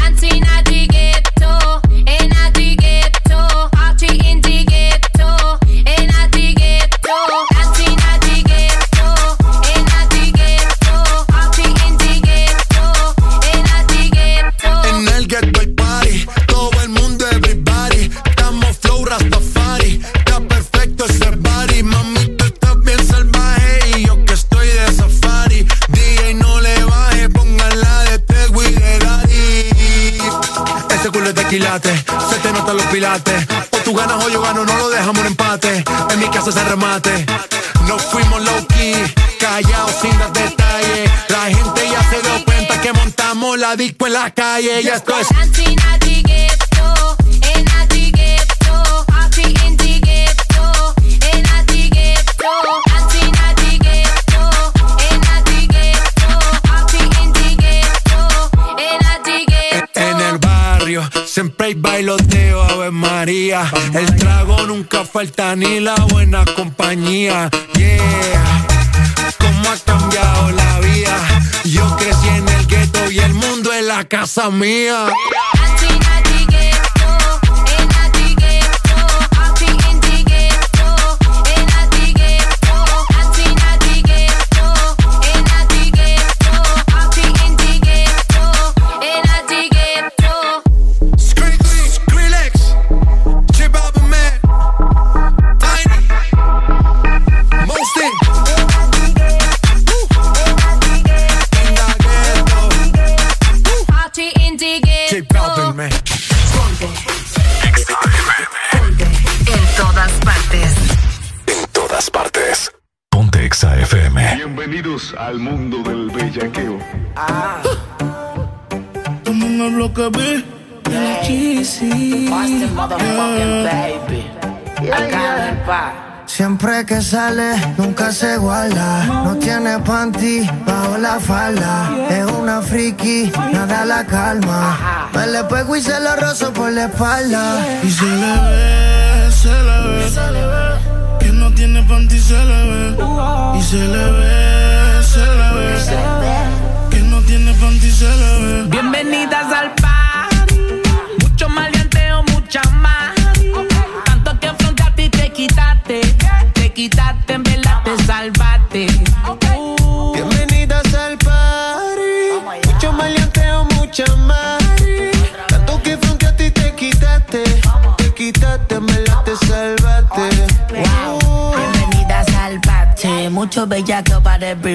mía. calma. Me le pego y se lo rozo por la espalda. Y se le ve, se le ve. Que no tiene panty, se le ve. Y se le ve, se le ve. Que no tiene panty, se le ve.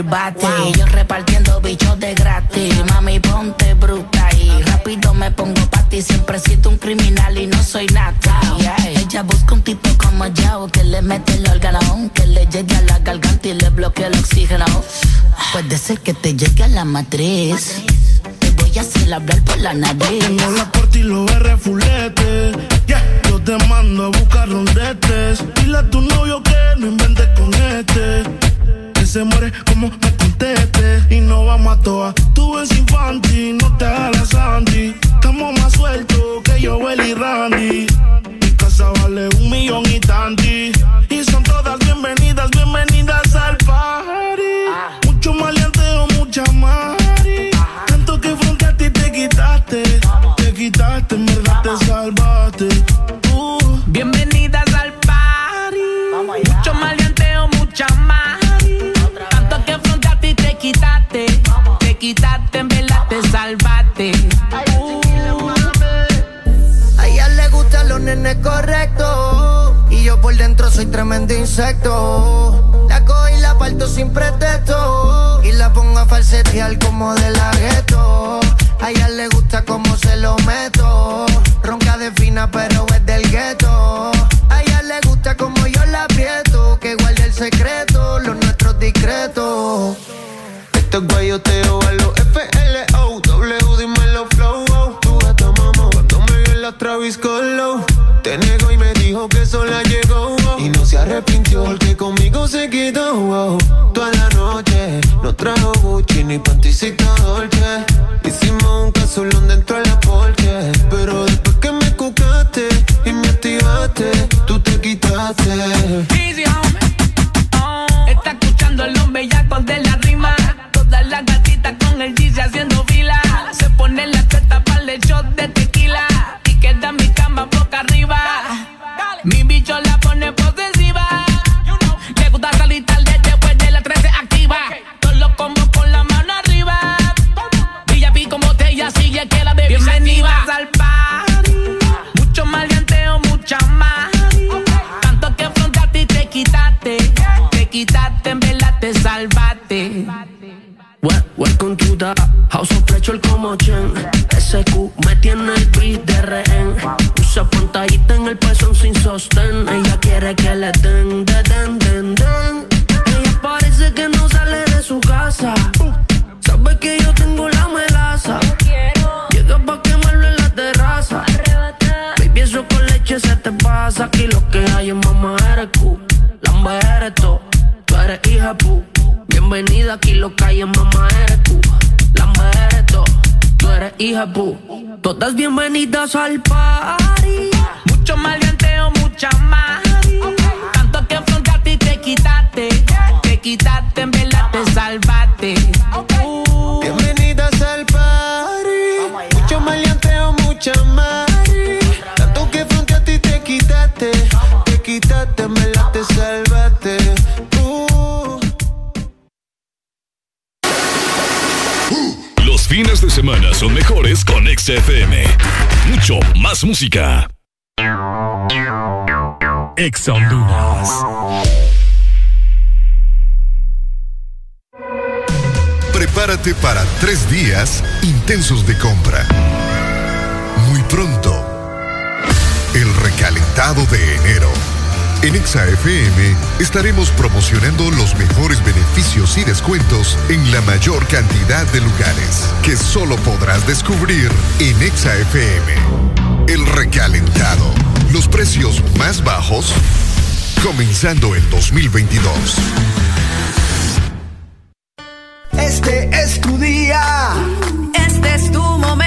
Wow. Yo repartiendo bichos de gratis. Mami, ponte bruta y rápido me pongo pa' ti. Siempre siento un criminal y no soy nata. Ella busca un tipo como yo que le mete el órgano, que le llegue a la garganta y le bloquee el oxígeno. Puede ser que te llegue a la matriz. Te voy a hacer hablar por la nariz. Tengo la por ti, lo Todas bienvenidas al party. Mucho malianteo, mucha más. Tanto que afrontaste y te quitaste, te quitaste tardes con XFM. Mucho más música. Exondunas. Prepárate para tres días intensos de compra. Muy pronto, el recalentado de enero en ExaFM estaremos promocionando los mejores beneficios y descuentos en la mayor cantidad de lugares que solo podrás descubrir en ExaFM. El recalentado, los precios más bajos, comenzando el 2022. Este es tu día. Este es tu momento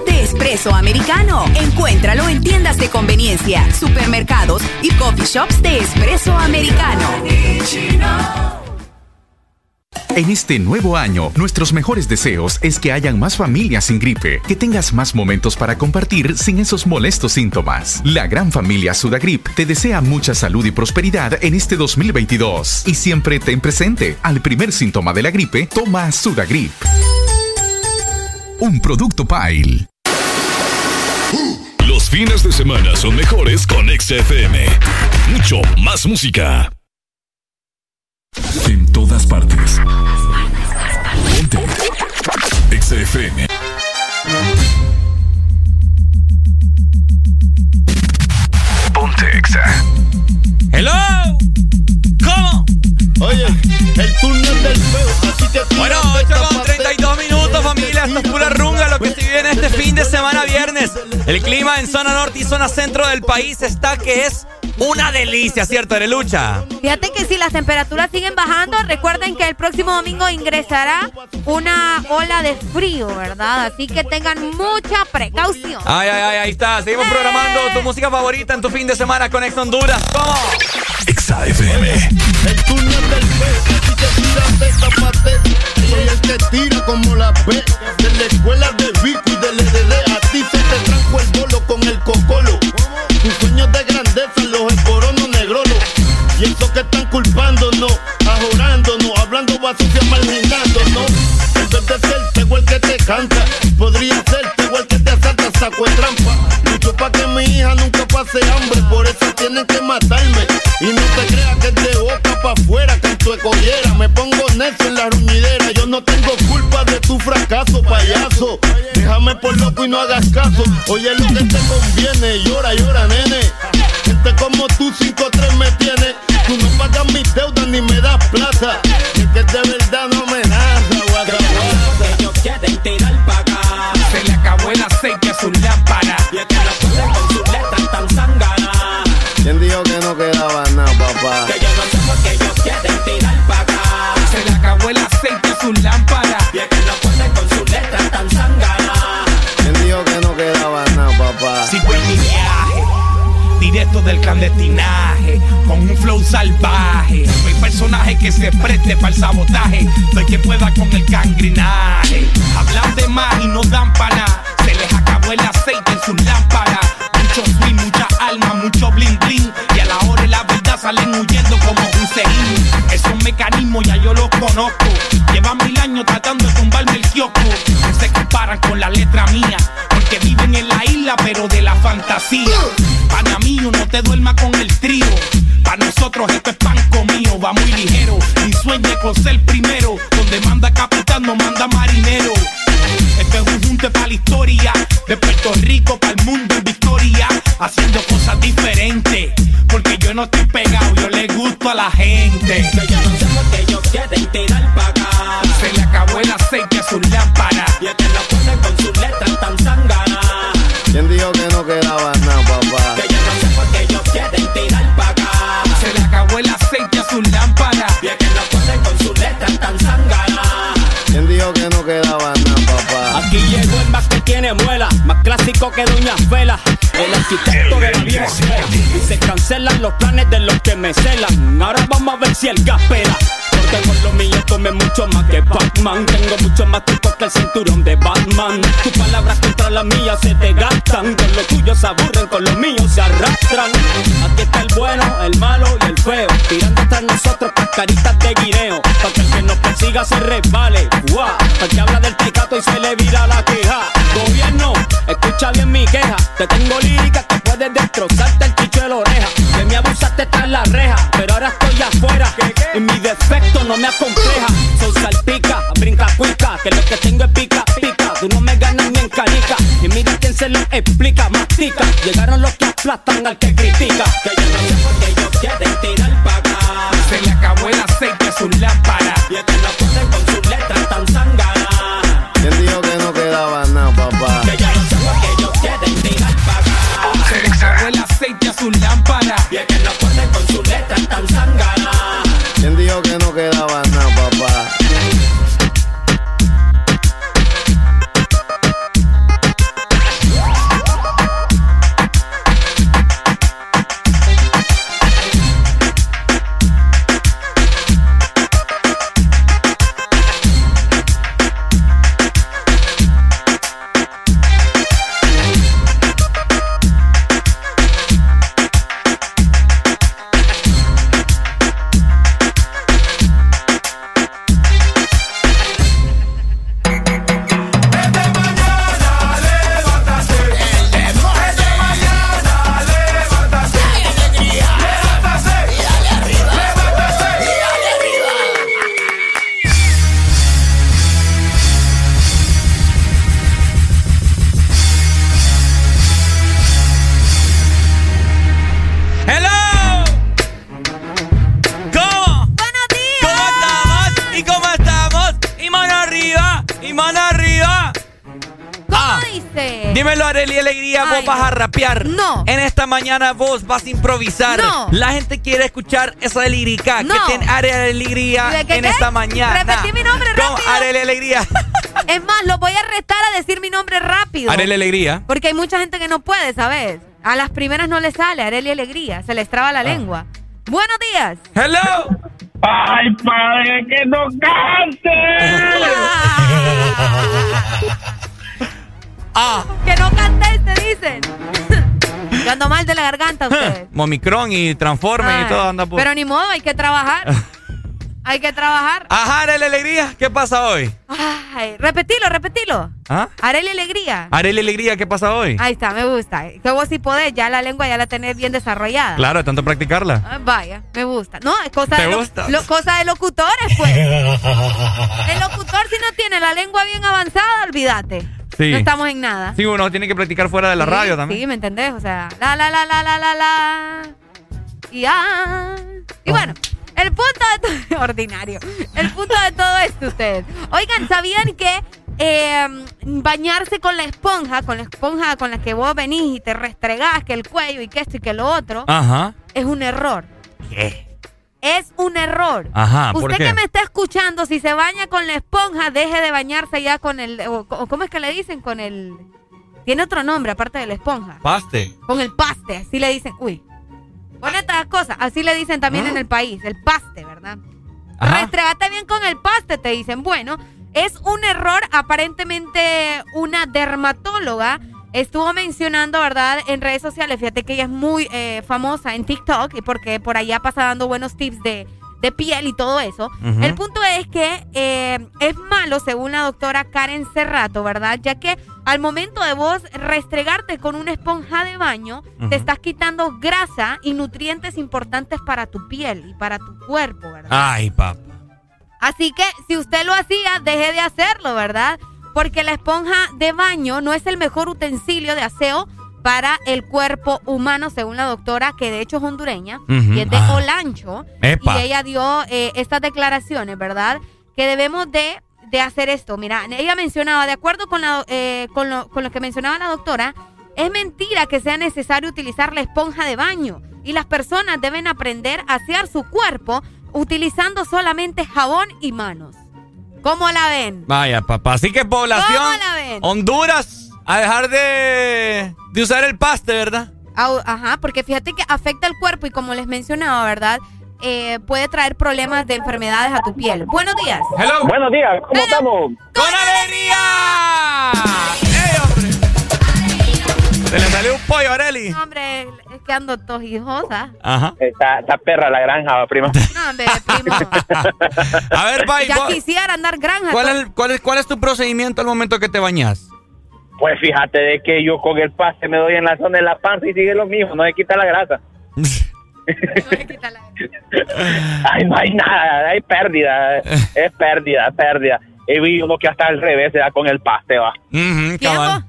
de espresso americano. Encuéntralo en tiendas de conveniencia, supermercados y coffee shops de espresso americano. En este nuevo año, nuestros mejores deseos es que hayan más familias sin gripe, que tengas más momentos para compartir sin esos molestos síntomas. La gran familia Sudagrip te desea mucha salud y prosperidad en este 2022. Y siempre ten presente, al primer síntoma de la gripe, toma Sudagrip. Un producto Pile. Los fines de semana son mejores con XFM. Mucho más música. En todas partes. Ponte. XFM. Ponte Exa. Hello. Oye, el túnel del feo, así te Bueno, 8 con 32 minutos, familia. Esto es pura runga lo que se viene este fin de semana viernes. El clima en zona norte y zona centro del país está que es una delicia, ¿cierto, Arelucha? Fíjate que si las temperaturas siguen bajando, recuerden que el próximo domingo ingresará una ola de frío, ¿verdad? Así que tengan mucha precaución. Ay, ay, ay, ahí está. Seguimos programando tu música favorita en tu fin de semana con Ex Honduras. ¿Cómo? Exa FM. El túnel del feo, así te tiras de zapate. Soy el que tira como la B. De la escuela de Vico y del. A ti se te trajo el bolo con el cocolo. Sueños de grandeza los escoronos negrolo. Y eso que están culpándonos, ajorándonos, hablando basura, marginándonos. En vez de ser el que te canta, podría ser el que te asalta, saco de trampa. Lucho pa' que mi hija nunca pase hambre, por eso tienen que matarme. Y no te creas que es de boca pa' afuera, canto de collera. Me pongo necio en la ruñidera, yo no tengo culpa de tu fracaso, payaso. Déjame por loco y no hagas caso. Oye lo que te conviene, llora, llora, nene. Gente como tú, 5-3 me tiene. Tú no pagas mis deudas ni me das plata. Del clandestinaje, con un flow salvaje. Soy personaje que se preste para el sabotaje, soy que pueda con el gangrinaje. Hablan de más y no dan para se les acabó el aceite en sus lámparas. Mucho swing, mucha alma, mucho bling bling, y a la hora de la verdad salen huyendo como Hussein. Esos mecanismos ya yo los conozco, llevan mil años tratando de tumbarme el kiosco. Se comparan con la letra mía, en la isla pero de la fantasía. Pana mío, no te duermas con el trío. Para nosotros esto es pan comido, va muy ligero. Y sueñe con ser primero, donde manda capitán no manda marinero. Esto es un junte para la historia, de Puerto Rico para el mundo en victoria, haciendo cosas diferentes. Porque yo no estoy pegado, yo le gusto a la gente. Muela, más clásico que Doña Fela, el arquitecto de la vieja. Y se cancelan los planes de los que me celan. Ahora vamos a ver si el gas pela. Con lo mío come mucho más que Batman. Tengo mucho más tiempo que el cinturón de Batman. Tus palabras contra las mías se te gastan. Con los tuyos se aburren, con los míos se arrastran. Aquí está el bueno, el malo y el feo. Tirando tras nosotros cascaritas de guineo. Para que el que nos persiga se resbale. Guau, para que habla del tecato y se le vira la queja. Gobierno, escucha bien mi queja. Te tengo lírica que puedes destrozarte el chicho de la oreja. De mí abusaste tras la reja, pero ahora estoy afuera. Y mi defecto no me acompleja. Soy salpica, brinca cuica, que lo que tengo es pica, pica. Tú no me ganas ni en canica. Y mira quién se lo explica, mastica. Llegaron los que aplastan al que critica. Que dice. Dímelo, Areli Alegría, vos vas a rapear. No. En esta mañana vos vas a improvisar. No. La gente quiere escuchar esa lírica No. que tiene Areli Alegría ¿De qué, en qué? esta mañana. Repetí mi nombre Con rápido. Areli Alegría. *laughs* Es más, lo voy a retar a decir mi nombre rápido. Areli Alegría. Porque hay mucha gente que no puede, ¿sabes? A las primeras no le sale, Areli Alegría, se les traba Ah. la lengua. Buenos días. Hello. Ay, padre, que no cante. *laughs* Ah. Que no cantes, te dicen. *laughs* Yo ando mal de la garganta ustedes. Momicron y Transforme y todo anda por. Pero ni modo, hay que trabajar. *laughs* hay que trabajar. Ajá, Areli Alegría, ¿qué pasa hoy? Ay, repetilo, repetilo. ¿Ah? Areli Alegría. Areli Alegría, ¿qué pasa hoy? Ahí está, me gusta. Que vos si podés, ya la lengua ya la tenés bien desarrollada. Claro, tanto practicarla. Ah, Vaya, me gusta. No, es cosa, ¿Te de, lo- gusta? lo- cosa de locutores, pues. *laughs* El locutor, si no tiene la lengua bien avanzada, olvídate. Sí. No estamos en nada. Sí, uno tiene que practicar fuera de la Sí, radio también. Sí, ¿me entendés? O sea, la, la, la, la, la, la, la. Y, ah. y Oh. bueno, el punto de todo... *laughs* Ordinario. El punto de todo esto, ustedes. Oigan, ¿sabían que eh, bañarse con la esponja, con la esponja con la que vos venís y te restregás que el cuello y que esto y que lo otro, Ajá. es un error? ¿Qué? Es un error. Ajá, ¿por Usted qué? que me está escuchando, si se baña con la esponja, deje de bañarse ya con el... O, ¿Cómo es que le dicen? Con el... Tiene otro nombre aparte de la esponja. Paste. Con el paste, así le dicen. Uy. Con estas cosas, así le dicen también en el país, el paste, ¿verdad? Restregate bien con el paste, te dicen. Bueno, es un error. Aparentemente, una dermatóloga estuvo mencionando, ¿verdad? En redes sociales. Fíjate que ella es muy eh, famosa en TikTok y porque por allá pasa dando buenos tips de, de piel y todo eso. El punto es que eh, es malo, según la doctora Karen Cerrato, ¿verdad? Ya que al momento de vos restregarte con una esponja de baño, te estás quitando grasa y nutrientes importantes para tu piel y para tu cuerpo, ¿verdad? Ay, papá. Así que si usted lo hacía, deje de hacerlo, ¿verdad? Porque la esponja de baño no es el mejor utensilio de aseo para el cuerpo humano, según la doctora, que de hecho es hondureña y es de Ah. Olancho. Epa. Y ella dio eh, estas declaraciones, ¿verdad? Que debemos de, de hacer esto. Mira, ella mencionaba, de acuerdo con, la, eh, con, lo, con lo que mencionaba la doctora, es mentira que sea necesario utilizar la esponja de baño y las personas deben aprender a asear su cuerpo utilizando solamente jabón y manos. ¿Cómo la ven? Vaya, papá. Así que población. ¿Cómo la ven? Honduras, a dejar de, de usar el paste, ¿verdad? Ajá, porque fíjate que afecta el cuerpo y como les mencionaba, ¿verdad? Eh, puede traer problemas de enfermedades a tu piel. Buenos días. Hello. Buenos días, ¿cómo estamos? ¡Con alegría! ¡Ey, hombre! Se le salió un pollo Areli. No, hombre, que ando tojijosa. Ajá. Está, está perra la granja, prima. No, hombre, primo. *laughs* A ver, Pai, ya vos- quisiera andar granja. ¿cuál es, cuál, es, ¿cuál es tu procedimiento al momento que te bañas? Pues fíjate de que yo con el paste me doy en la zona de la panza y sigue lo mismo, no me quita la grasa. *laughs* Ay, no hay nada, hay pérdida, es pérdida, pérdida. He visto uno que hasta al revés se da con el paste, va. ¿Quién cabal.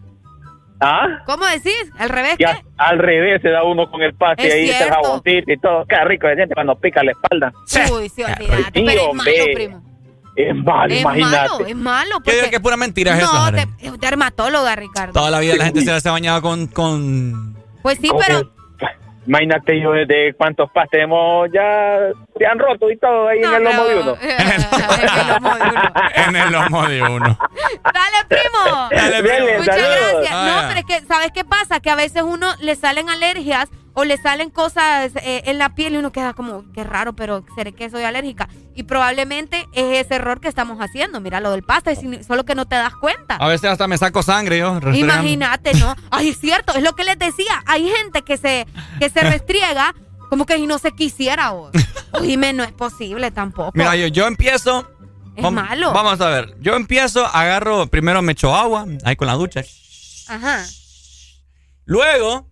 ¿Ah? ¿Cómo decís? ¿Al revés Que qué? a- al revés se da uno con el Es y ahí cierto. jaboncito y todo. Qué rico se siente cuando pica la espalda. Uy, sí, olvídate. Sí, pero es malo, primo. Es malo, Es imagínate. malo, es malo. Yo digo que es pura mentira eso, No, te- es dermatóloga, Ricardo. Toda la vida la gente se, se bañaba con, con... Pues sí, ¿Cómo pero... Imagínate yo desde cuántos pastes hemos ya se han roto y todo ahí en *laughs* el lomo de uno. *laughs* en el lomo de uno. Dale, primo. Dale, primo. Muchas gracias. Ah, no, pero es que, ¿sabes qué pasa? Que a veces uno le salen alergias o le salen cosas eh, en la piel y uno queda como, qué raro, pero seré que soy alérgica. Y probablemente es ese error que estamos haciendo. Mira lo del pasta, solo que no te das cuenta. A veces hasta me saco sangre yo. restregando. Imagínate, ¿no? Ay, es cierto, es lo que les decía. Hay gente que se, que se restriega como que si no se quisiera. vos. Oíme, no es posible tampoco. Mira, yo, yo empiezo... Es vam- malo. Vamos a ver. Yo empiezo, agarro, primero me echo agua, ahí con la ducha. Ajá. Luego,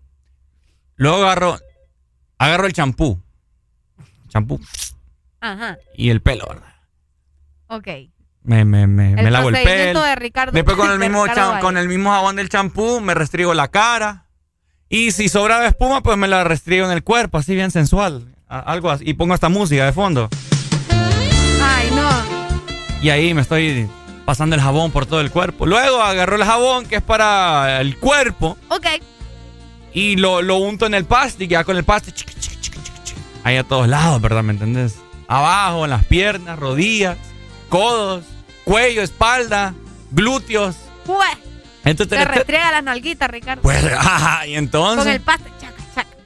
luego agarro, agarro el champú. Champú Ajá. y el pelo, ¿verdad? Ok. Me, me, me, El me lavo el pelo. de Ricardo- Después con el de mismo Ricardo con el mismo jabón del champú me restrigo la cara. Y si sobraba espuma, pues me la restrigo en el cuerpo, así bien sensual. Algo así. Y pongo esta música de fondo. Ay, no. Y ahí me estoy pasando el jabón por todo el cuerpo. Luego agarró el jabón que es para el cuerpo. Ok. Y lo, lo unto en el paste y queda con el paste. ahí a todos lados, ¿verdad? ¿Me entendés? Abajo, en las piernas, rodillas, codos, cuello, espalda, glúteos. Pues. Entonces, Te restriega las nalguitas, Ricardo. Pues, *laughs* ajá, y entonces. Con el paste, chaca, chaca.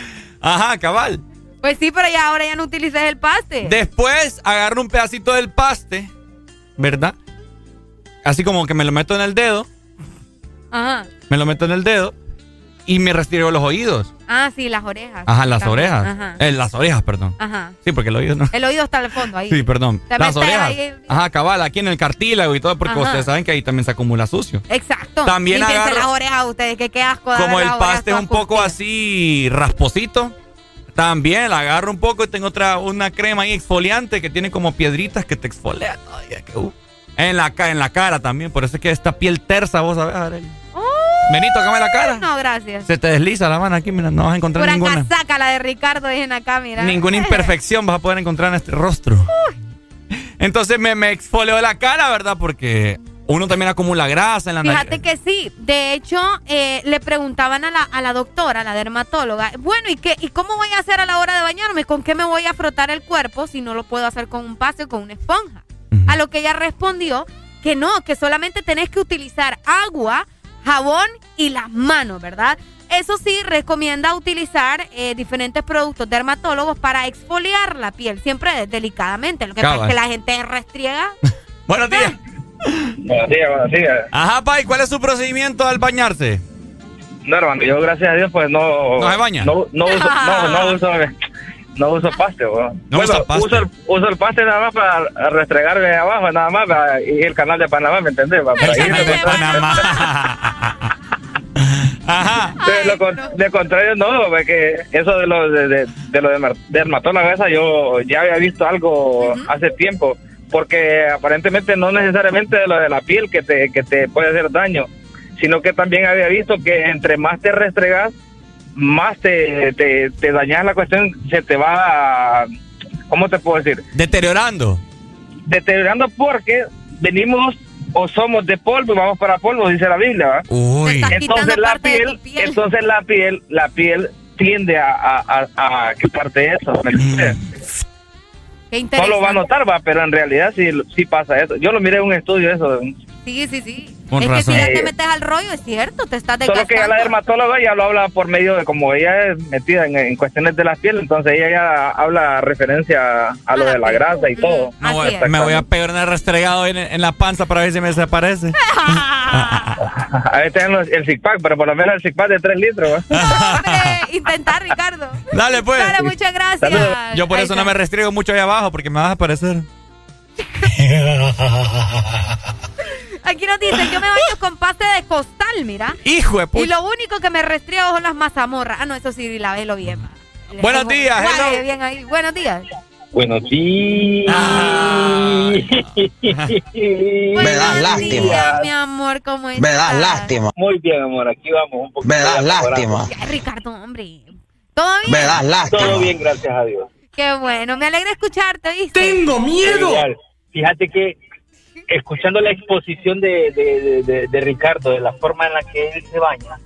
*laughs* Ajá, cabal. Pues sí, pero ya ahora ya no utilices el paste. Después agarro un pedacito del paste, ¿verdad? Así como que me lo meto en el dedo. Ajá. Me lo meto en el dedo y me restriego los oídos. Ah, sí, las orejas. Ajá, las También. orejas. Ajá. Eh, las orejas, perdón. Ajá. Sí, porque el oído no. El oído está al fondo ahí. Sí, perdón. Te Las orejas. ahí. Ajá, cabal, aquí en el cartílago y todo, porque Ajá. ustedes saben que ahí también se acumula sucio. Exacto. También agarro- las orejas ustedes, que qué asco. Como el paste es un poco así rasposito, también la agarro un poco y tengo otra, una crema ahí exfoliante que tiene como piedritas que te exfolia todavía. que, uh. En la, en la cara también, por eso es que esta piel tersa, vos sabés, Arely. Vení, tócame la cara. No, gracias. Se te desliza la mano aquí, mira, no vas a encontrar Pura ninguna, casaca la de Ricardo, dicen acá, mira. ninguna *laughs* imperfección vas a poder encontrar en este rostro. Entonces me, me exfolio la cara, ¿verdad? Porque uno también acumula grasa en la nariz. Fíjate que sí. De hecho, eh, le preguntaban a la, a la doctora, a la dermatóloga, bueno, ¿y qué, ¿y cómo voy a hacer a la hora de bañarme? ¿Con qué me voy a frotar el cuerpo si no lo puedo hacer con un paste o con una esponja? A lo que ella respondió que no, que solamente tenés que utilizar agua, jabón y las manos, ¿verdad? Eso sí, recomienda utilizar eh, diferentes productos dermatólogos para exfoliar la piel, siempre delicadamente. Lo que pasa es que la gente restriega. *laughs* Buenos días. Buenos días, buenos días. Ajá, Pai, ¿cuál es su procedimiento al bañarse? No, hermano, yo gracias a Dios pues no... ¿No se baña? No, no uso, no, no uso, no uso paste, weón. No Bueno, usa paste. Uso, el, uso el paste nada más para restregarme abajo, nada más, para, y el canal de Panamá, ¿me entendés? Para, para ahí de *laughs* Ajá. De, lo, con- de contrario, no, porque eso de lo de, de, de lo de esa, yo ya había visto algo hace tiempo, porque aparentemente no necesariamente de lo de la piel que te, que te puede hacer daño, sino que también había visto que entre más te restregas, más te, te, te dañas la cuestión, se te va, ¿cómo te puedo decir? Deteriorando. Deteriorando porque venimos o somos de polvo y vamos para polvo, dice la Biblia, ¿va? Uy. Entonces la piel, entonces la piel, la piel tiende a, a, a, a quitarte eso. ¿me entiendes? Qué No interesante. lo va a notar, va, pero en realidad sí, sí pasa eso. Yo lo miré en un estudio eso. Sí, sí, sí. Con es razón. que si ya te metes al rollo, es cierto, te estás Solo que ya desgastando. la dermatóloga ya lo habla por medio de como ella es metida en, en cuestiones de la piel, entonces ella ya habla referencia a lo de la grasa y todo. No, voy- me voy a pegar un restregado en, en la panza para ver si me desaparece. A ver, tengan los- el six pack, pero por lo menos el six pack de 3 litros. Hombre, intentar, Ricardo. Dale, pues. Dale, muchas gracias. Yo por Ahí eso no me restriego mucho ahí abajo, porque me vas a aparecer. *laughs* Aquí nos dicen, yo me baño *laughs* con paste de costal, mira. Hijo de Y puta. lo único que me restriego son las mazamorras. Ah, no, eso sí, lávelo bien. Buenos días, hello. bien ahí. Buenos días. Buenos días. Me das lástima. mi amor, ¿cómo estás? Muy bien, amor, aquí vamos un poquito. Me das lástima. Ya, Ricardo, hombre. ¿Todo bien? Me das lástima. Todo bien, gracias a Dios. Qué bueno, me alegra escucharte, ¿viste? Igual. Fíjate que escuchando la exposición de, de, de- Ricardo, de la forma en la que él se baña,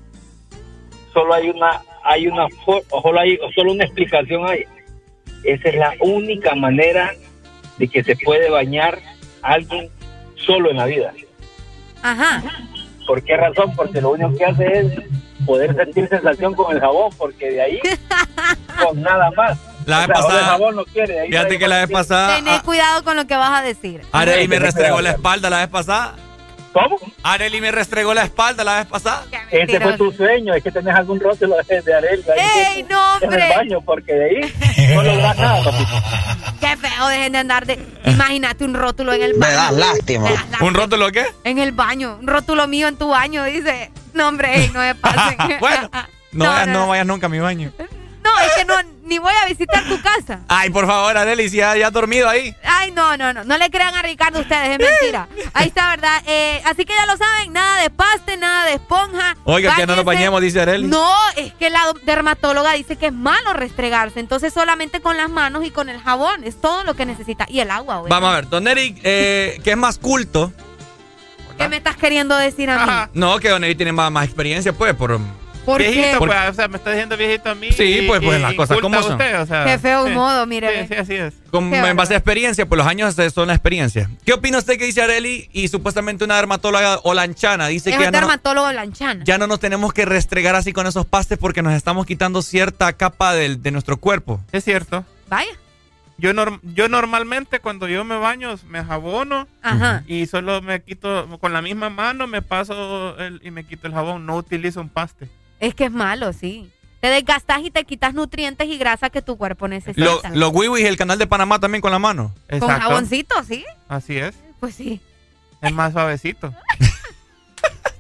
solo hay una, hay una, solo hay, solo una explicación hay. Esa es la única manera de que se puede bañar alguien solo en la vida. Ajá. ¿Por qué razón? Porque lo único que hace es poder sentir sensación con el jabón, porque de ahí, *laughs* con nada más. La vez O sea, ahora el pasada- jabón no quiere, Fíjate que la vez pasada. Tené cuidado con lo que vas a decir. Areli me restregó la espalda la vez pasada. ¿Cómo? Areli me restregó la espalda la vez pasada. Ese fue tu sueño, es que tenés algún rótulo de, de Arel ahí ¡Ey, no, en hombre! el baño, porque de ahí no logras nada, *laughs* papito. Qué feo, dejen de andar de... Imagínate un rótulo en el baño. Me das lástima. ¿Un rótulo qué? En el baño, un rótulo mío en tu baño, dice. No, hombre, ey, no me pasen. *laughs* Bueno, *laughs* no, No, vayas, no, no no. vayas nunca a mi baño. No, es que no, ni voy a visitar tu casa. Ay, por favor, Arely, si ya, ya has dormido ahí. Ay, no, no, no. No le crean a Ricardo ustedes, es mentira. Ahí está, ¿verdad? Eh, así que ya lo saben, nada de paste, nada de esponja. Oiga, que no nos bañemos, dice Arely. No, es que la dermatóloga dice que es malo restregarse. Entonces solamente con las manos y con el jabón. Es todo lo que necesita. Y el agua, obviamente. Vamos a ver, Don Eric, eh, que es más culto. ¿Qué me estás queriendo decir a mí? No, que Don Eric tiene más, más experiencia, pues, por... ¿Por qué? Viejito, pues, o sea, me está diciendo viejito a mí. Sí, y- pues, pues, y- las cosas como son. usted, o sea, Qué feo sí. modo, mire. Sí, sí, así es. Como en base a experiencia, pues los años son la experiencia. ¿Qué opina usted que dice Areli y supuestamente una dermatóloga olanchana dice Es que ya el no, dermatólogo lanchana. ya no nos tenemos que restregar así con esos pastes porque nos estamos quitando cierta capa del- de nuestro cuerpo? Es cierto. Vaya. Yo, norm- yo normalmente cuando yo me baño me jabono Ajá. y solo me quito con la misma mano me paso el- y me quito el jabón. No utilizo un paste. Es que es malo, sí. Te desgastas y te quitas nutrientes y grasa que tu cuerpo necesita. Lo- Los wiwis y el canal de Panamá también con la mano. Con jaboncito, sí. Así es. Pues sí. Es más suavecito. *laughs*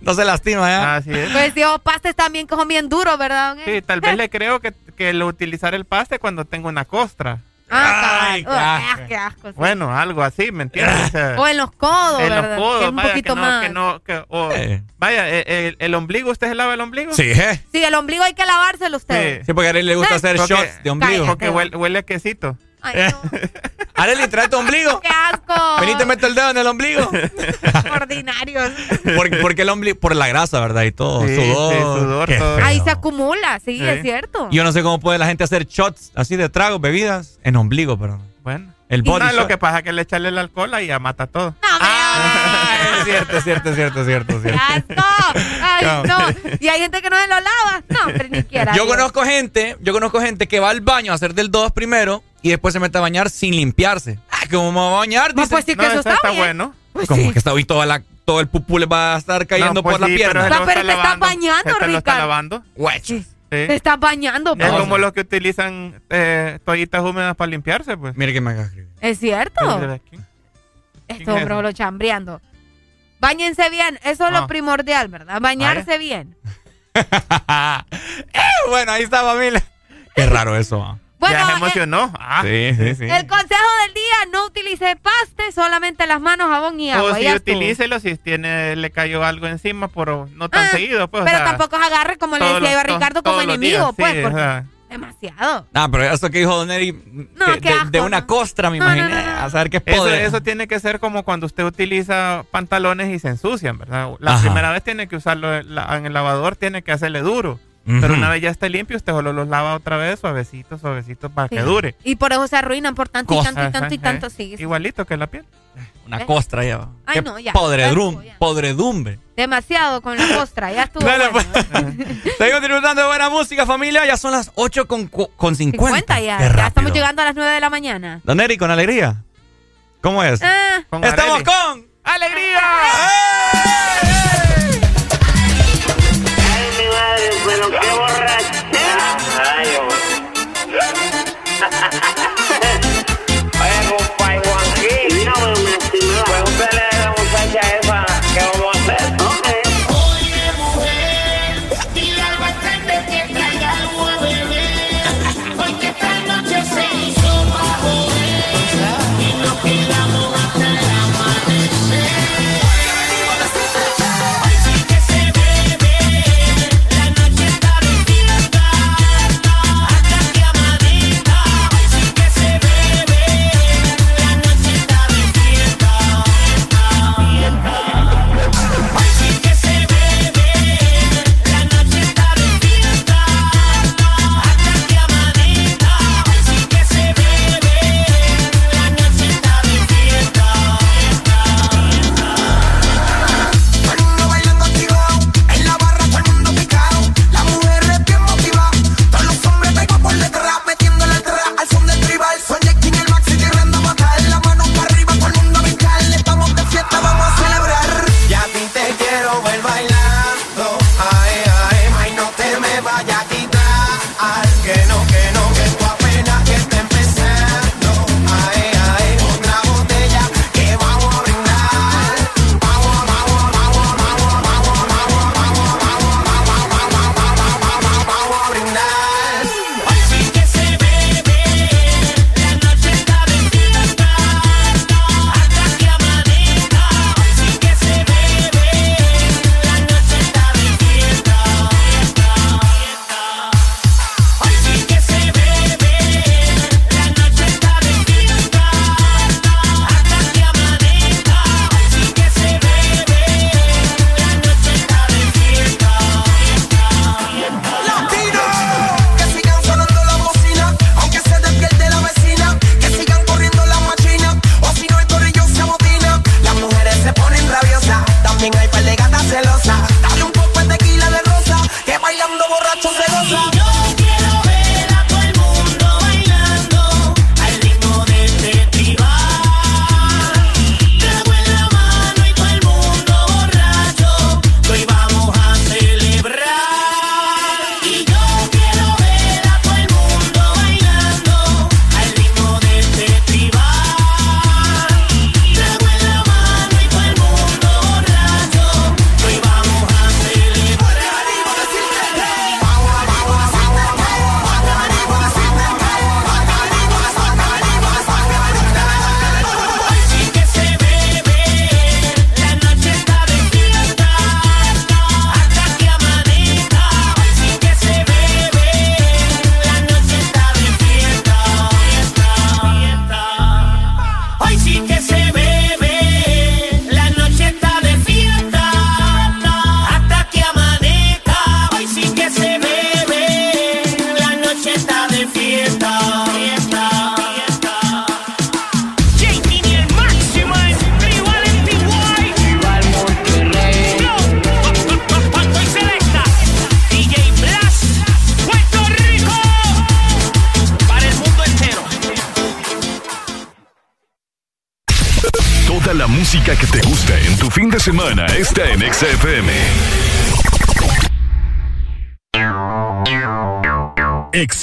No se lastima, ¿ya? Así es. Pues si vos pastes también que son bien duros, ¿verdad? Sí, tal vez le creo que, que el utilizar el paste cuando tengo una costra. Ah, Ay, qué ah, qué asco. sí. Bueno, algo así, ¿me entiendes? O, en los codos, en ¿verdad? los codos, Que es un vaya, poquito que no, más. que no, que- o- Eh. Vaya, eh, el, el ombligo, ¿usted se lava el ombligo? Sí, ¿eh? Sí, el ombligo hay que lavárselo usted. Sí, porque a Areli le gusta hacer Porque- shots de ombligo. Porque huele, huele a quesito. Ay, no. *laughs* Areli, trae tu ombligo. ¡Qué asco! Vení, te meto el dedo en el ombligo. *laughs* Ordinarios. Porque, porque el ombligo, por la grasa, ¿verdad? Y todo, Sí, sudor. sí, sudor, todo. Ahí se acumula, sí, Sí. es cierto. Yo no sé cómo puede la gente hacer shots así de tragos, bebidas, en ombligo, perdón. Bueno. El body No, lo shot. que pasa es que le echarle el alcohol y ya mata todo. Ah, *laughs* es cierto, es cierto, es cierto, es cierto, es ¡Qué cierto. asco! Ay, No. no. Y hay gente que no se lo lava. No, pero ni quiera. Yo Dios. conozco gente, yo conozco gente que va al baño a hacer del 2 primero y después se mete a bañar sin limpiarse. Ah, ¿cómo me voy a bañar? No, Dice. pues sí que No, eso está, está bien. bueno. Pues Como sí. que está hoy toda la, todo el pupú le va a estar cayendo No, pues por la pierna. se No, pero está te estás bañando, lo está Ricardo. lavando. Huechos. Sí. Te estás bañando, Es pues. como los que utilizan eh, toallitas húmedas para limpiarse, pues. Mire que me haga escribir. Es cierto. Esto, es bro, lo chambreando. Báñense bien, eso es Ah. lo primordial, ¿verdad? Bañarse bien. *laughs* Eh, bueno, ahí está, familia. Qué raro eso. Bueno, ya se eh, emocionó. Ah. Sí, sí, sí. el consejo del día, no utilice paste, solamente las manos, jabón y agua. O si ya utilícelo si tiene, le cayó algo encima, pero no tan Ah, seguido, pues. o Pero sea, tampoco se agarre, como le decía yo a Ricardo, como enemigo, días, pues. sí, porque o sea, demasiado. Ah, pero eso que dijo Don Eri, No, que qué de, una costra, me No, no, imaginé. no, no. A saber qué Eso, poder. eso tiene que ser como cuando usted utiliza pantalones y se ensucian, ¿verdad? La Ajá. primera vez tiene que usarlo en la- en el lavador, tiene que hacerle duro. Pero una vez ya esté limpio, usted solo los lava otra vez, suavecito, suavecito, para Sí. que dure. Y por eso se arruinan por tanto y tanto y tanto y tanto. eh. Sí, sí. Igualito que la piel. Una ¿Eh? costra ya. Ay, no, ya. podredum- Ya. podredumbre. Demasiado con la costra, ya estuvo. Dale, bueno. pues. *laughs* *laughs* Seguimos disfrutando de buena música, familia. Ya son las 8 con, con 50. 50 ya. Ya estamos llegando a las 9 de la mañana. Don Eri, con alegría. ¿Cómo es? Ah, Con Estamos con ¡Alegría! Ay, semana está en XFM. Ex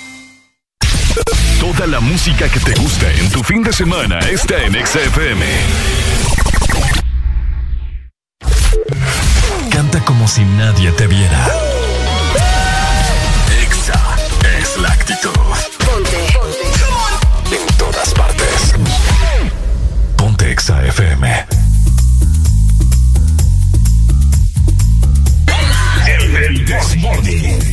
Toda la música que te gusta en tu fin de semana está en XFM. Canta como si nadie te viera. Exa es la actitud. Ponte. Ponte. En todas partes. Ponte Exa FM. El, el This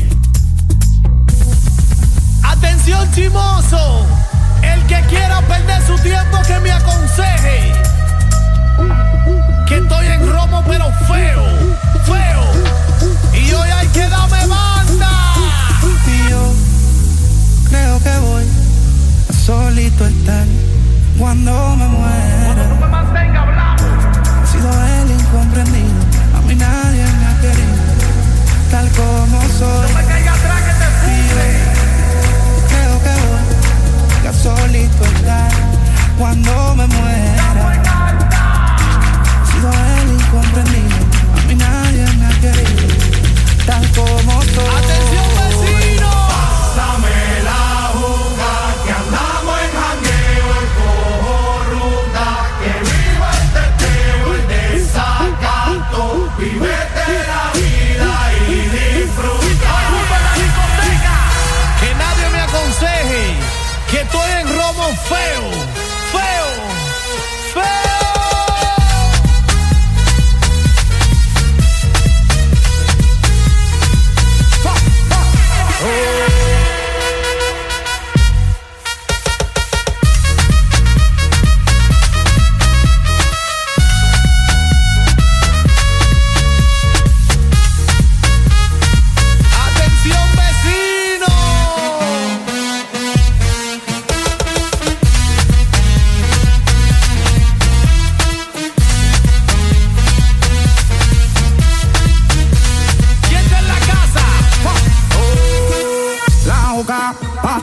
Atención chimoso, el que quiera perder su tiempo que me aconseje. Que estoy en romo pero feo, feo. Y hoy hay que darme banda. Y yo creo que voy a solito estar cuando me muera. He sido el incomprendido, a mí nadie me ha querido, tal como soy. Solito estar cuando me muera. He el incomprendido, a mí nadie me ha querido, tal como soy.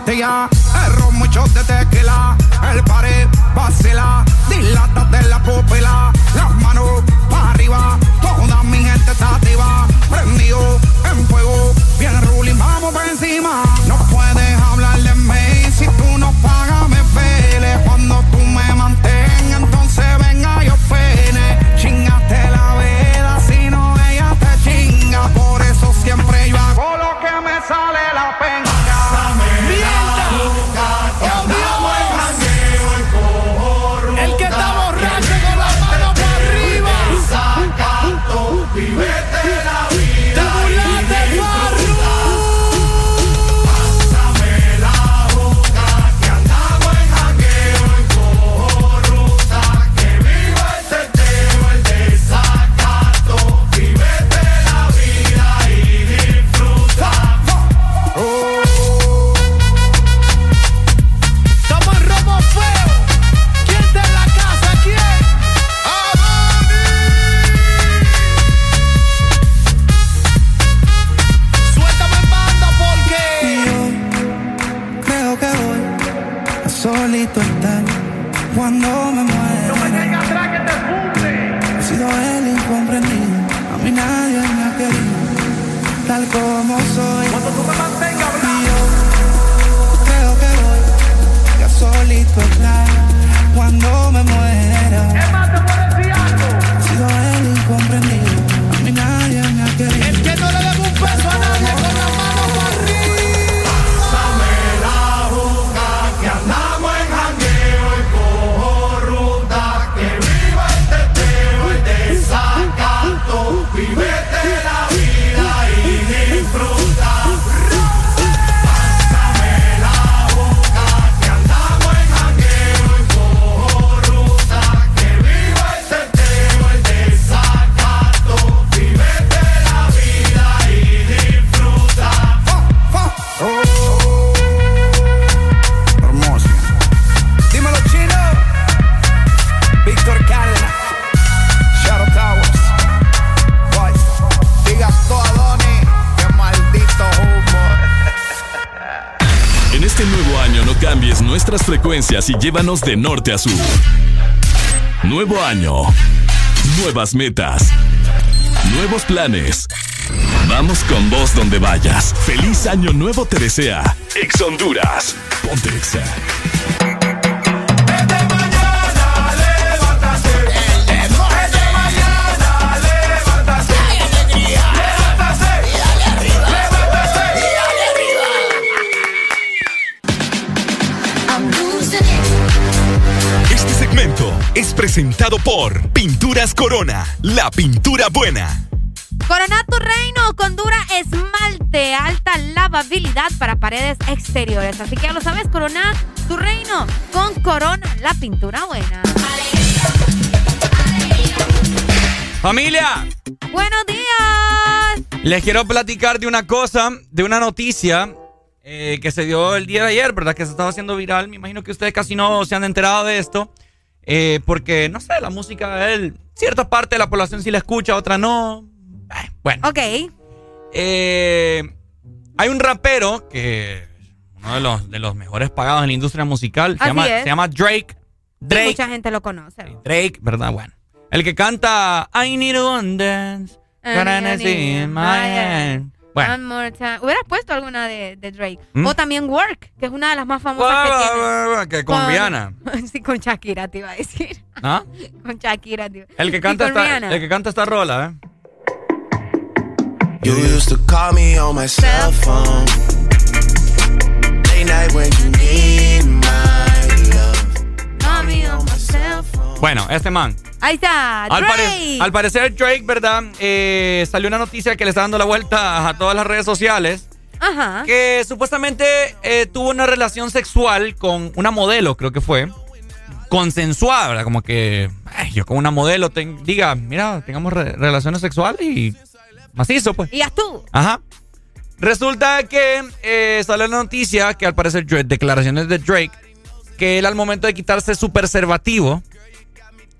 Pastilla, el ron, mucho de tequila, el pared, vacila, dilata de la pupila, las manos para arriba, toda mi gente está activa, prendido en fuego, bien ruling, vamos por encima, no puedes y llévanos de norte a sur. Nuevo año. Nuevas metas. Nuevos planes. Vamos con vos donde vayas. Feliz año nuevo te desea. Ex Honduras. Ponte Exa. Presentado por Pinturas Corona, la pintura buena. Corona tu reino con dura esmalte, alta lavabilidad para paredes exteriores. Así que ya lo sabes, Corona tu reino con Corona, la pintura buena. Familia, Buenos días. les quiero platicar de una cosa, de una noticia eh, que se dio el día de ayer, ¿verdad? Que se estaba haciendo viral. Me imagino que ustedes casi no se han enterado de esto. Eh, porque, no sé, la música, él, cierta parte de la población sí la escucha, otra no. Eh, bueno. Ok. Eh, hay un rapero que uno de los, de los mejores pagados en la industria musical. Se, llama, se llama Drake. Drake. mucha gente lo conoce. Drake, ¿verdad? Bueno. El que canta I need one dance. Currency in my hand. Bueno. One more time. Hubieras puesto alguna de, de Drake. ¿Mm? O también Work, que es una de las más famosas que tiene. Que con Rihanna. *laughs* sí, con Shakira te iba a decir. ¿Ah? *laughs* Con Shakira, tío. El que canta con esta, Rihanna. el que canta esta rola, ¿eh? You used to call me on my cell phone. Late night when you need my love. Mami, on my cell phone. Bueno, este man. Ahí está, Al, Drake. pare- al parecer Drake, ¿verdad? Eh, salió una noticia que le está dando la vuelta a todas las redes sociales. Ajá. Que supuestamente eh, tuvo una relación sexual con una modelo, creo que fue. Consensuada, ¿verdad? Como que ay, yo con una modelo ten- diga, mira, tengamos re- relaciones sexuales y macizo, pues. Y ya tú. Ajá. Resulta que eh, salió la noticia que al parecer Drake- declaraciones de Drake, que él al momento de quitarse su preservativo,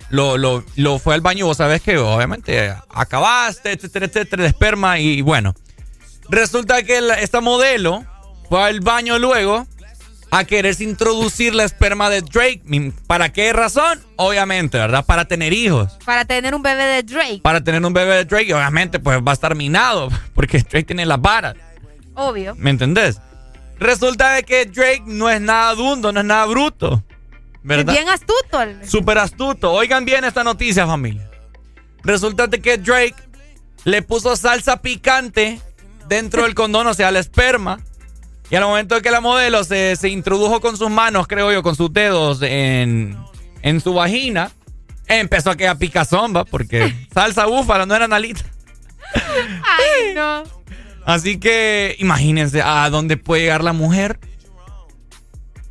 lo, lo, lo fue al baño, vos sabés que obviamente acabaste, etcétera, etcétera, de esperma y bueno. Resulta que la- esta modelo fue al baño luego a quererse introducir la esperma de Drake. ¿Para qué razón? Obviamente, ¿verdad? Para tener hijos. Para tener un bebé de Drake. Para tener un bebé de Drake, y obviamente, pues va a estar minado, *laughs* porque Drake tiene las varas. Obvio. ¿Me entendés? Resulta de que Drake no es nada dundo, no es nada bruto. ¿Verdad? Es bien astuto. el- Súper astuto. Oigan bien esta noticia, familia. Resulta de que Drake le puso salsa picante dentro del condón, o sea, la esperma. Y al momento de que la modelo se, se introdujo con sus manos, creo yo, con sus dedos en, en su vagina, empezó a quedar picazomba porque salsa búfala no era nalita. Ay, no. Así que imagínense a dónde puede llegar la mujer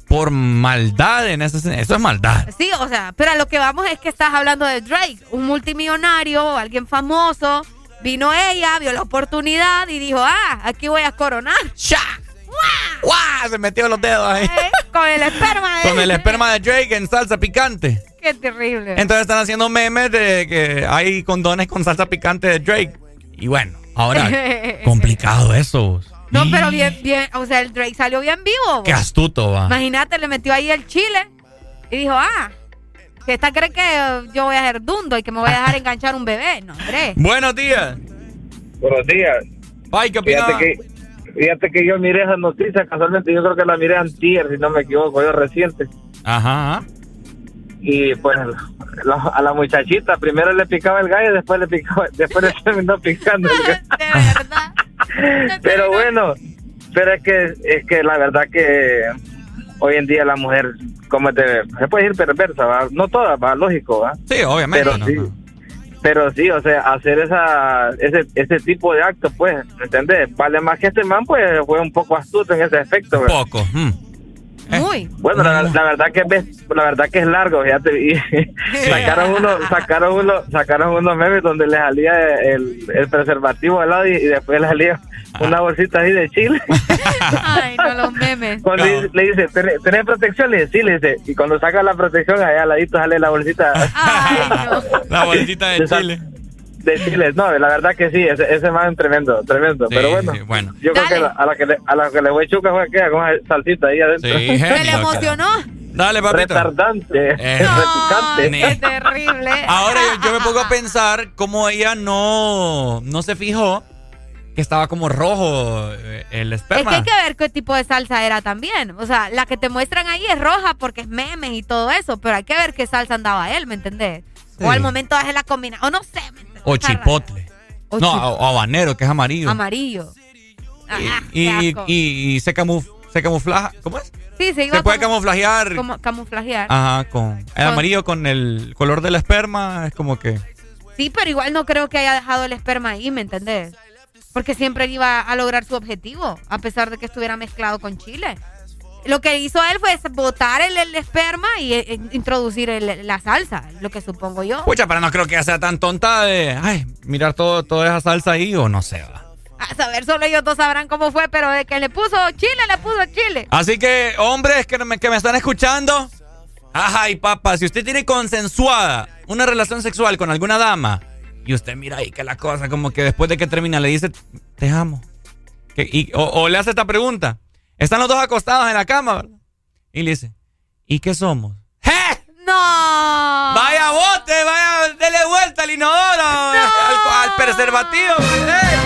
por maldad en ese sen- Eso es maldad. Sí, o sea, pero a lo que vamos es que estás hablando de Drake, un multimillonario, alguien famoso. Vino ella, vio la oportunidad y dijo, ah, aquí voy a coronar. ¡Sha! ¡Guau! Se metió los dedos ahí. Eh, Con el esperma de Con el esperma de Drake en salsa picante. Qué terrible. Entonces están haciendo memes de que hay condones con salsa picante de Drake. Y bueno, ahora, *laughs* complicado eso. No, pero bien, bien, o sea, el Drake salió bien vivo. Qué astuto va. Imagínate, le metió ahí el chile y dijo, ah, que esta cree que yo voy a ser dundo y que me voy a dejar *laughs* enganchar un bebé. No, hombre. Buenos días. Buenos días. Ay, ¿qué Fíjate que, fíjate que yo miré esa noticia, casualmente yo creo que la miré antier, si no me equivoco, yo reciente. Ajá. ajá. Y pues la- a la muchachita primero le picaba el gallo, después le picaba, *laughs* después le terminó picando el gallo. *laughs* De verdad. *laughs* Pero bueno, pero es que es que la verdad que hoy en día la mujer como te se puede decir perversa, ¿va? no toda, va lógico, va. Sí, obviamente. Pero no, sí. no. Pero sí, o sea, hacer esa ese ese tipo de actos, pues, ¿me entendés? Vale más que este man, pues, fue un poco astuto en ese aspecto, poco. mm. Muy. Bueno, la, la verdad que ves- la verdad que es largo, fíjate, y *laughs* sacaron uno, sacaron uno, sacaron unos memes donde le salía el, el preservativo al lado y, y después le salía una bolsita así de chile. *laughs* Ay, no los memes. Cuando le, le dice, ¿tenés, protección? Le dice, sí, le dice, y cuando saca la protección allá al ladito sale la bolsita. Ay, no. La bolsita de chile. De chiles. No, la verdad que sí, ese, ese man tremendo, tremendo. Sí, Pero bueno, sí, bueno. yo creo que a la que le, a la que le voy chuca fue aquella con esa salsita ahí adentro. Sí, ¿Se le emocionó? Dale, papito. Retardante, Eh. repicante. Ni- Terrible. Ahora yo, yo me pongo a pensar cómo ella no, no se fijó que estaba como rojo eh, el Es esperma. que hay que ver qué tipo de salsa era también. O sea, la que te muestran ahí es roja porque es memes y todo eso, pero hay que ver qué salsa andaba él, ¿me entendés? Sí. O al momento de la combinación, o no sé, ¿me entendés? O chipotle. O no, o, o habanero, que es amarillo. Amarillo. Ajá, y, qué y, y- y se, camuf, se camuflaja. ¿Cómo es? sí, se iba Se puede como- camuflajear. como camuflajear. Ajá, con el Con- amarillo con el color del esperma. Es como que. Sí, pero igual no creo que haya dejado el esperma ahí, ¿me entendés? Porque siempre iba a lograr su objetivo, a pesar de que estuviera mezclado con chile. Lo que hizo él fue botar el, el esperma y eh, introducir el- la salsa, lo que supongo yo. Pucha, pero no creo que sea tan tonta de. Ay, mirar todo, toda esa salsa ahí o no sé. va. A saber, solo ellos dos sabrán cómo fue, pero de que le puso chile, le puso chile. Así que, hombres que me, que me están escuchando. Ajá, y papá, si usted tiene consensuada una relación sexual con alguna dama y usted mira ahí que la cosa, como que después de que termina le dice, te amo. Que- y- o, o le hace esta pregunta. Están los dos acostados en la cama, ¿verdad? Y le dice, ¿y qué somos? ¡No! Vaya bote, vaya, dele vuelta al inodoro, al, al preservativo. ¡eh!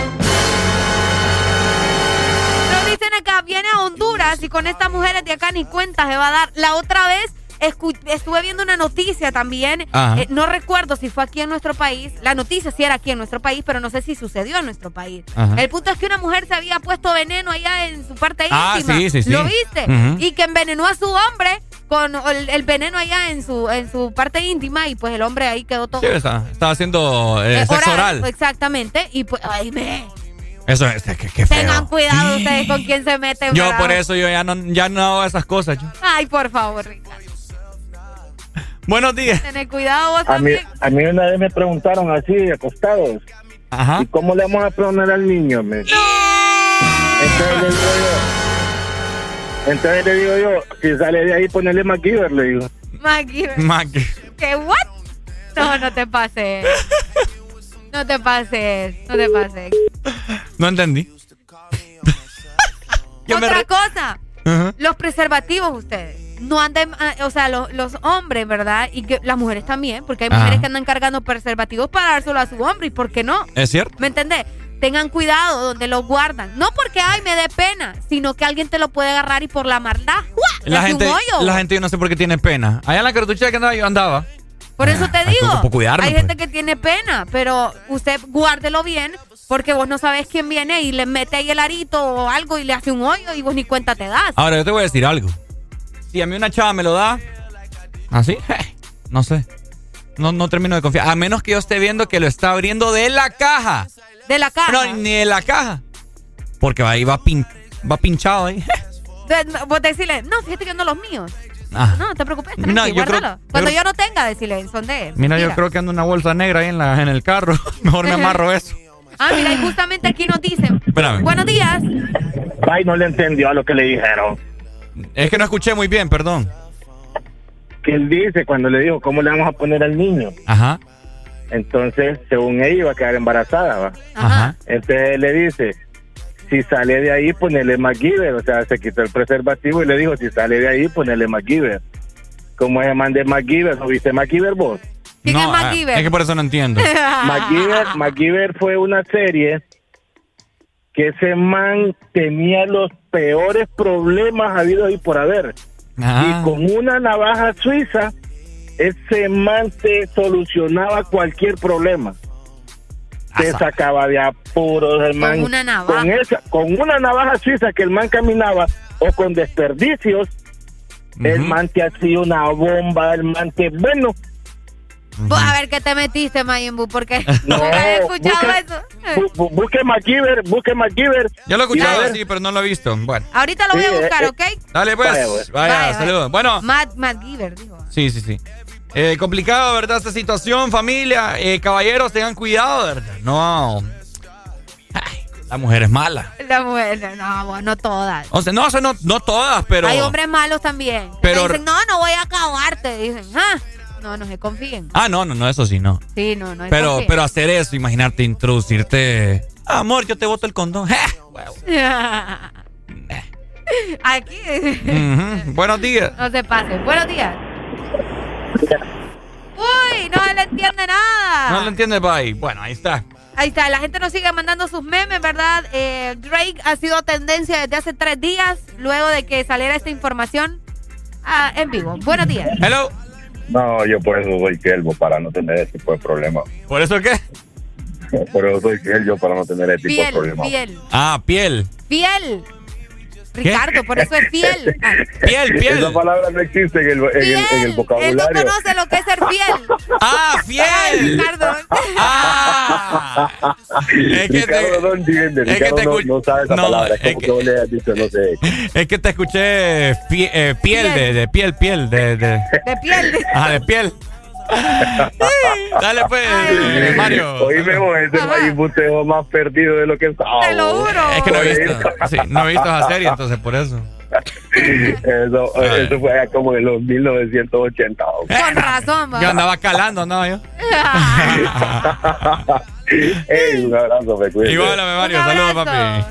Nos dicen acá, viene a Honduras y con estas mujeres de acá ni cuenta se va a dar. La otra vez estuve viendo una noticia también. Eh, no recuerdo si fue aquí en nuestro país. La noticia sí era aquí en nuestro país, pero no sé si sucedió en nuestro país. Ajá. El punto es que una mujer se había puesto veneno allá en su parte Ah, íntima. sí, sí, sí. ¿Lo viste? Y que envenenó a su hombre con el, el veneno allá en su, en su parte íntima y pues el hombre ahí quedó todo... Sí, está- estaba haciendo eh, eh, sexo oral. Exactamente. Y pues, ay, me... Eso es, que, que feo. Tengan cuidado ustedes con quién se meten. Yo ¿verdad? por eso yo ya no, ya no hago esas cosas. yo. Ay, por favor, Ricardo. Buenos días. Tener cuidado vos A mí, también. a mí una vez me preguntaron así, acostados, Ajá. ¿y cómo le vamos a poner al niño? me? Entonces le digo yo, entonces le digo yo, si sale de ahí, ponerle MacGyver, le digo. Maggie. Mac. ¿Qué? ¿What? No, no te pases. No te pases. No te pases. No entendí. *laughs* Otra cosa. Los preservativos ustedes. No anden, ah, o sea, los, los hombres, ¿verdad? Y que las mujeres también, porque hay Ajá. mujeres que andan cargando preservativos para dárselo a su hombre. ¿Y por qué no? ¿Es cierto? ¿Me entendés? Tengan cuidado donde los guardan. No porque, ay, me dé pena, sino que alguien te lo puede agarrar y por la maldad, le La gente, un hoyo. la gente yo no sé por qué tiene pena. Allá en la cartuchera que andaba yo andaba. Por eso te hay que digo, ocupo cuidarme, hay pues. gente que tiene pena, pero usted guárdelo bien porque vos no sabes quién viene y le mete ahí el arito o algo y le hace un hoyo y vos ni cuenta te das. Ahora yo te voy a decir algo. Si a mí una chava me lo da, así, eh, no sé. No, no termino de confiar. A menos que yo esté viendo que lo está abriendo de la caja. De la caja. No, ni de la caja. Porque ahí va, pin- va pinchado ahí. Vos decirle, no, fíjate que no los míos. Ah. No, no te preocupes, No, tranqui, yo creo- yo Cuando yo no tenga, decirle, son de él. Mira, yo creo que anda una bolsa negra ahí en, la, en el carro. *laughs* Mejor me amarro *laughs* eso. Ah, mira, y justamente aquí nos dicen. Espérame. Buenos días. Ay, no le entendió a lo que le dijeron. Es que no escuché muy bien, perdón. Que él dice cuando le dijo, ¿cómo le vamos a poner al niño? Ajá. Entonces, según ella, iba a quedar embarazada, ¿va? Ajá. Entonces él le dice, si sale de ahí, ponele MacGyver. O sea, se quitó el preservativo y le dijo, si sale de ahí, ponele MacGyver. ¿Cómo se llama de MacGyver? ¿No viste MacGyver vos? ¿Quién no, es ah, MacGyver? es que por eso no entiendo. *laughs* MacGyver, MacGyver fue una serie que ese man tenía los peores problemas habidos y por haber. Ah. Y con una navaja suiza, ese man te solucionaba cualquier problema. Te sacaba de apuros, el man. una navaja. Con, esa, con una navaja suiza que el man caminaba o con desperdicios, el man te hacía una bomba, el man te. Bueno, Vos a ver qué te metiste, Mayimbu, porque *laughs* No, nunca he escuchado busca- eso. bu- bu- busque MacGyver, busque MacGyver. Yo lo he escuchado, sí, pero no lo he visto. Bueno. Ahorita lo voy a buscar, eh, ¿ok? Dale, pues. Vaya, Vaya, pues. Vaya, saludos. Bueno, Matt, Matt Giver, dijo. sí, sí, sí. Eh, complicado, ¿verdad? Esta situación, familia. Eh, caballeros, tengan cuidado, ¿verdad? No. Ay, la mujer es mala. La mujer, no, no todas. O sea, no, o sea, no, no todas, pero. Hay hombres malos también. Pero- dicen, no, no voy a acabarte. Dicen, ah. No, no se confíen. Ah, no, no, no, eso sí, no. Sí, no, no Pero, confíen. pero hacer eso, imaginarte introducirte. Amor, yo te boto el condón. *laughs* *laughs* Aquí. Ujú. Buenos días. No se pase. Buenos días. Uy, no se le entiende nada. No lo entiendes, bye. Bueno, ahí está. Ahí está, la gente nos sigue mandando sus memes, ¿verdad? Eh, Drake ha sido tendencia desde hace tres días, luego de que saliera esta información ah, en vivo. Buenos días. Hello. No, yo por eso soy fiel, para no tener ese tipo de problemas. ¿Por eso qué? *laughs* Por eso soy fiel yo para no tener ese tipo de problemas. fiel, Ah, piel. fiel. Ricardo, por eso es fiel. Ah, Piel, piel. Esa palabra no existe en el, en el, en el Fiel. Él no vocabulario. conoce lo que es ser fiel. *laughs* Ah, Ay, fiel. Ricardo. Ah. Es que Ricardo te, no entiende, es que Ricardo te no, no sabe esa no, palabra. Es es como que- que vos le has dicho, no sé. es que te escuché pie- eh, piel, de, de piel, piel, de, de, De piel. *laughs* ah, de piel. *laughs* Dale pues, eh, Mario. Oíme vos, ese dejó más perdido de lo que estaba. Te lo vos. juro. Es que no he visto, sí, no he visto esa serie, entonces por eso. Eso, eso fue allá como en los 1980. vos. Con razón. Yo andaba calando, andaba yo. *laughs* Ey, un abrazo, me cuido. Igual, Mario, saludos, papi.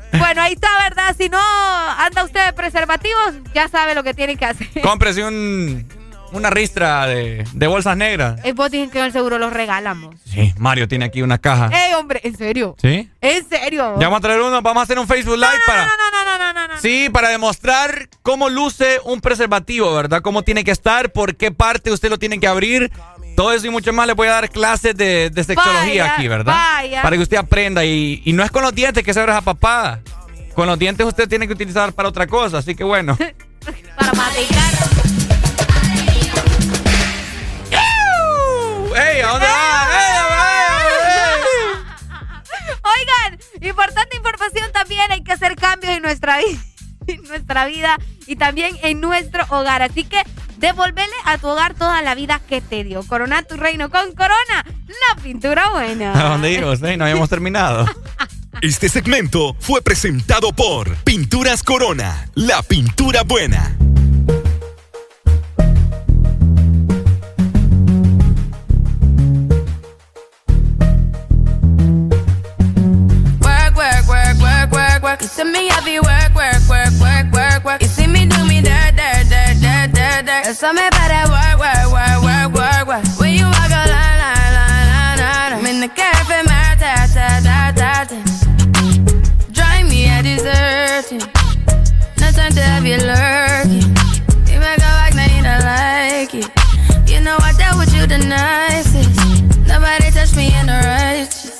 *laughs* Bueno, ahí está, ¿verdad? Si no anda usted de preservativos, ya sabe lo que tiene que hacer. Cómprese un, una ristra de, de bolsas negras. Eh, vos dicen que en el seguro los regalamos. Sí, Mario tiene aquí una caja. ¡Ey, hombre! ¿En serio? ¿Sí? ¿En serio? Ya vamos a traer uno, vamos a hacer un Facebook Live para... No, no, no, no, no, no. Sí, para demostrar cómo luce un preservativo, ¿verdad? Cómo tiene que estar, por qué parte usted lo tiene que abrir. Todo eso y mucho más le voy a dar clases de, de sexología Vaya, aquí, ¿verdad? vaya. Para que usted aprenda. Y, y no es con los dientes que se abre esa papada. Con los dientes usted tiene que utilizar para otra cosa. Así que bueno. *laughs* Para masticar. ¡Ey! ¿A dónde va? Oigan, importante información también, hay que hacer cambios en nuestra vida, *laughs* en nuestra vida y también en nuestro hogar. Así que devolverle a tu hogar toda la vida que te dio. Corona tu reino con Corona, la pintura buena. *laughs* ¿A dónde iba usted? No habíamos terminado. *laughs* Este segmento fue presentado por Pinturas Corona, la pintura buena. Work. You see me heavy work, work, work, work, work, work. You see me do me dirt, dirt, dirt, dirt, dirt, dirt. There's something about that work, work, work, work, work, work. When you walk a line, line, line, line, line. I'm in the cafe, my ta, ta, ta, ta, ta. Drive me a deserting. No time to have you lurking. You make a like, now you don't like it. You know I dealt with you the nicest. Nobody touched me in the righteous.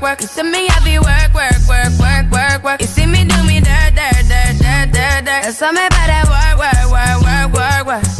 work, work. You see me heavy work, work, work, work, work, work. You see me do me dirt, dirt, dirt, dirt, dirt, dirt. There's something about that work, work, work, work, work, work.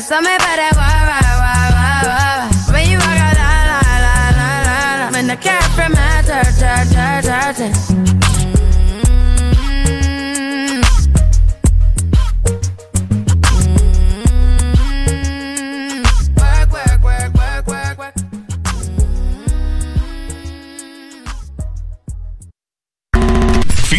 da da.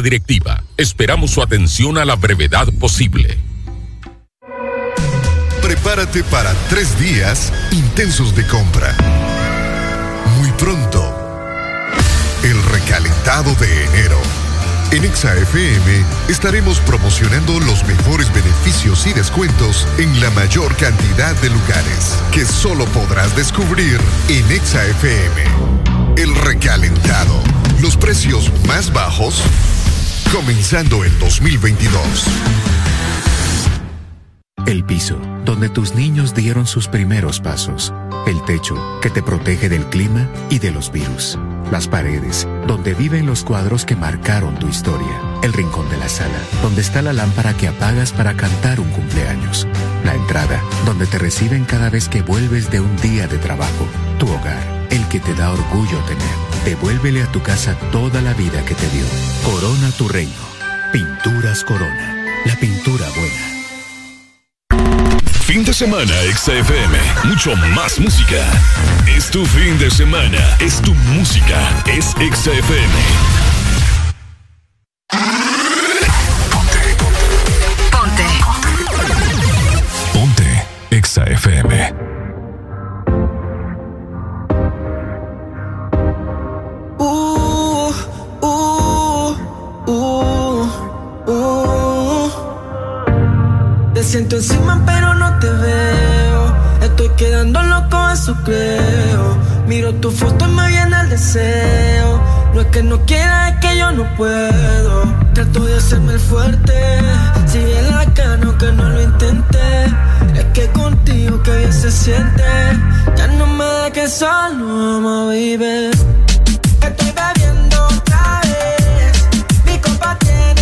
Directiva, esperamos su atención a la brevedad posible. Prepárate para tres días intensos de compra. Muy pronto, el recalentado de enero. En ExaFM estaremos promocionando los mejores beneficios y descuentos en la mayor cantidad de lugares que solo podrás descubrir en ExaFM. El recalentado. Los precios más bajos comenzando en 2022. El piso, donde tus niños dieron sus primeros pasos. El techo, que te protege del clima y de los virus. Las paredes, donde viven los cuadros que marcaron tu historia. El rincón de la sala, donde está la lámpara que apagas para cantar un cumpleaños. La entrada, donde te reciben cada vez que vuelves de un día de trabajo. Tu hogar, el que te da orgullo tener. Devuélvele a tu casa toda la vida que te dio. Corona tu reino. Pinturas Corona. La pintura buena. Fin de semana, XFM. Mucho más música. Es tu fin de semana. Es tu música. Es XFM. Ponte. Ponte. XFM. Encima pero no te veo. Estoy quedando loco, eso creo. Miro tu foto y me viene el deseo. No es que no quiera, es que yo no puedo. Trato de hacerme el fuerte. Si bien la cano que no lo intenté. Es que contigo que bien se siente. Ya no me dejes solo, ama, baby. Estoy bebiendo otra vez. Mi copa tiene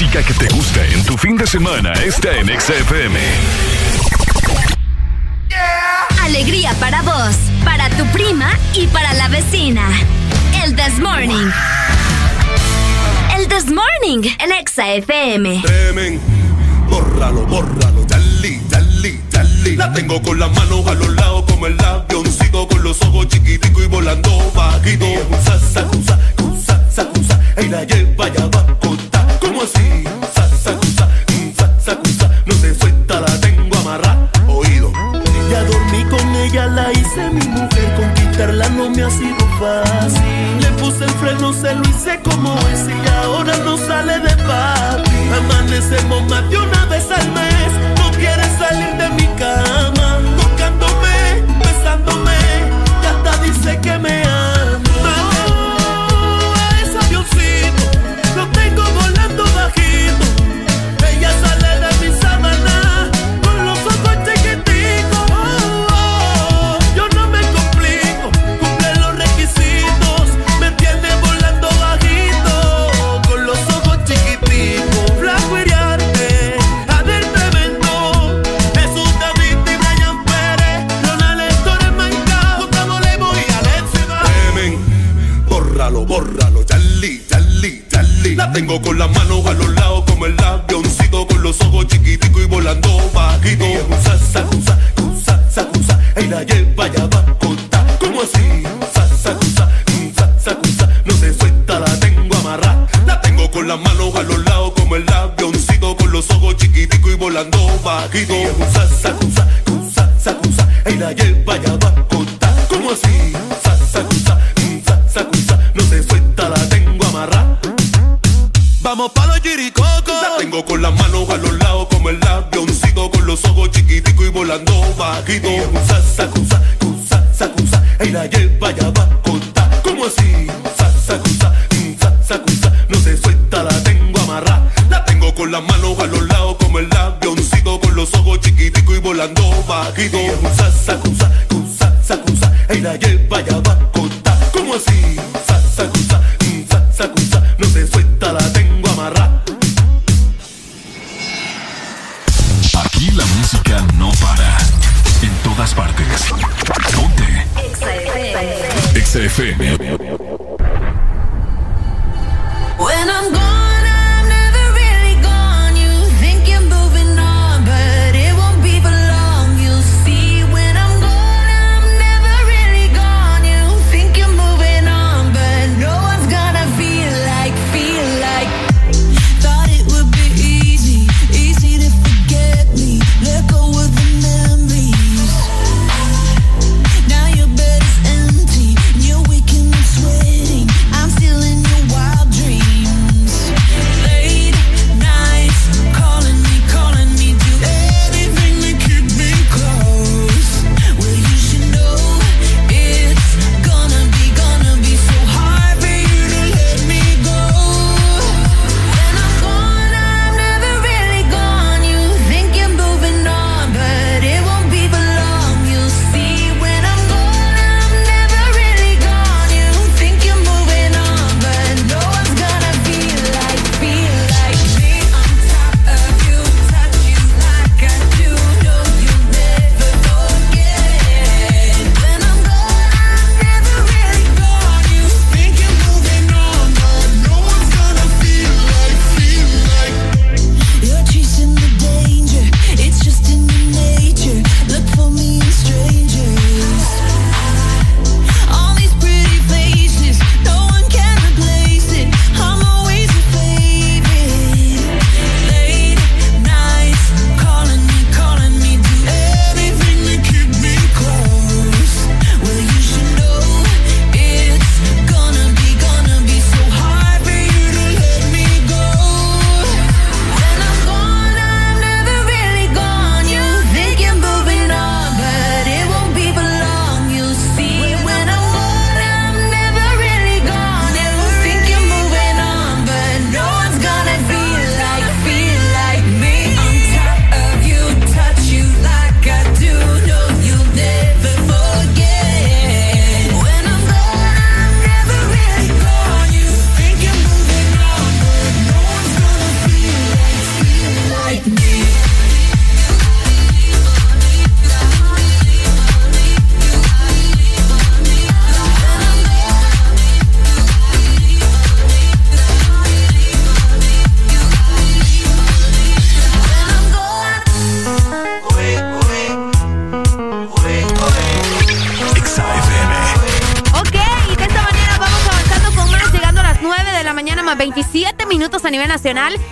Música que te gusta en tu fin de semana está en XFM. Alegría para vos, para tu prima y para la vecina. El This Morning. El This Morning, el Exa FM. Tremen, bórralo, bórralo, dale, dale, dale. La tengo con las manos a los lados como el avioncito, con los ojos chiquiticos y volando bajito. Sa, sacusa, cusa, sacusa, y la lleva ya va contar. ¿Cómo así? Sa, sa, no se suelta, la tengo amarrada. Oído. Ya dormí con ella, la hice mi mujer, conquistarla no me ha sido fácil. Le puse el freno, se lo hice como es y ahora no sale de papi. Amanecemos más de una vez al mes, no quiere salir de mi cama. La tengo con las manos a los lados como el avioncito, con los ojos chiquiticos y volando bajito. Sa, sacusa, cusa, sacusa, y la lleva ya va a. ¿Cómo así? Sa, sa, no se suelta, la tengo amarrada. La tengo con las manos a los lados como el avioncito, con los ojos chiquiticos y volando bajito. Sa, sacusa, cusa,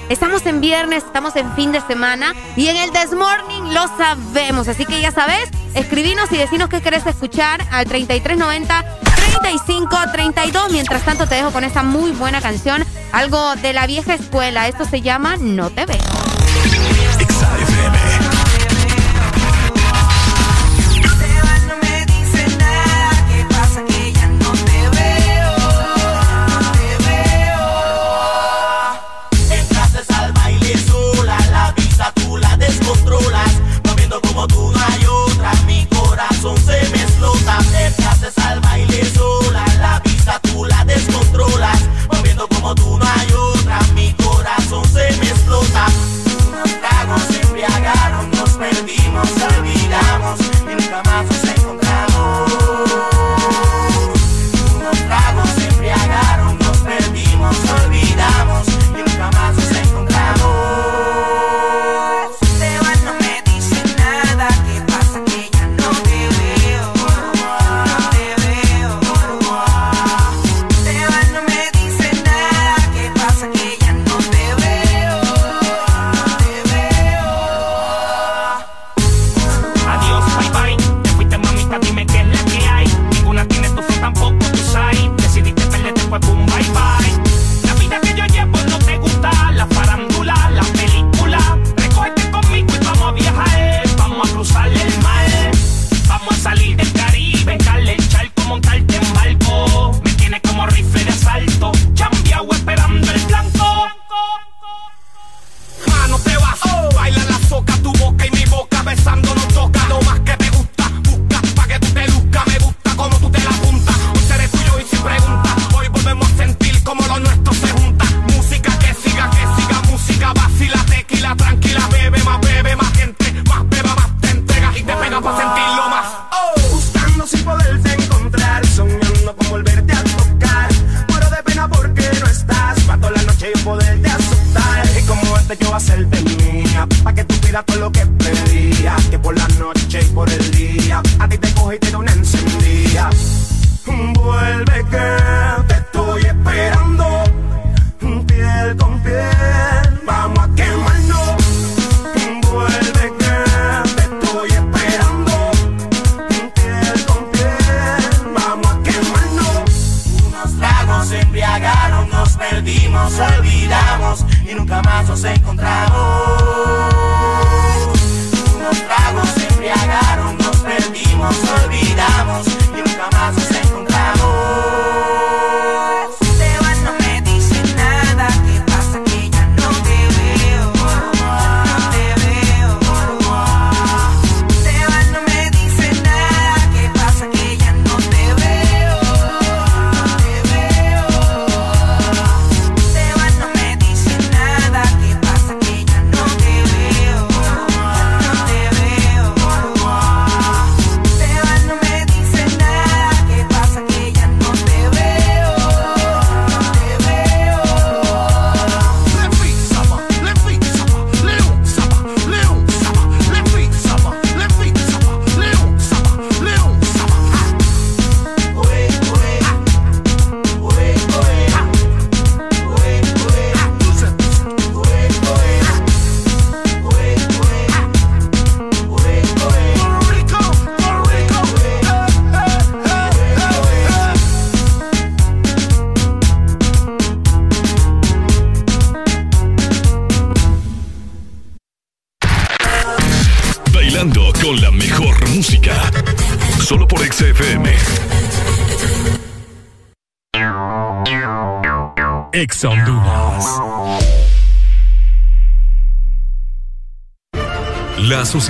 Estamos en viernes, estamos en fin de semana y en el This Morning lo sabemos. Así que ya sabes, escribinos y decinos qué querés escuchar al 3390 3532. Mientras tanto, te dejo con esta muy buena canción, algo de la vieja escuela. Esto se llama No te veo.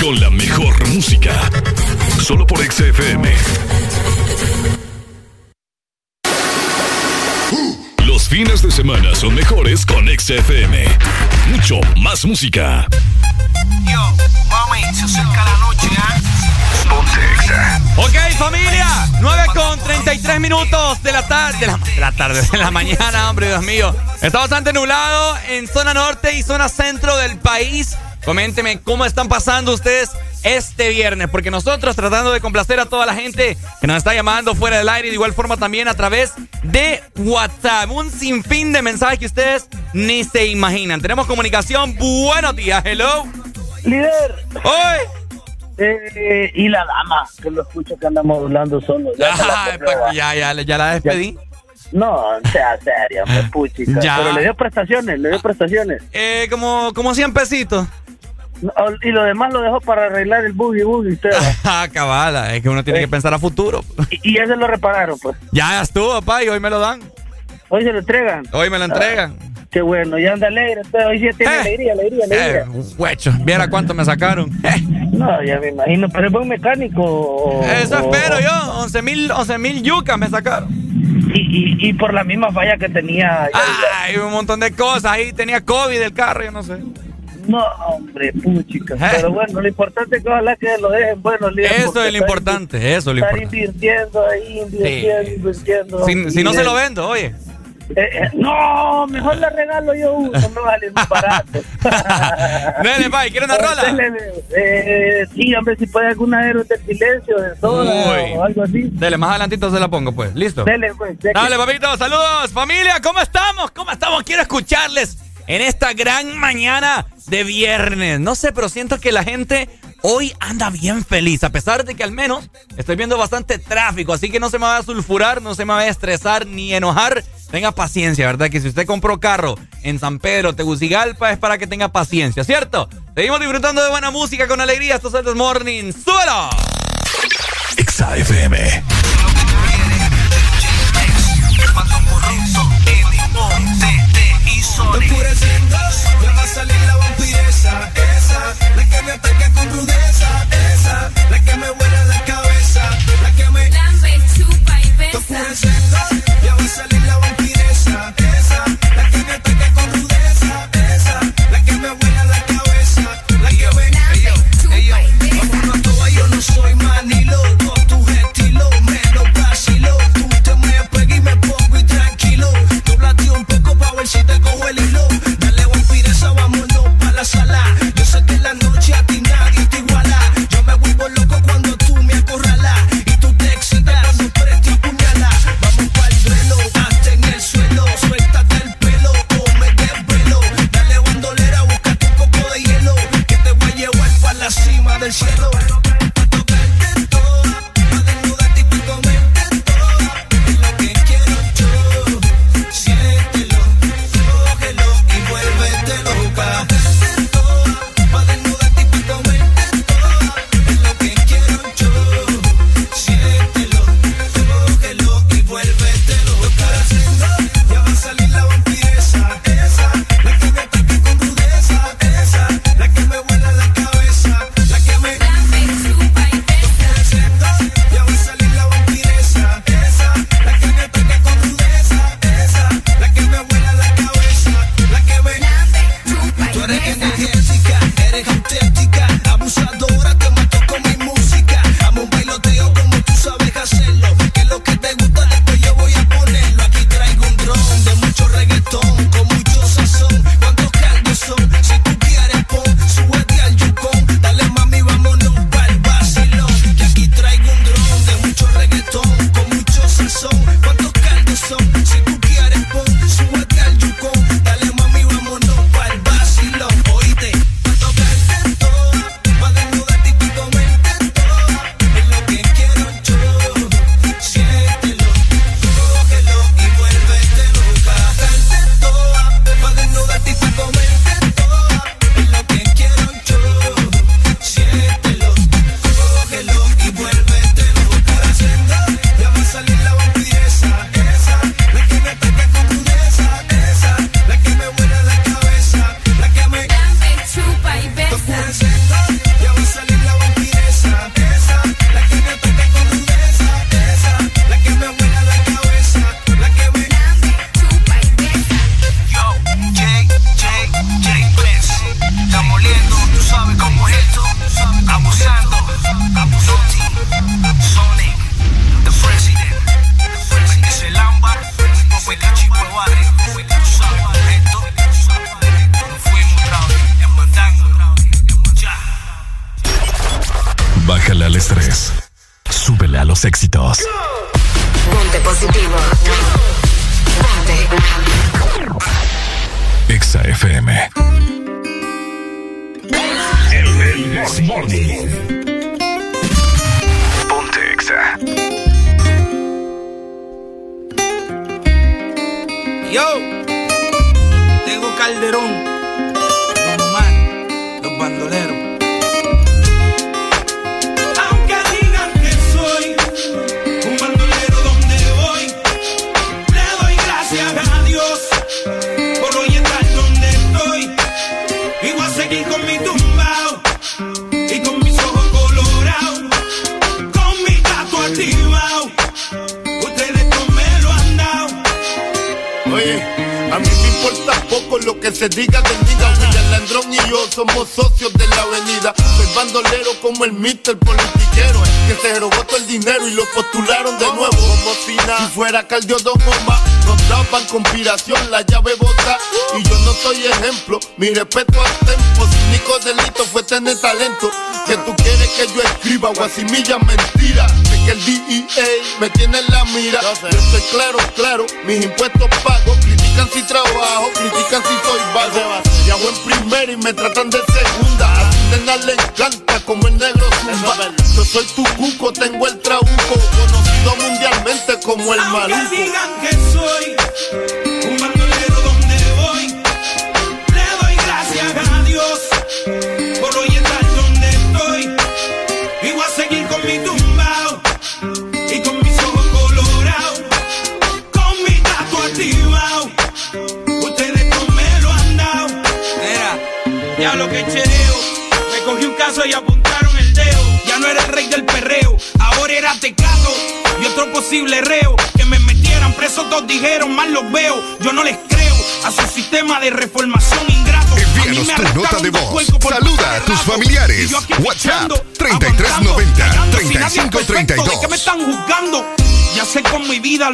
Con la mejor música. Solo por XFM. Los fines de semana son mejores con XFM. Mucho más música. Yo, mami, se acerca la noche, ¿ah? Ok, familia. 9 con 33 minutos de la tarde. De la, de la tarde, de la mañana, hombre, Dios mío. Está bastante nublado en zona norte y zona centro del país. Coménteme cómo están pasando ustedes este viernes, porque nosotros tratando de complacer a toda la gente que nos está llamando fuera del aire, de igual forma también a través de WhatsApp. Un sinfín de mensajes que ustedes ni se imaginan. Tenemos comunicación. Buenos días, hello. Líder. ¡Hoy! Eh, y la dama, que lo escucho que anda modulando solo. Ya, la Ay, pa- ya, ya, ya la despedí. No, sea serio, pues, *laughs* puchica. Ya. Pero le dio prestaciones, le dio prestaciones. Eh, como, como 100 pesitos. Y lo demás lo dejó para arreglar el boogie boogie, usted. *laughs* Ah, cabala, es que uno tiene que pensar a futuro. y, y ese lo repararon, pues. Ya, ya estuvo, papá, y hoy me lo dan. Hoy se lo entregan. Hoy me lo entregan. Qué bueno, ya anda alegre. Entonces, hoy sí tiene alegría, alegría, alegría. Eh, huecho, viera cuánto me sacaron. *laughs* No, ya me imagino, pero es buen mecánico. o- Eso o- espero yo, 11 mil 11 mil yucas me sacaron. Y, y, y por la misma falla que tenía. ya- Ay, un montón de cosas, ahí tenía COVID el carro, yo no sé. No, hombre, puchica. *laughs* Pero bueno, lo importante es que ojalá que lo dejen bueno, líder. Eso es lo importante, eso es lo Estar importante. invirtiendo ahí, invirtiendo, invirtiendo. Si, si no se lo vendo, oye. eh, eh, no, mejor le regalo yo uno, me va a salir más barato. *laughs* Dele, pai, ¿quiere una rola? Dele, eh, sí, hombre, si puede alguna héroe del silencio, de soda o algo así. Dele, más adelantito se la pongo, pues. ¿Listo? Dele, pues. que- Dale, papito, saludos, familia, ¿cómo estamos? ¿Cómo estamos? Quiero escucharles en esta gran mañana de viernes. No sé, pero siento que la gente hoy anda bien feliz, a pesar de que al menos estoy viendo bastante tráfico, así que no se me va a sulfurar, no se me va a estresar ni enojar. Tenga paciencia, ¿verdad? Que si usted compró carro en San Pedro, Tegucigalpa, es para que tenga paciencia, ¿cierto? Seguimos disfrutando de buena música con alegría. Esto es el Morning. ¡Súbelo! XAFM. Oscureciendo, ya va a salir la vampiresa, esa, la que me ataca con rudeza, esa, la que me vuela la cabeza, la que me lambe, chupa y besa. irrespeto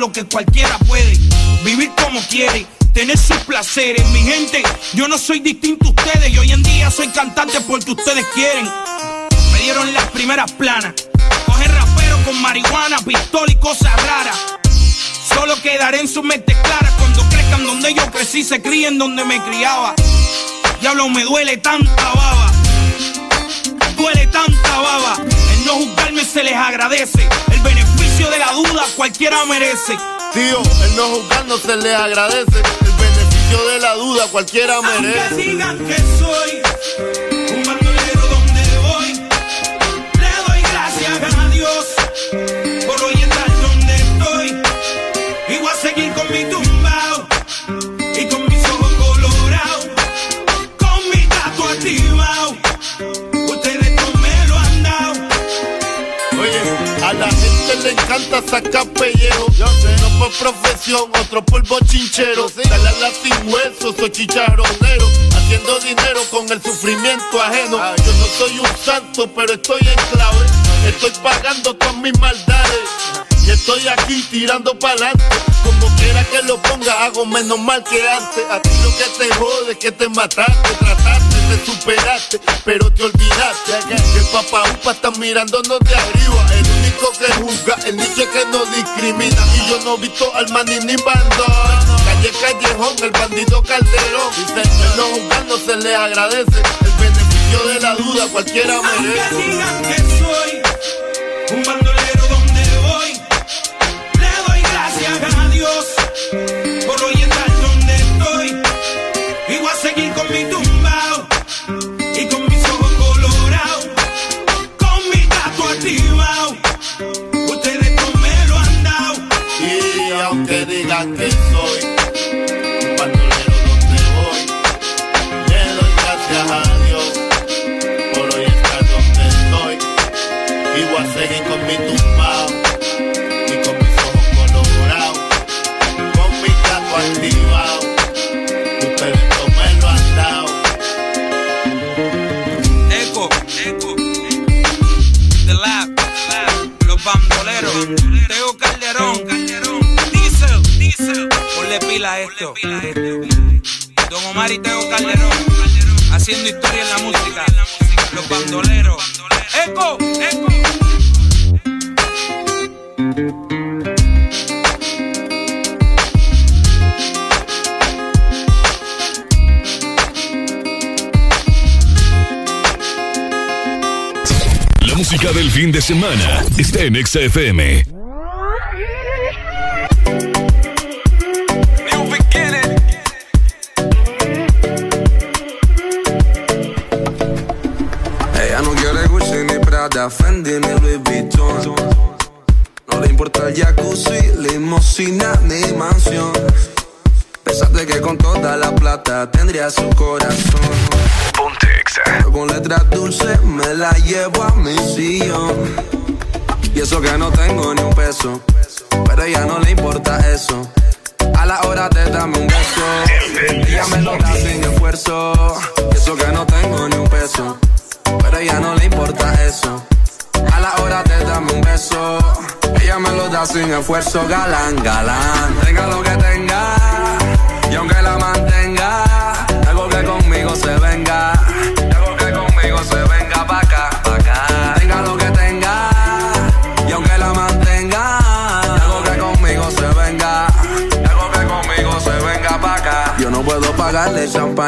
lo que cualquiera puede, vivir como quiere, tener sus placeres. Mi gente, yo no soy distinto a ustedes y hoy en día soy cantante porque ustedes quieren. Me dieron las primeras planas, coger rapero con marihuana, pistola y cosas raras. Solo quedaré en su mente clara cuando crezcan donde yo crecí, se críen donde me criaba. Diablo, me duele tanta baba, duele tanta baba. No juzgarme se les agradece. El beneficio de la duda cualquiera merece. Tío, el no juzgarnos se les agradece. El beneficio de la duda cualquiera merece. Aunque digan que soy hasta pellejo. Yo sé. Uno por profesión, otro por bochinchero. Dale a la sin soy chicharronero. Haciendo dinero con el sufrimiento ajeno. Yo no soy un santo, pero estoy en clave. Estoy pagando todas mis maldades. Y estoy aquí tirando pa'lante Como quiera que lo ponga, hago menos mal que antes. A ti lo que te jode es que te mataste superaste, pero te olvidaste que el papá upa está mirándonos de arriba. El único que juzga, el nicho que no discrimina. Y yo no he visto al maní ni bandón. Calle Callejón, el bandido Calderón. Dice, no juzgando se le agradece. El beneficio de la duda cualquiera merece. Semana. Está en Exa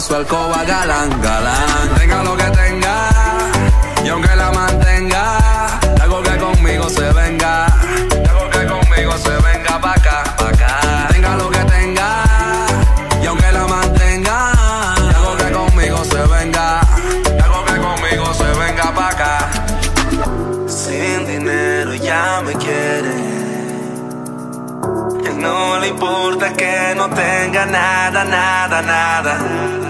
pa' su alcoba, galán, galán. Tenga lo que tenga, y aunque la mantenga, algo que conmigo se venga. Algo que conmigo se venga pa' acá, pa' acá. Tenga lo que tenga, y aunque la mantenga, algo que conmigo se venga. Algo que conmigo se venga pa' acá. Sin dinero ya me quiere. No le importa que no tenga nada, nada, nada.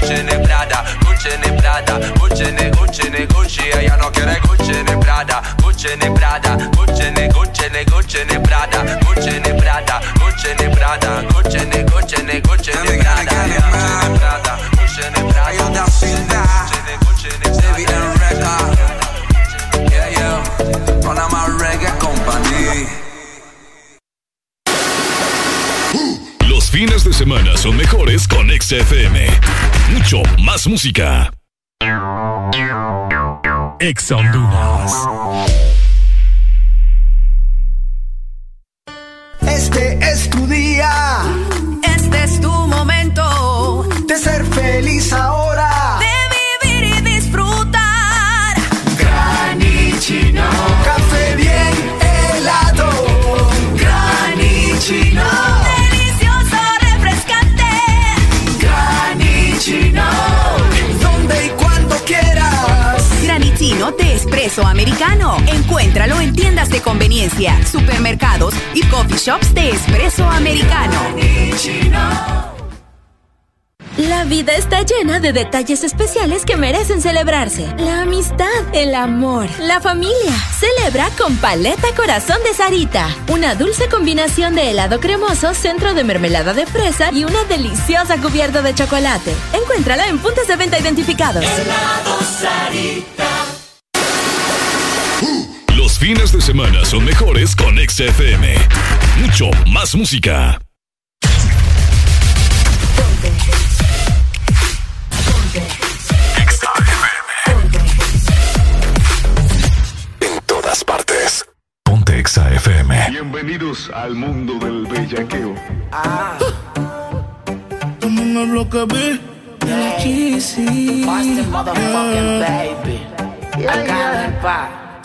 Gucci ni Prada, Gucci ni Prada, Gucci ni Gucci ni Gucci. Ella no quiere Gucci ni Prada, Gucci ni Prada, Gucci ni Gucci ni Gucci ni Prada, Gucci ni Prada, Gucci ni Prada, Gucci ni Gucci ni Gucci ni Prada, Gucci ni Prada, Gucci ni Prada, Gucci ni Gucci ni David and Record. Yeah, yeah. Panama Reggae Company. Los fines de semana son mejores con Exa FM. Mucho más música. Honduras. Este es tu día. Este es tu espresso americano. Encuéntralo en tiendas de conveniencia, supermercados y coffee shops de espresso americano. La vida está llena de detalles especiales que merecen celebrarse. La amistad, el amor, la familia. Celebra con Paleta Corazón de Sarita. Una dulce combinación de helado cremoso, centro de mermelada de fresa y una deliciosa cubierta de chocolate. Encuéntrala en puntos de venta identificados. Los fines de semana son mejores con Exa FM. Mucho más música. En todas partes. Ponte Exa FM. Bienvenidos al mundo del bellaqueo. Como en el bloque B. de la Cheesy.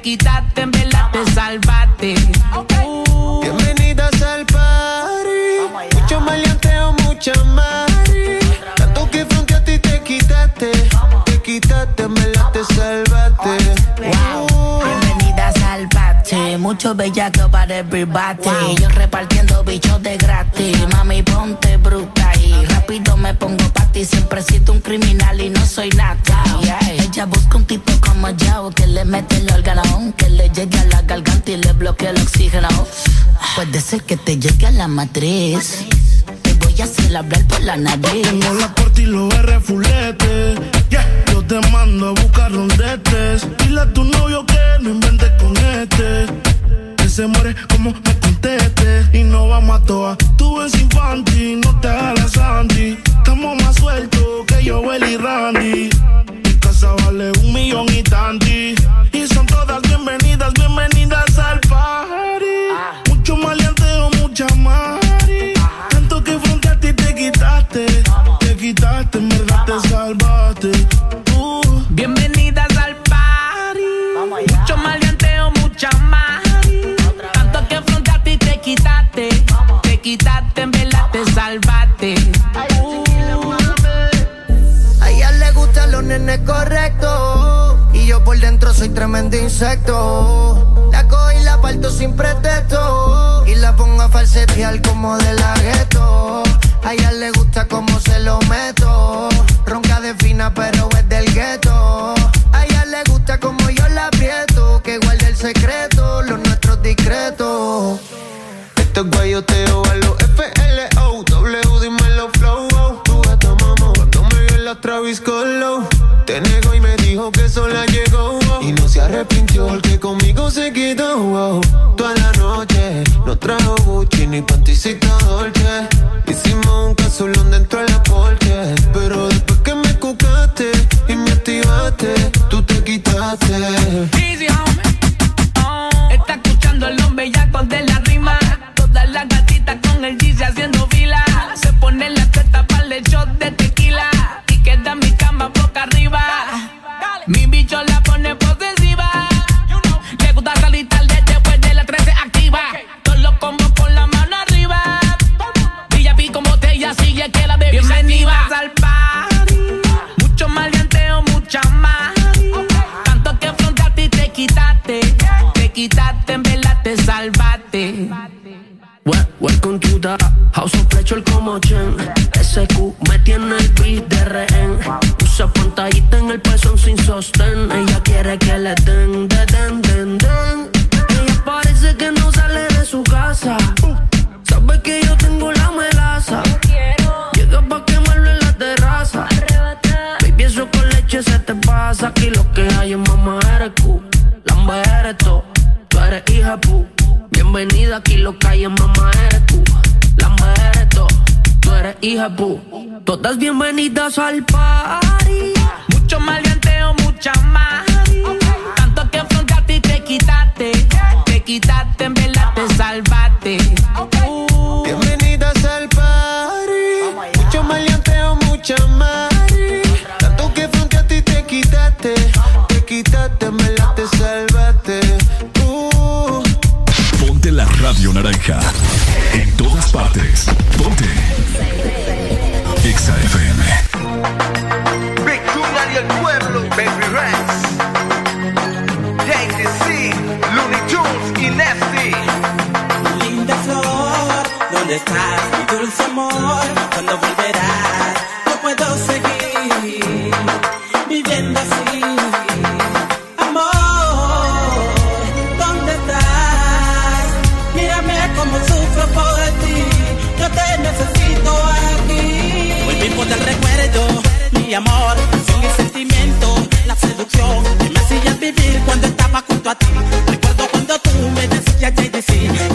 te quitaste, en verdad te salvaste. Okay. Uh, Bienvenidas al party. Mucho maleanteo, mucha mari. Tanto que frente a ti te quitaste. Te quitaste, en verdad te salvaste. Bienvenidas al party. Mucho bellaco para everybody. Wow. Yo repartiendo bichos de gratis. Mami, ponte bruto me pongo pa' ti. Siempre siento un criminal y no soy nata. Ella busca un tipo como yo que le mete el órgano, que le llegue a la garganta y le bloquea el oxígeno. Puede ser que te llegue a la matriz. Te voy a hacer hablar por la nariz. Tengo la porta y los R fulete. Yo te mando a buscar rondetes. Dile a tu novio que no invente con este. Que se muere como me Y no vamos a toa. Tú eres infantil, no te hagas Sandy. Estamos más sueltos que yo, y Randy. Mi casa vale un millón y tanti. Y son todas bienvenidas, bienvenidas al dentro soy tremendo insecto. La cojo y la parto sin pretexto. Y la pongo a falsetear como de la gueto. A ella le gusta como se lo meto. Ronca de fina, pero es del gueto. A ella le gusta como yo la aprieto. Que guarde el secreto, los nuestros discretos. Esto es guayoteo a los Y no se arrepintió porque conmigo se quedó oh. Toda la noche No trajo Gucci ni panticita Dolce Hicimos un casulón dentro de la Pero después que me cucaste Y me activaste Tú te quitaste Easy, homie. Está escuchando el hombre ya de la rima. Todas las gatitas con el Yeezy haciendo fila. Se pone la teta para el shot de tequila. Y queda mi cama boca arriba. Mi bicho la House of Pleasure como Chen SQ me tiene el beat de rehén. Usa pantallita en el pezón sin sostén. Ella quiere que le den, de den, den, den. Ella parece que no sale de su casa. Sabe que yo tengo la melaza. Llega pa' quemarlo en la terraza. Baby, eso con leche se te pasa. Aquí lo que hay es mamá eres Q Lamba eres to, tú eres hija pu. Bienvenida aquí lo que hay es mamá eres tú eres hija pu Todas bienvenidas al party Mucho maleanteo, mucha más. Tanto que frente a ti te quitaste. Te quitaste, en verdad te salvaste. Bienvenidas al party. Mucho maleanteo, mucha mari. Tanto que frente a ti te quitaste. Te quitaste, te salvaste. Uh. Ponte la radio naranja. En todas partes. Ponte. Junior y el pueblo, Baby Rex. JTC, Looney Tunes y Nesty. Linda flor, ¿dónde estás? Mi dulce amor, ¿cuándo volverás? Seducción que me hacías vivir cuando estaba junto a ti. Recuerdo cuando tú me decías JDC,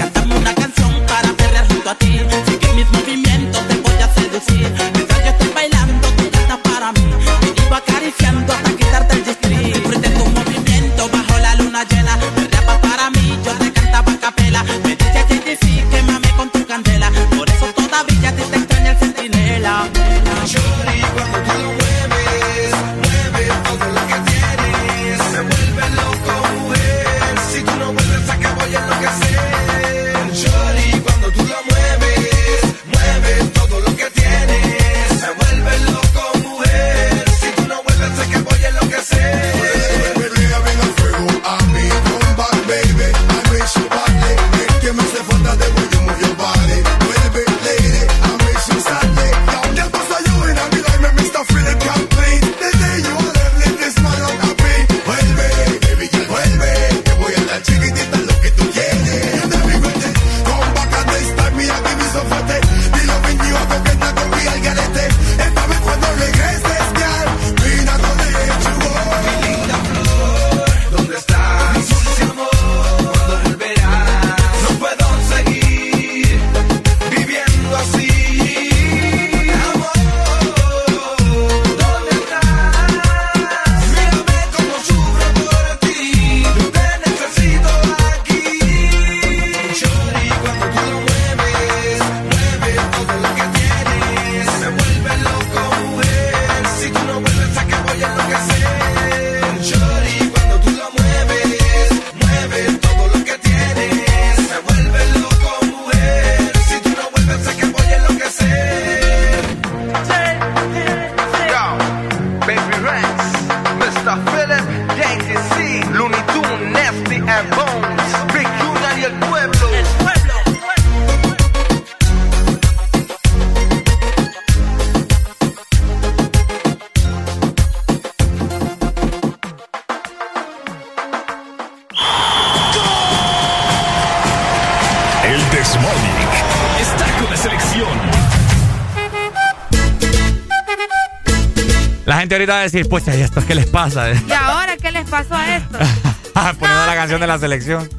ahorita a decir, pues, ¿y esto qué les pasa? *laughs* ¿Y ahora qué les pasó a esto? *laughs* Poniendo la canción de la selección.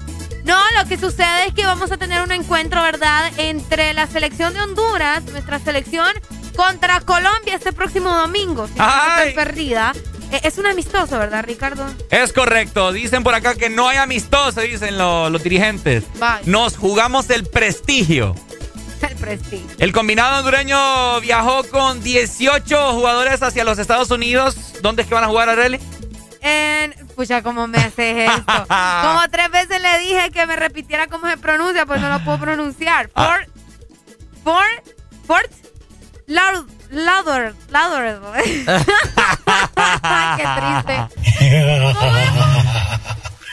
No, lo que sucede es que vamos a tener un encuentro, ¿verdad?, entre la selección de Honduras, nuestra selección, contra Colombia este próximo domingo. Si no estoy perdida. Eh, es un amistoso, ¿verdad, Ricardo? Es correcto. Dicen por acá que no hay amistoso, dicen los dirigentes. Nos jugamos el prestigio. El combinado hondureño viajó con 18 jugadores hacia los Estados Unidos. ¿Dónde es que van a jugar, Arely? En, pucha, ¿cómo me haces esto? *laughs* Como tres veces le dije que me repitiera cómo se pronuncia, pues no lo puedo pronunciar. Ah. Fort, Fort, Fort, Laud, Louder, louder. *laughs* Qué triste. *laughs*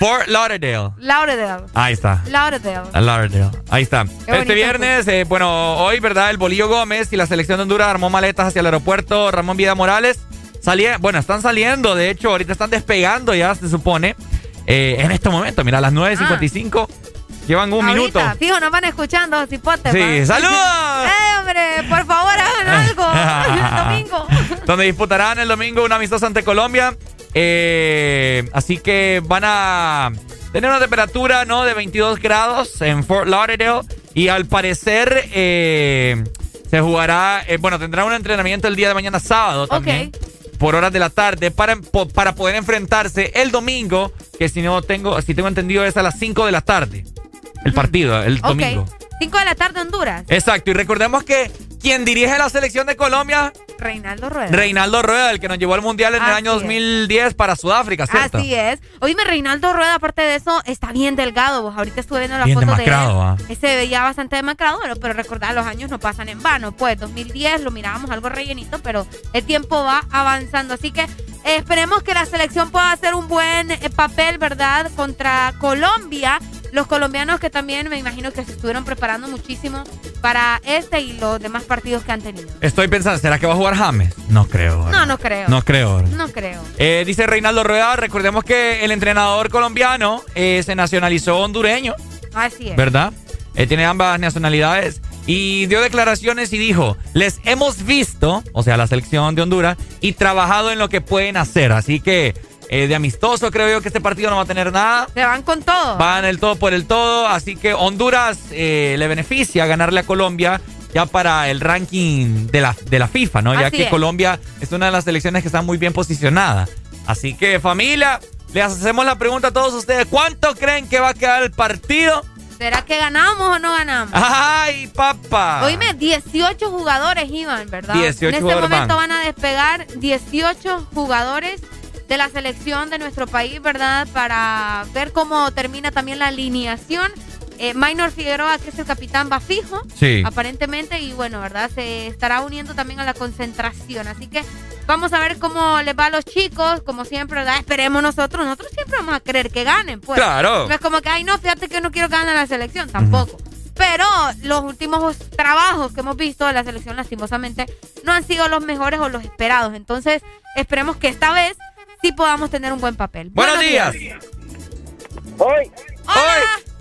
Fort Lauderdale. Lauderdale. Ahí está. Lauderdale. Lauderdale. Ahí está. este viernes, eh, bueno, hoy, ¿verdad? El Bolillo Gómez y la selección de Honduras armó maletas hacia el aeropuerto Ramón Vida Morales. Salía, bueno, están saliendo, de hecho, ahorita están despegando ya, se supone. Eh, en este momento, mira, a las 9.55. Llevan un minuto. Fijo, nos van escuchando, cipote. Sí, ¡saludos! ¡Eh, hombre! Por favor, hagan *laughs* algo el domingo. *laughs* Donde disputarán el domingo una amistosa ante Colombia. Eh, así que van a tener una temperatura, ¿no? De 22 grados en Fort Lauderdale. Y al parecer eh, se jugará, eh, bueno, tendrá un entrenamiento el día de mañana sábado también. Por horas de la tarde para, para poder enfrentarse el domingo, que si no tengo, si tengo entendido es a las 5 de la tarde. El partido, el domingo. 5 de la tarde Honduras. Exacto, y recordemos que quien dirige la selección de Colombia... Reinaldo Rueda. Reinaldo Rueda, el que nos llevó al Mundial en el año 2010 para Sudáfrica, ¿cierto? Así es. Oíme, Reinaldo Rueda, aparte de eso, está bien delgado. Vos ahorita estuve viendo la foto de él. ¿ah? Se veía bastante demacrado, pero recordar, los años no pasan en vano. Pues 2010 lo mirábamos algo rellenito, pero el tiempo va avanzando. Así que esperemos que la selección pueda hacer un buen eh, papel, ¿verdad? Contra Colombia los colombianos que también me imagino que se estuvieron preparando muchísimo para este y los demás partidos que han tenido. Estoy pensando, ¿será que va a jugar James? No creo. No, no creo. No creo. No creo. Eh, dice Reinaldo Rueda, recordemos que el entrenador colombiano eh, se nacionalizó hondureño. Así es. ¿Verdad? Él tiene ambas nacionalidades y dio declaraciones y dijo, les hemos visto, o sea, la selección de Honduras, y trabajado en lo que pueden hacer. Así que eh, de amistoso. Creo yo que este partido no va a tener nada. Se van con todo. Van el todo por el todo. Así que Honduras eh, le beneficia ganarle a Colombia ya para el ranking de la, de la FIFA, ¿no? ya que Colombia es una de las selecciones que está muy bien posicionada. Así que familia, les hacemos la pregunta a todos ustedes. ¿Cuánto creen que va a quedar el partido? ¿Será que ganamos o no ganamos? ¡Ay, papá! Oíme, 18 jugadores iban, ¿verdad? 18 en este momento van a despegar 18 jugadores de la selección de nuestro país, ¿verdad? Para ver cómo termina también la alineación. Eh, Minor Figueroa, que es el capitán, va fijo, sí. aparentemente, y bueno, ¿verdad? Se estará uniendo también a la concentración. Así que vamos a ver cómo les va a los chicos, como siempre, ¿verdad? Esperemos nosotros, nosotros siempre vamos a creer que ganen, pues. Claro. No es como que, ay, no, fíjate que no quiero que gane la selección, tampoco. Pero los últimos trabajos que hemos visto de la selección, lastimosamente, no han sido los mejores o los esperados. Entonces, esperemos que esta vez sí podamos tener un buen papel. Buenos, días. Hoy. Hoy.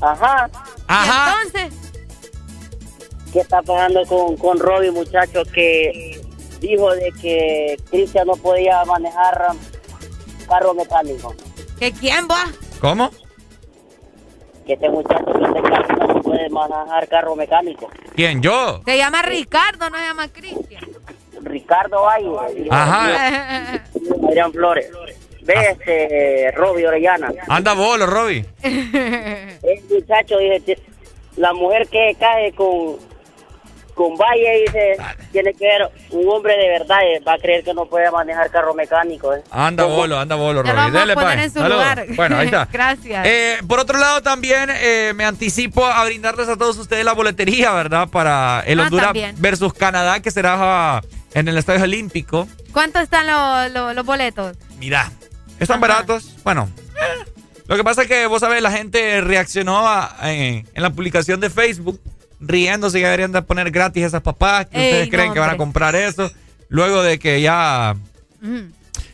Ajá. Ajá. entonces. ¿Qué está pasando con, con Robbie, muchacho? Que dijo de que Cristian no podía manejar carro mecánico. ¿Que quién va? ¿Cómo? Que este muchacho que no puede manejar carro mecánico. ¿Quién, yo? Se llama Ricardo, no se llama Cristian. Ricardo Valle. Ajá. Adrián Flores. Ve este Robbie Orellana. Anda bolo, Robbie. *laughs* El muchacho dice, la mujer que cae con con Valle dice, tiene que ver un hombre de verdad, eh, va a creer que no puede manejar carro mecánico. Eh. Anda bolo, anda bolo, Robbie. Vamos a poner en su lugar. Bueno, ahí está. *laughs* Gracias. Eh, por otro lado, también eh, me anticipo a brindarles a todos ustedes la boletería, ¿verdad? Para el Ah, Honduras también. versus Canadá, que será ah, en el Estadio Olímpico. ¿Cuánto están los, los, los boletos? Mira, están baratos. Bueno, eh, lo que pasa es que vos sabés, la gente reaccionó a- eh, en la publicación de Facebook riéndose que deberían de poner gratis esas papás que Ey, ustedes no, creen que van a comprar eso. Luego de que ya.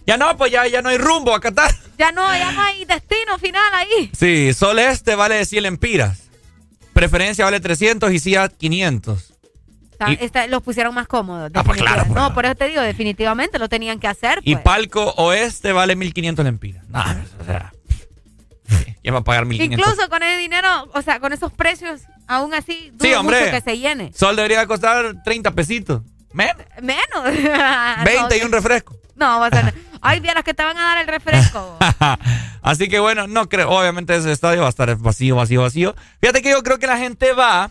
Ya no, pues ya, ya no hay rumbo a Qatar. Ya no, ya no hay destino final ahí. Sí, Sol Este vale 100 empiras. Preferencia vale 300 y CIA 500. Está- los pusieron más cómodos. Ah, pues claro, definitivamente. No, por eso te digo, definitivamente lo tenían que hacer. Y pues. Palco Oeste vale 1500 lempiras. Nah, o sea, ¿quién va a pagar 1500? Incluso con ese dinero, o sea, con esos precios, aún así, dudo Sí, hombre. mucho que se llene. Sol debería costar 30 pesitos. Men, Menos. *laughs* 20 y un refresco. No, va a ser. Ay, vieras que te van a dar el refresco. *laughs* Así que bueno, no creo. Obviamente ese estadio va a estar vacío, vacío, vacío. Fíjate que yo creo que la gente va,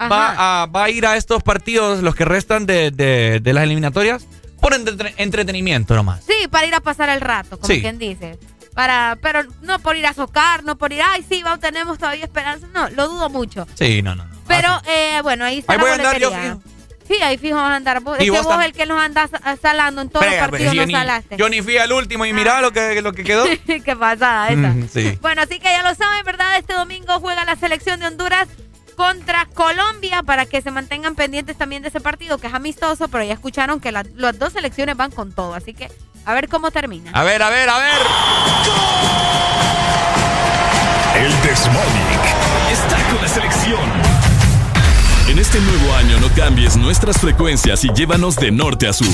va a, va a ir a estos partidos, los que restan de, de- de las eliminatorias, por entre- entretenimiento nomás. Sí, para ir a pasar el rato, como Sí. quien dice. Para, pero no por ir a socar, no por ir, ay, sí, vamos, tenemos todavía esperanza. No, lo dudo mucho. Sí, no, no. no. Pero, eh, bueno, ahí está Ahí la voy a andar yo boletería. Sí, ahí fijo vas a andar. Vos- Es que vos tam- el que nos andas salando en todos los partidos, yo, no ni, salaste. yo ni fui al último y mira lo que, lo que quedó. *laughs* Qué pasada esa. Mm, sí. Bueno, así que ya lo saben, ¿verdad? Este domingo juega la selección de Honduras contra Colombia para que se mantengan pendientes también de ese partido que es amistoso, pero ya escucharon que la- las dos selecciones van con todo, así que a ver cómo termina. A ver, a ver, a ver. El Desmonic está con la selección. En este nuevo año no cambies nuestras frecuencias y llévanos de norte a sur.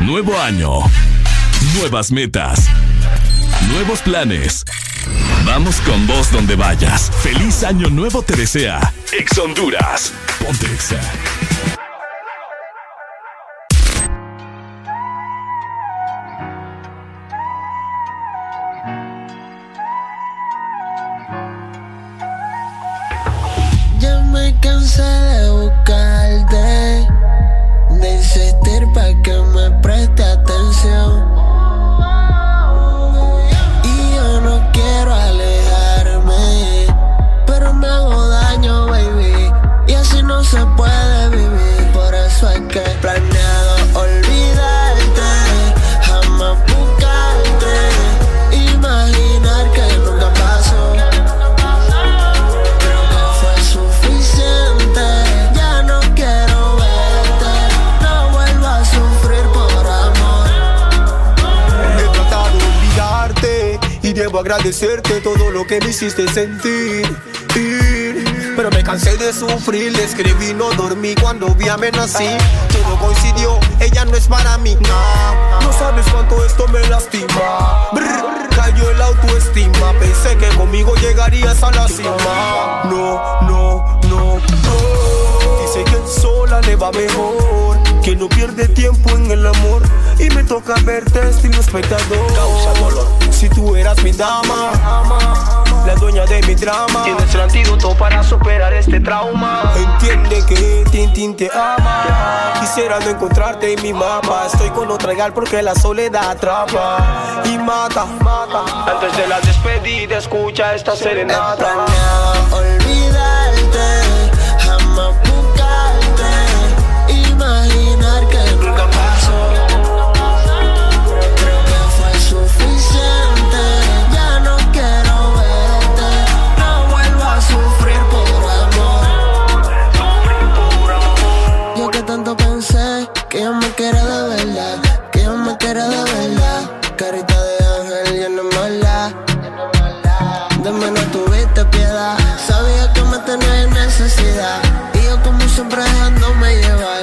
Nuevo año. Nuevas metas. Nuevos planes. Vamos con vos donde vayas. Feliz año nuevo te desea. Ex Honduras. Ponte. Ya me cansé de buscarte, de insistir para que me preste atención. Se puede vivir, por eso hay que planeado olvidarte, jamás buscarte, imaginar que nunca pasó. Creo que fue suficiente. Ya no quiero verte. No vuelvo a sufrir por amor. He tratado de olvidarte y debo agradecerte todo lo que me hiciste sentir. Pero me cansé de sufrir, le escribí, no dormí cuando vi amenací. Todo coincidió, ella no es para mí. No, no sabes cuánto esto me lastima. Brr, cayó el autoestima, pensé que conmigo llegarías a la cima. No, no, no, no. Dice que sola le va mejor, que no pierde tiempo en el amor. Y me toca verte estilo espectador. Causa dolor. Si tú eras mi dama, la dueña de mi drama. Tienes el antídoto para superar este trauma. Entiende que Tintín te ama. Quisiera no encontrarte en mi mapa. Estoy con otra gal porque la soledad atrapa y mata. Antes de la despedida, escucha esta serenata. Olvidarte, Carita de ángel, ya no mala. De menos tuviste piedad. Sabía que me tenías en necesidad. Y yo como siempre dejándome llevar.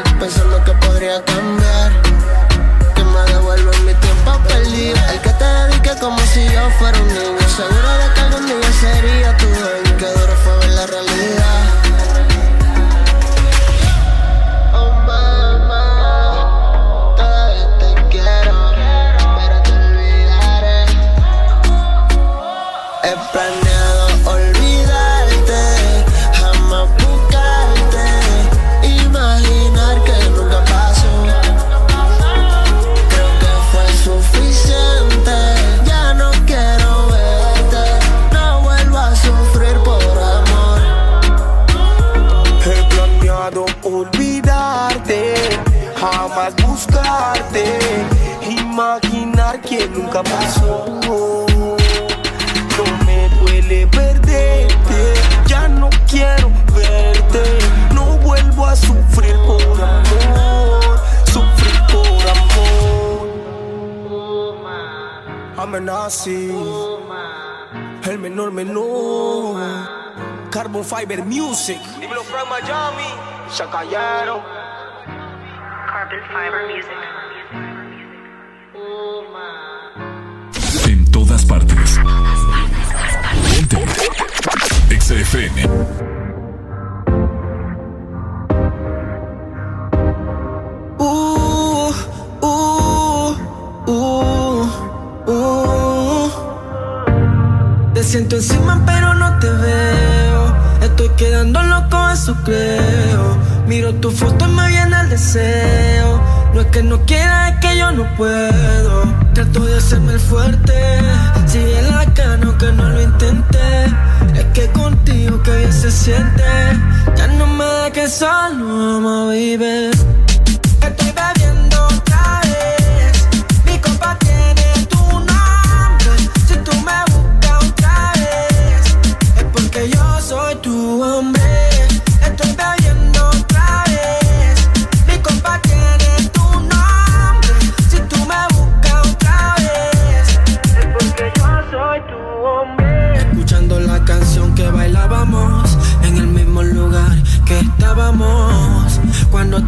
Que nunca pasó. No me duele perderte, ya no quiero verte, no vuelvo a sufrir por amor, sufrir por amor. Amenazi, el menor menor. Carbon Fiber Music. Dímelo from Miami. Se callaron. Carbon Fiber Music. XFM. Uh, uh, uh, siento encima pero no te veo. Estoy quedando loco, eso creo. Miro tu foto y me viene el deseo. No es que no quiera, es que yo no puedo. Trato de hacerme el fuerte. Sigue la cana que no lo intenté. Es que contigo que bien se siente. Ya no me dejes solo, ama, baby. Estoy bebiendo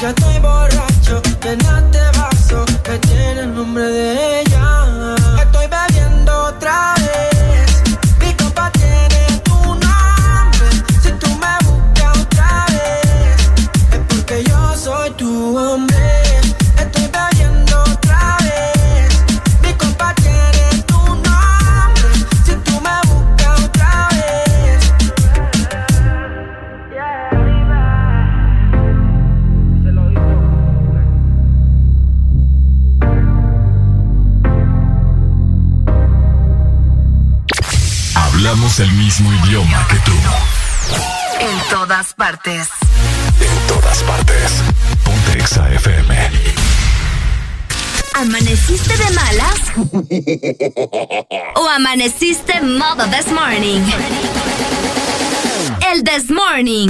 Ya estoy mismo idioma que tú. En todas partes. En todas partes. Ponte Exa FM. ¿Amaneciste de malas? *laughs* ¿O amaneciste modo this morning? El this morning.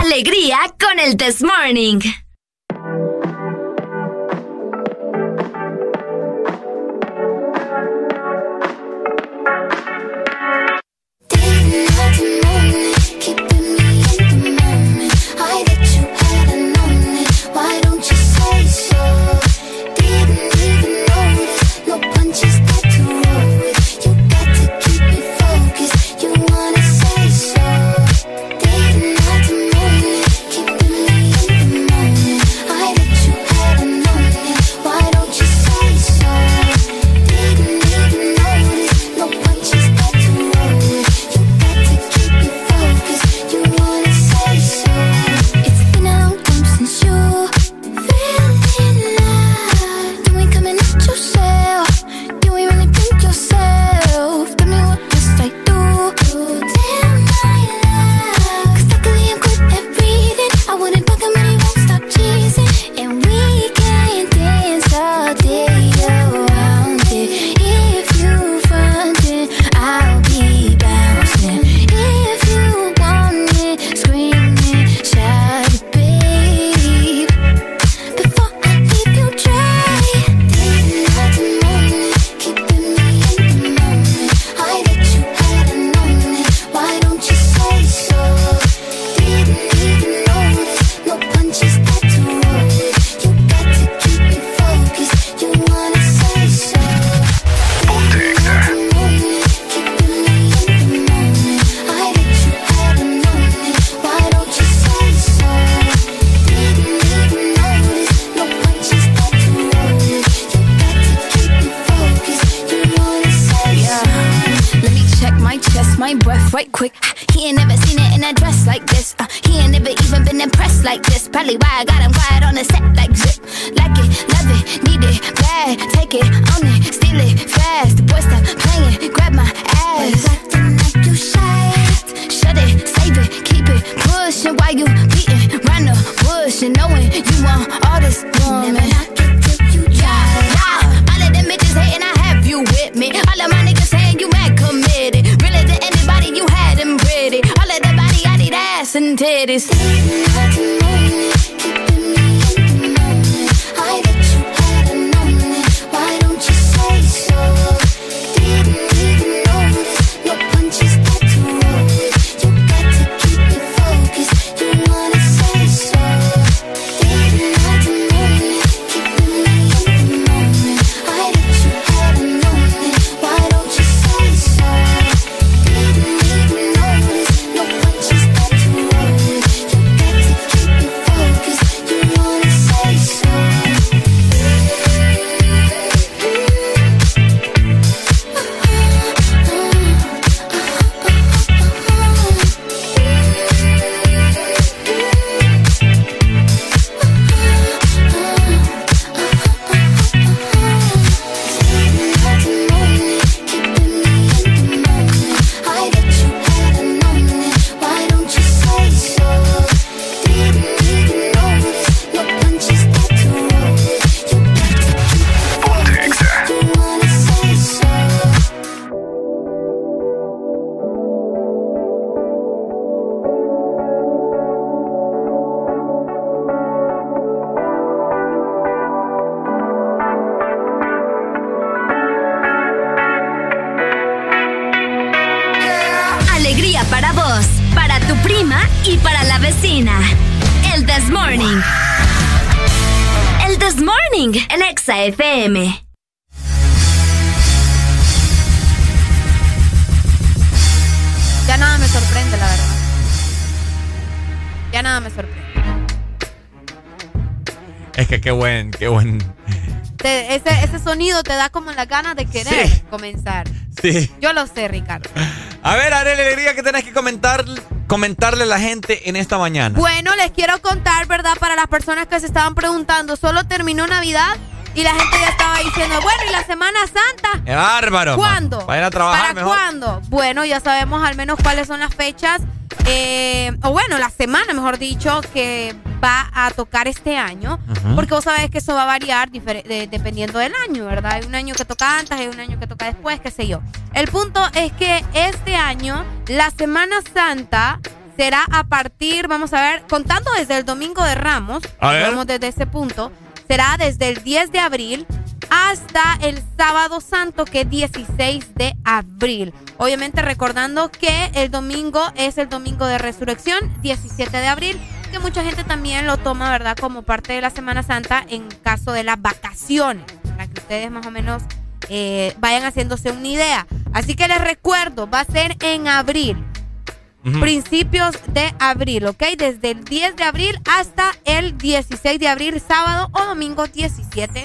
Alegría con el this morning. Morning, el Exa FM. Ya nada me sorprende, la verdad. Ya nada me sorprende. Es que qué buen, qué buen. Te- ese, ese sonido te da como la ganas de querer Sí. comenzar. Sí. Yo lo sé, Ricardo. A ver, Arely Alegría, ¿qué tenés que comentar, comentarle a la gente en esta mañana? Bueno, les quiero contar, ¿verdad? Para las personas que se estaban preguntando, ¿solo terminó Navidad? Y la gente ya estaba diciendo, bueno, ¿y la Semana Santa? ¡Qué bárbaro! ¿Cuándo? ma. Vayan a trabajar ¿Para mejor. cuándo? Bueno, ya sabemos al menos cuáles son las fechas, eh, o bueno, la semana, mejor dicho, que va a tocar este año. Porque vos sabés que eso va a variar de- dependiendo del año, ¿verdad? Hay un año que toca antes, hay un año que toca después, qué sé yo. El punto es que este año, la Semana Santa será a partir, vamos a ver, contando desde el Domingo de Ramos, vamos desde ese punto, será desde el 10 de abril hasta el sábado santo, que es 16 de abril. Obviamente recordando que el domingo es el domingo de resurrección, 17 de abril, que mucha gente también lo toma, ¿verdad?, como parte de la Semana Santa en caso de las vacaciones, para que ustedes más o menos eh, vayan haciéndose una idea. Así que les recuerdo, va a ser en abril. Principios de abril, ¿ok? Desde el 10 de abril hasta el 16 de abril, sábado o domingo 17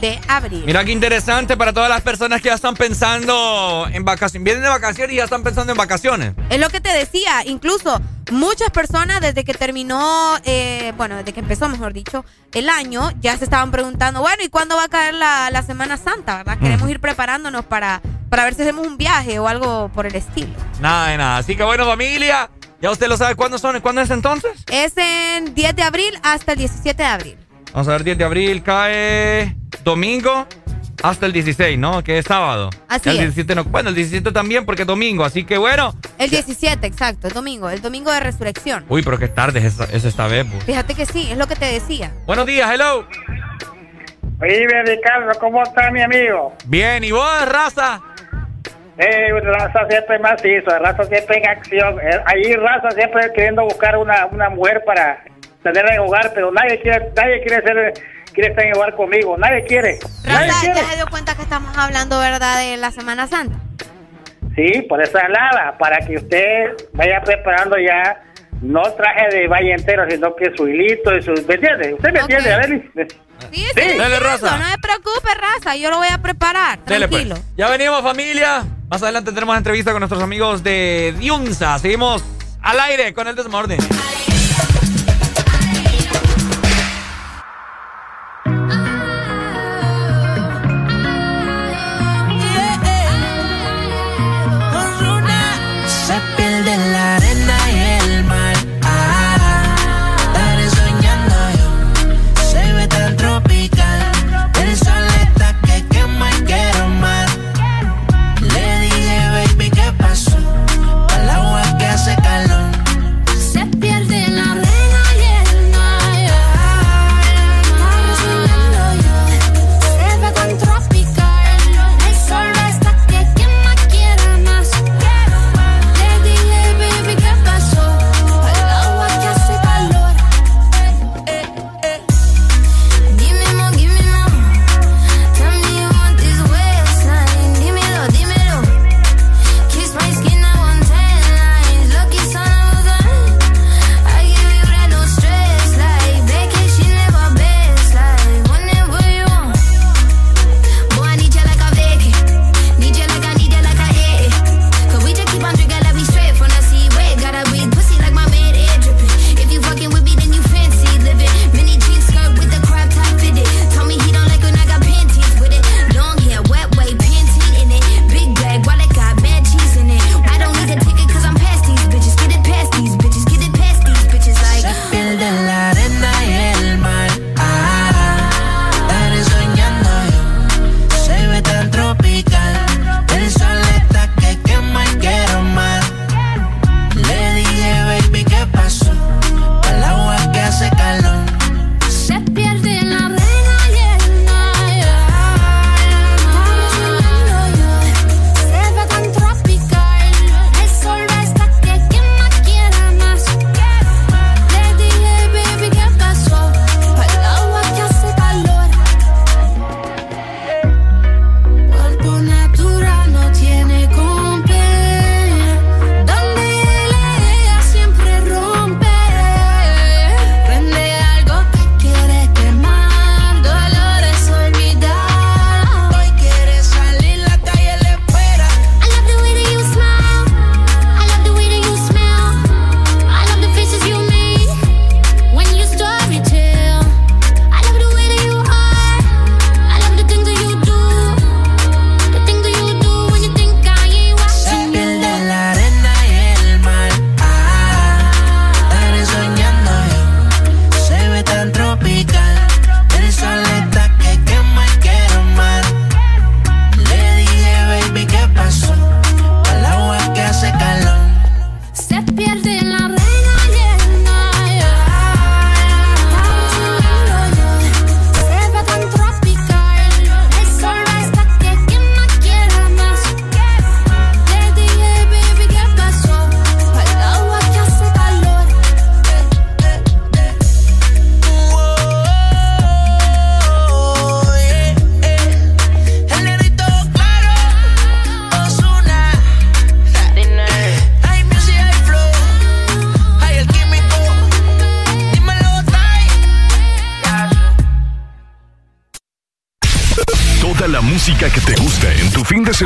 de abril. Mira qué interesante para todas las personas que ya están pensando en vacaciones. Vienen de vacaciones y ya están pensando en vacaciones. Es lo que te decía, incluso muchas personas desde que terminó, eh, bueno, desde que empezó, mejor dicho, el año, ya se estaban preguntando, bueno, ¿y cuándo va a caer la, la Semana Santa, verdad? Queremos ir preparándonos para, para ver si hacemos un viaje o algo por el estilo. Nada de nada. Así que bueno, familia, ya usted lo sabe cuándo son, cuándo es entonces. Es en 10 de abril hasta el 17 de abril. Vamos a ver, 10 de abril cae domingo hasta el 16, ¿no? Que es sábado. Así el es. 17 no, bueno, el 17 también porque es domingo, así que bueno. El 17, exacto, el domingo, el domingo de resurrección. Uy, pero qué tarde es esa- es esta vez, pues. Fíjate que sí, es lo que te decía. Buenos días, hello. Oye, Ricardo, ¿cómo está mi amigo? Bien, ¿y vos, raza? Eh, raza siempre macizo, raza siempre en acción. Eh, ahí raza siempre queriendo buscar una, una mujer para tenerla en hogar, pero nadie quiere, nadie quiere ser, quiere estar en el conmigo. Nadie quiere. Raza, ¿ya se dio cuenta que estamos hablando, verdad, de la Semana Santa? Sí, por esa nada, para que usted vaya preparando ya no traje de valle entero, sino que su hilito y su... ¿Me entiende? ¿Usted me entiende, Arely? Sí, sí, *laughs* sí. Dele, Raza. No se preocupe, Raza. Yo lo voy a preparar. Pues. Tranquilo. Ya venimos, familia. Más adelante tenemos entrevista con nuestros amigos de Diunza. Seguimos al aire con el desmorden.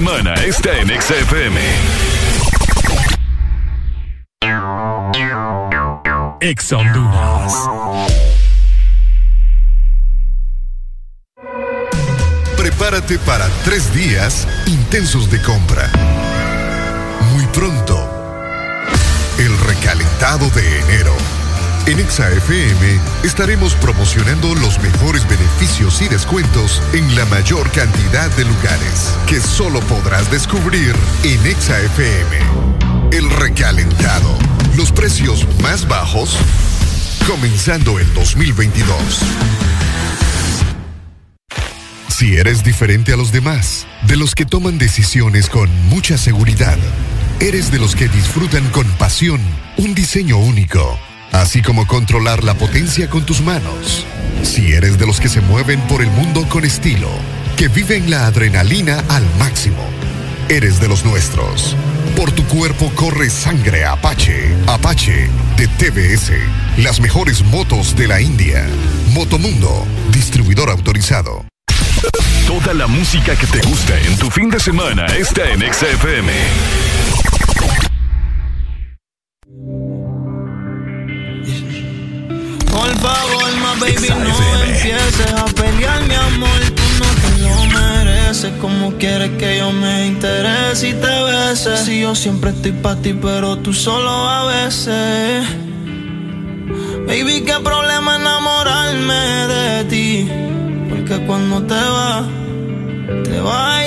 semana está en XFM. Ex Honduras. Prepárate para tres días intensos de compra. Muy pronto, el recalentado de enero. En ExaFM estaremos promocionando los mejores beneficios y descuentos en la mayor cantidad de lugares que solo podrás descubrir en EXAFM. El recalentado. Los precios más bajos. Comenzando el 2022. Si eres diferente a los demás, de los que toman decisiones con mucha seguridad, eres de los que disfrutan con pasión un diseño único, así como controlar la potencia con tus manos. Si eres de los que se mueven por el mundo con estilo, que viven la adrenalina al máximo. Eres de los nuestros. Por tu cuerpo corre sangre Apache. Apache de TBS. Las mejores motos de la India. Motomundo, distribuidor autorizado. Toda la música que te gusta en tu fin de semana está en XFM. quieres que yo me interese y te bese. Si yo siempre estoy para ti, pero tú solo a veces. Baby, qué problema enamorarme de ti. Porque cuando te vas, te vas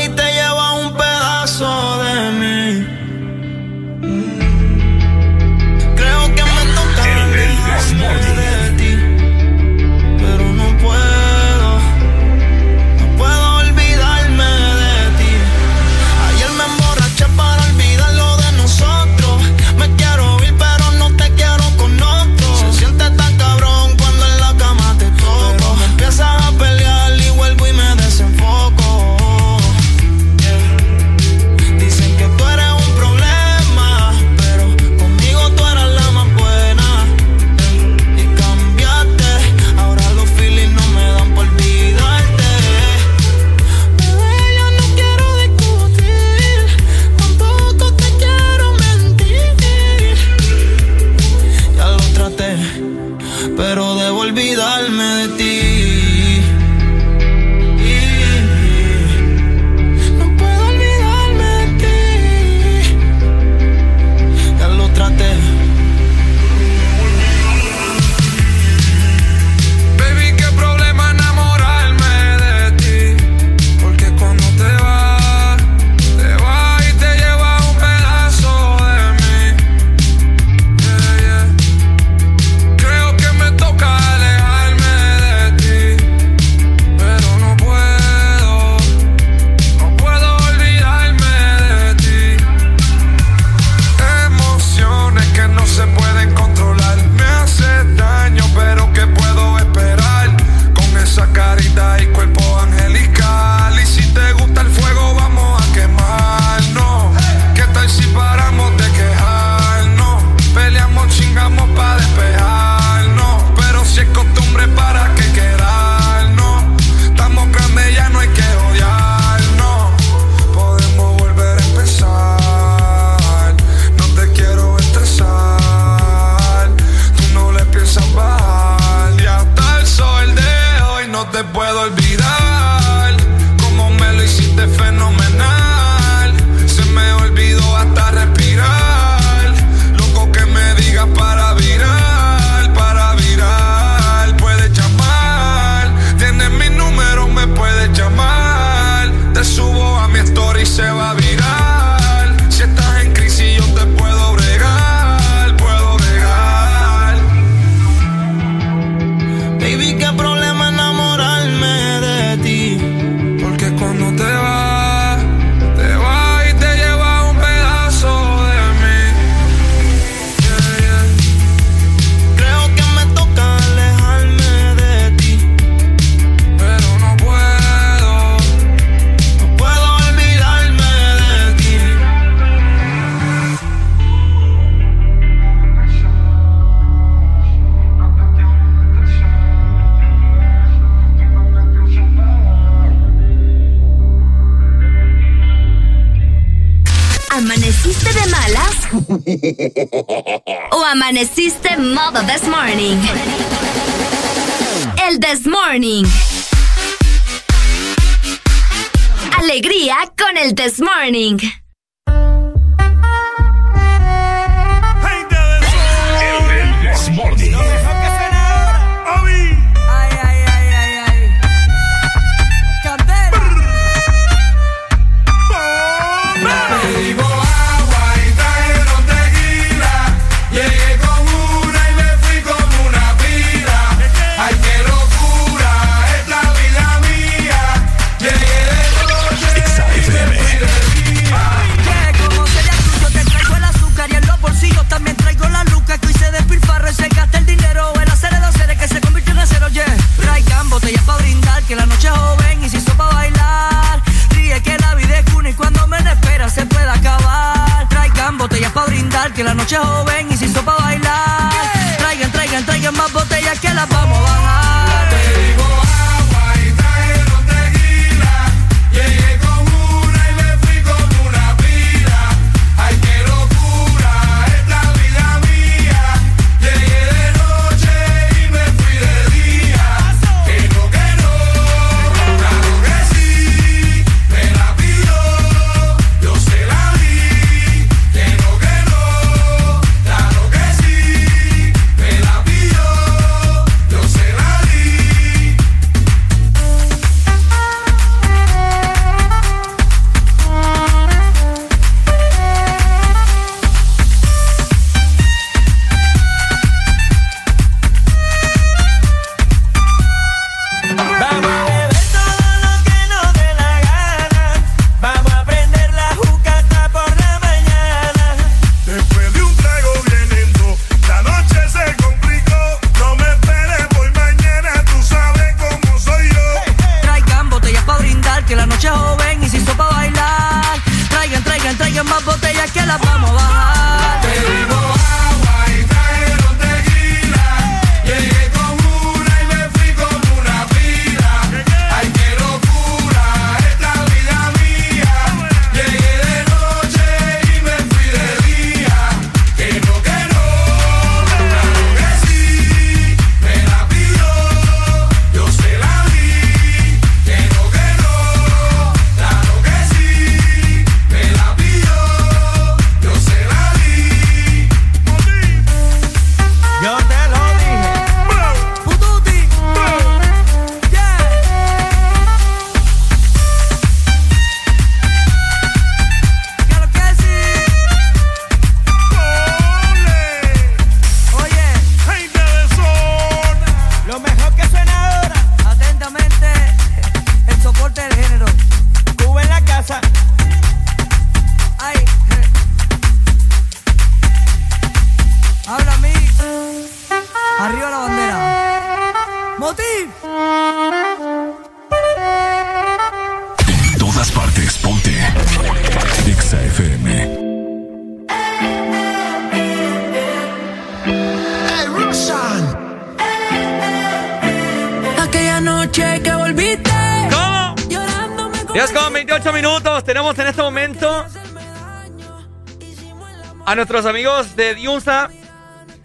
a nuestros amigos de Diunsa,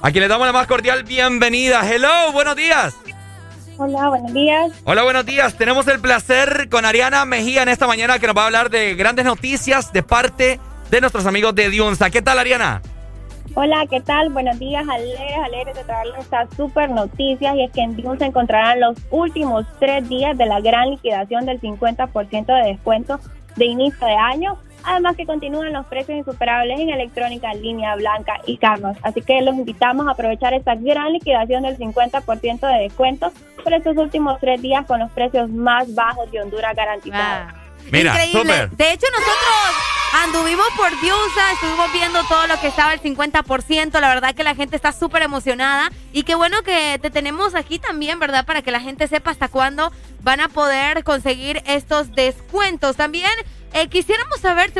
a quien les damos la más cordial bienvenida. Hello, buenos días. Hola, buenos días. Hola, buenos días. Tenemos el placer con Ariana Mejía en esta mañana que nos va a hablar de grandes noticias de parte de nuestros amigos de Diunsa. ¿Qué tal, Ariana? Hola, ¿qué tal? Buenos días, alegres, alegres de traerles estas super noticias y es que en Dion se encontrarán los últimos tres días de la gran liquidación del 50% de descuento de inicio de año. Además que continúan los precios insuperables en electrónica, línea blanca y carros. Así que los invitamos a aprovechar esta gran liquidación del 50% de descuento por estos últimos tres días con los precios más bajos de Honduras garantizados. Mira, Increíble. súper. De hecho, nosotros anduvimos por Diusa, estuvimos viendo todo lo que estaba el 50%. La verdad que la gente está súper emocionada. Y qué bueno que te tenemos aquí también, ¿verdad? Para que la gente sepa hasta cuándo van a poder conseguir estos descuentos. También eh, quisiéramos saber, ¿se puede comprar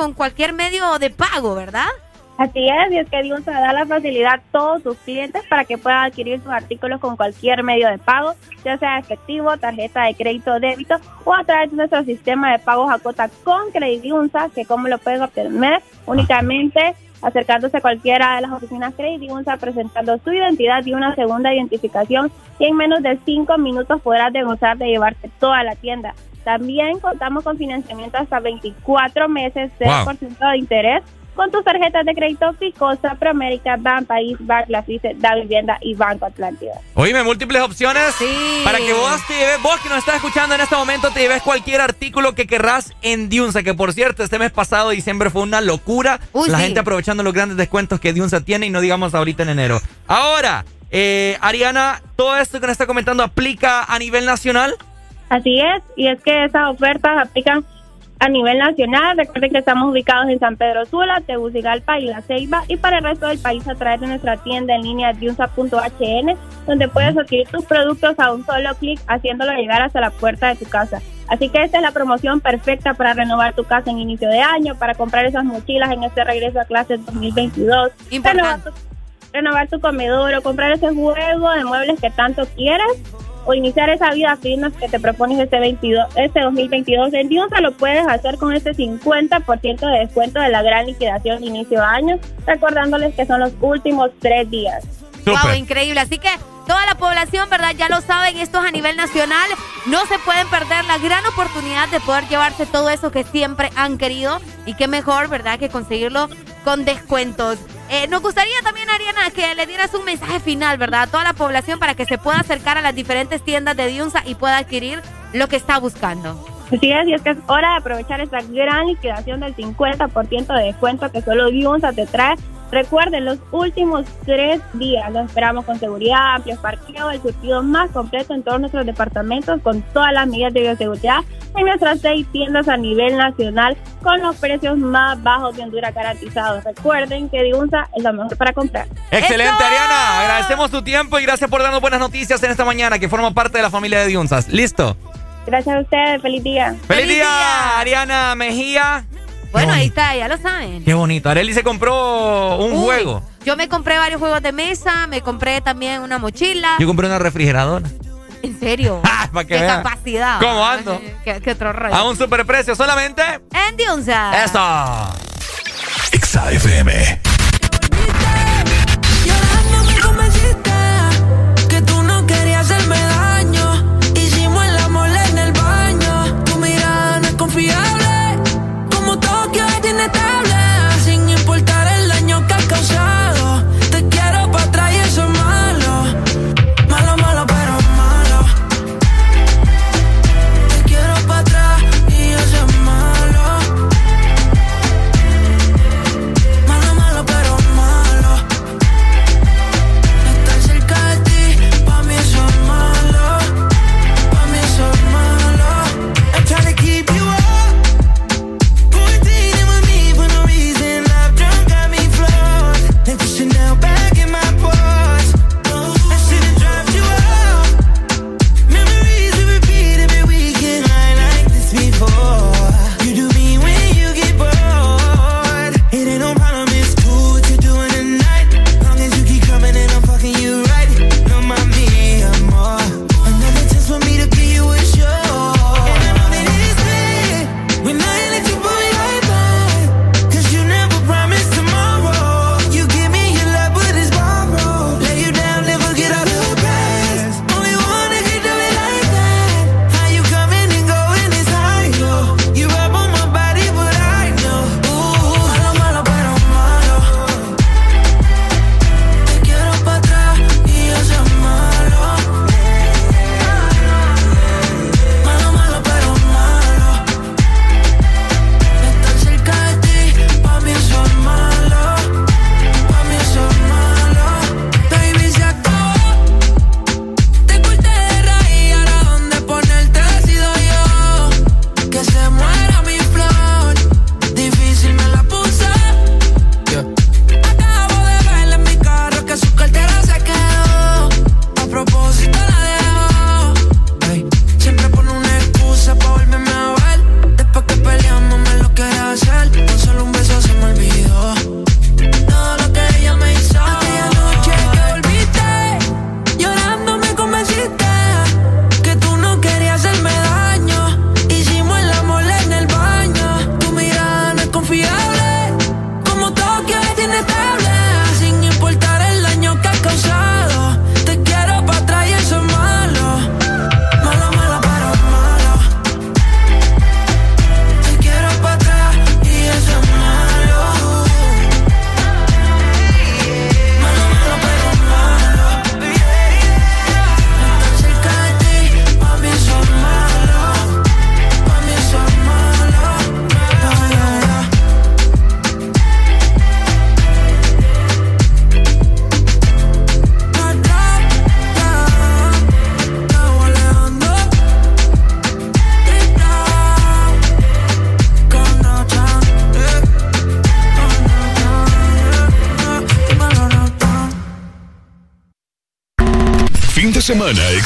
con cualquier medio de pago, verdad? Así es, y es que Diunsa da la facilidad a todos sus clientes para que puedan adquirir sus artículos con cualquier medio de pago, ya sea efectivo, tarjeta de crédito o débito, o a través de nuestro sistema de pagos a cuota con Crediunsa, que como lo pueden obtener únicamente acercándose a cualquiera de las oficinas Crediunsa, presentando su identidad y una segunda identificación, y en menos de cinco minutos podrás degustar de llevarte toda la tienda. También contamos con financiamiento hasta 24 meses, 0% de interés, con tus tarjetas de crédito Ficosa, Proamérica, Ban País, Barclays, Da Vivienda y Banco Atlántida. Oíme, múltiples opciones Sí. para que vos te lleves, vos que nos estás escuchando en este momento, te lleves cualquier artículo que querrás en Diunsa, que por cierto, este mes pasado, diciembre, fue una locura. Uy, la sí. gente aprovechando los grandes descuentos que Diunsa tiene y no digamos ahorita en enero. Ahora, eh, Ariana, ¿todo esto que nos está comentando aplica a nivel nacional? Así es, y es que esas ofertas aplican a nivel nacional. Recuerden que estamos ubicados en San Pedro Sula, Tegucigalpa y La Ceiba, y para el resto del país a través de nuestra tienda en línea diunsa.hn, donde puedes adquirir tus productos a un solo clic, haciéndolo llegar hasta la puerta de tu casa. Así que esta es la promoción perfecta para renovar tu casa en inicio de año, para comprar esas mochilas en este regreso a clases 2022, renovar tu, renovar tu comedor o comprar ese juego de muebles que tanto quieres o iniciar esa vida fitness que te propones este 22, este 2022 en Diunsa lo puedes hacer con este 50% de descuento de la gran liquidación de inicio de año, recordándoles que son los últimos tres días. Wow, increíble. Así que toda la población, ¿verdad? Ya lo saben, esto es a nivel nacional. No se pueden perder la gran oportunidad de poder llevarse todo eso que siempre han querido. Y qué mejor, ¿verdad? Que conseguirlo con descuentos. Eh, nos gustaría también, Ariana, que le dieras un mensaje final, ¿verdad? A toda la población para que se pueda acercar a las diferentes tiendas de Diunsa y pueda adquirir lo que está buscando. Así es, y es que es hora de aprovechar esta gran liquidación del 50% de descuento que solo Diunsa te trae. Recuerden, los últimos tres días los esperamos con seguridad, amplios parqueos, el surtido más completo en todos nuestros departamentos con todas las medidas de bioseguridad en nuestras seis tiendas a nivel nacional con los precios más bajos de Honduras garantizados. Recuerden que Diunsa es lo mejor para comprar. Excelente, Ariana. Agradecemos tu tiempo y gracias por darnos buenas noticias en esta mañana, que forma parte de la familia de Diunsas. ¿Listo? Gracias a ustedes, feliz día. ¡Feliz, día, Ariana Mejía! Bueno, ahí está, ya lo saben. Qué bonito. Areli se compró un Uy, juego. Yo me compré varios juegos de mesa, me compré también una mochila. Yo compré una refrigeradora. En serio. *laughs* Para que Qué vean. capacidad. ¿Cómo ando? ¿Qué, qué otro rollo? A un superprecio solamente. En Diunsa. ¡Eso! Exa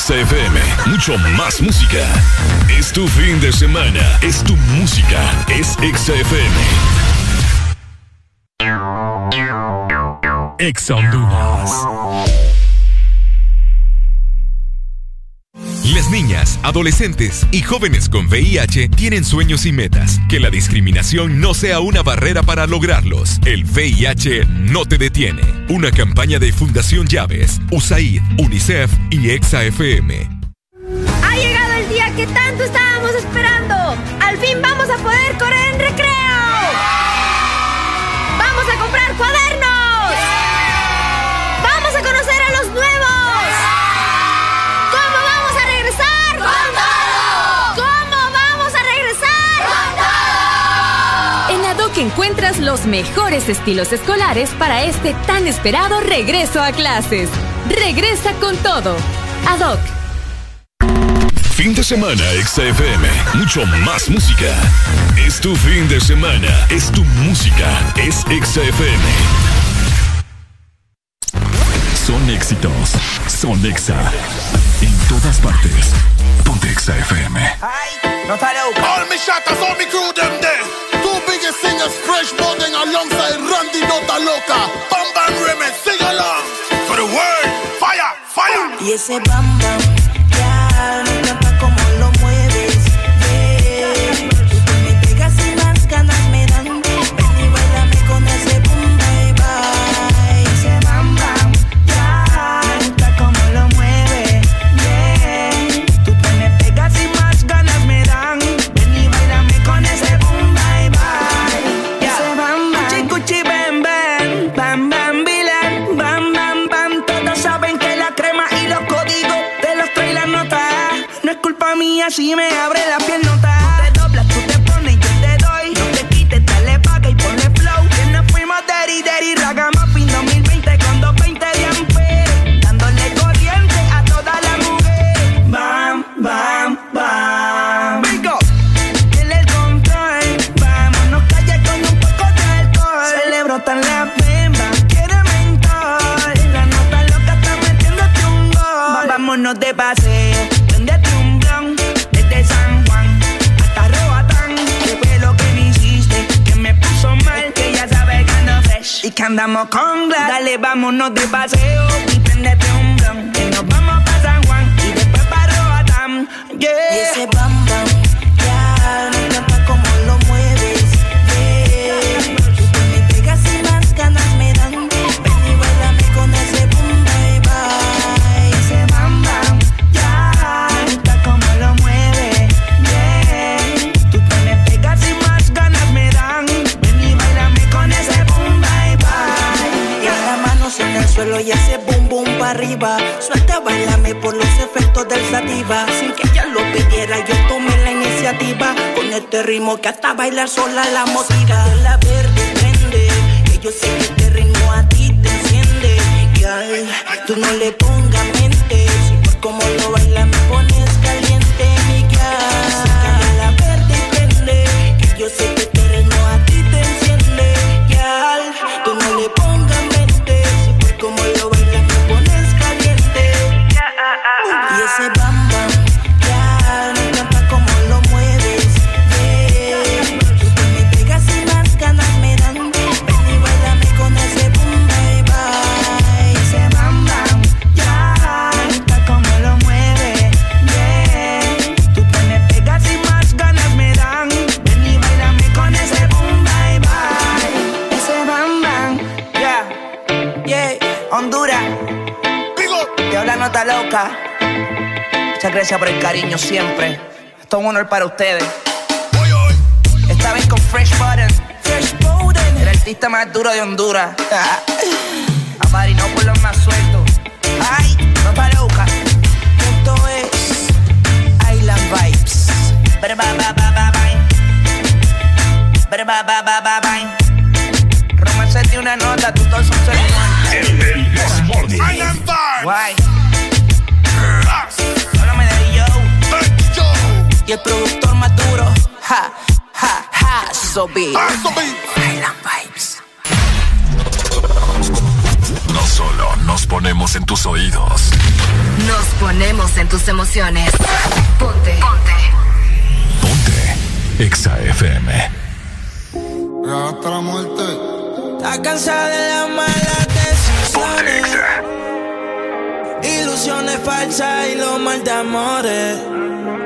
Exa Mucho más música. Es tu fin de semana. Es tu música. Es Exa FM. Exa adolescentes y jóvenes con VIH tienen sueños y metas. Que la discriminación no sea una barrera para lograrlos. El VIH no te detiene. Una campaña de Fundación Llaves, USAID, UNICEF y EXAFM. los mejores estilos escolares para este tan esperado regreso a clases. Regresa con todo. Ad hoc. Fin de semana, XFM. Mucho más música. Es tu fin de semana. Es tu música. Es XFM. Son éxitos. Son Exa. En todas partes. Ponte XFM. All my all my crew, them there. Two biggest singers, Fresh Bowden alongside Randy Nota Loca. Bam Bam Remix, sing along. For the world, fire, fire. Yes, bam bam. vámonos con Glass. Dale, vámonos de paseo Este te rimo que hasta bailar sola la motiva. La verde prende, que yo sé que este te rimo a ti te enciende. Que ay, tú no le pones por el cariño siempre. Esto es un honor para ustedes. Esta vez con Fresh Button. Fresh Button. El artista más duro de Honduras. *laughs* A París no por los más sueltos. Ay, no para loca. Esto es Island Vibes. Ba, ba, ba, ba, ba. Ba, ba, ba, ba, ba. Romance de una nota, tu torso se le Island Vibes. y el productor más duro. Ja, ja, ja, so beat. Island Vibes. No solo nos ponemos en tus oídos. Nos ponemos en tus emociones. Ponte. Ponte. Ponte. Exa FM. Hasta la muerte. Está cansada de las malas decisiones. Ilusiones falsas y los mal de amores.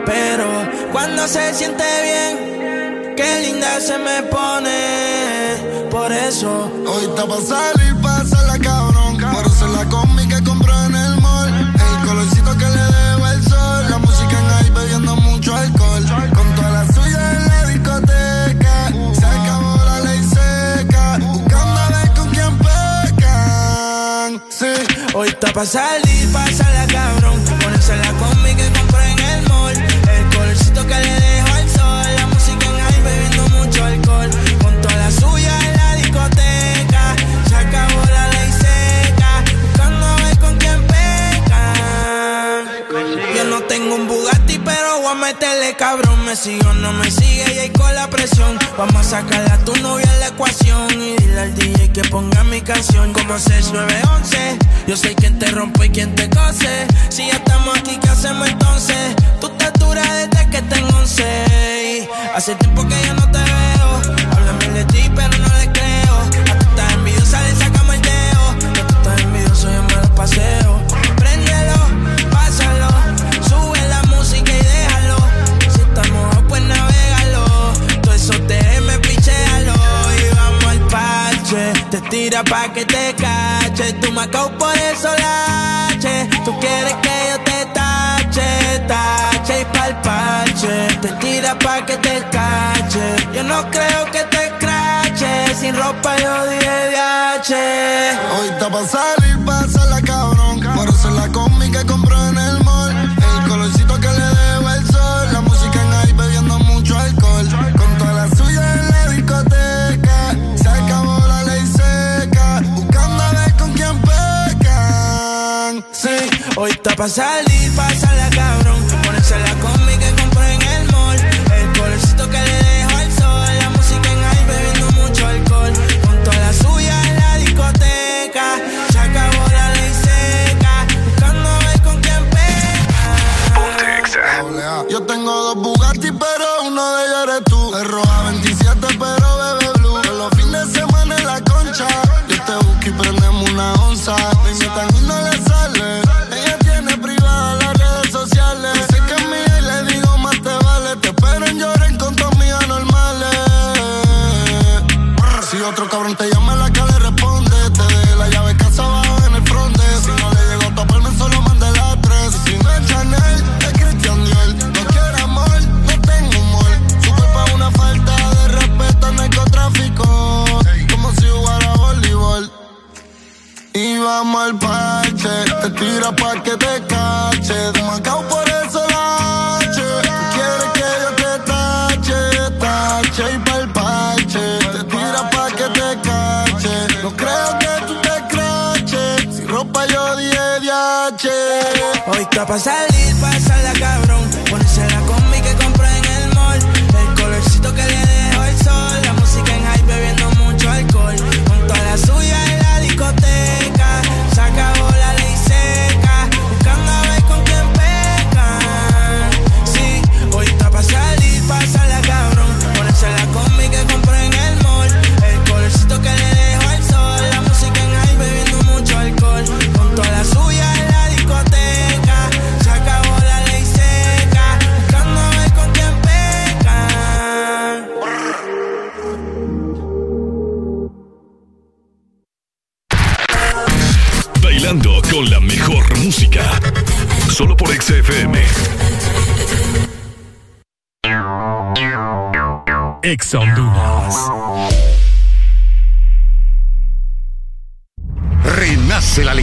Pero cuando se siente bien, qué linda se me pone. Por eso. Hoy está pa' salir, la cabrón. Por hacer la combi que compró en el mall. El colorcito que le dejo el sol. La música en ahí bebiendo mucho alcohol. Con toda la suya en la discoteca. Se acabó la ley seca. Buscando a ver con quién pecan. Sí. Hoy está pa' salir, la Me sigo, no me sigue y ahí con la presión. Vamos a sacarle a tu novia en la ecuación. Y dile al DJ que ponga mi canción como 6911. Yo soy quien te rompe y quien te cose. Si ya estamos aquí, ¿qué hacemos entonces? Tú te desde que tengo 11. Hace tiempo que yo no te veo. Háblame de ti, pero no le creo. A tú estás envidiosa, le sacamos el dedo. Que tú estás envidioso, yo me lo paseo. Tira pa' que te cache. Tú me por eso lache. Tú quieres que yo te tache, tache y pa'l parche. Te tira pa' que te cache. Yo no creo que te crache. Sin ropa yo dije DH. Hoy está pa' salir, la cabrón. Está pa' salir, la cabrón. Ponerse la combi que compré en el mall. El colorcito que le dejo al sol. La música en ahí bebiendo mucho alcohol. Con toda la suya en la discoteca. Se acabó la ley seca. Buscando a ver con quién peca. Yo tengo dos Bugatti, pero uno de ellos eres tú. Es roja Tira pa' que te cache. De Macao por eso la H. Quieres que yo te tache, tache y pa'l parche. Te tira pa' que te cache. No creo que tú te craches. Si ropa yo dije DH. Hoy está pa' salir, Solo por XFM. Ex Honduras. Renace la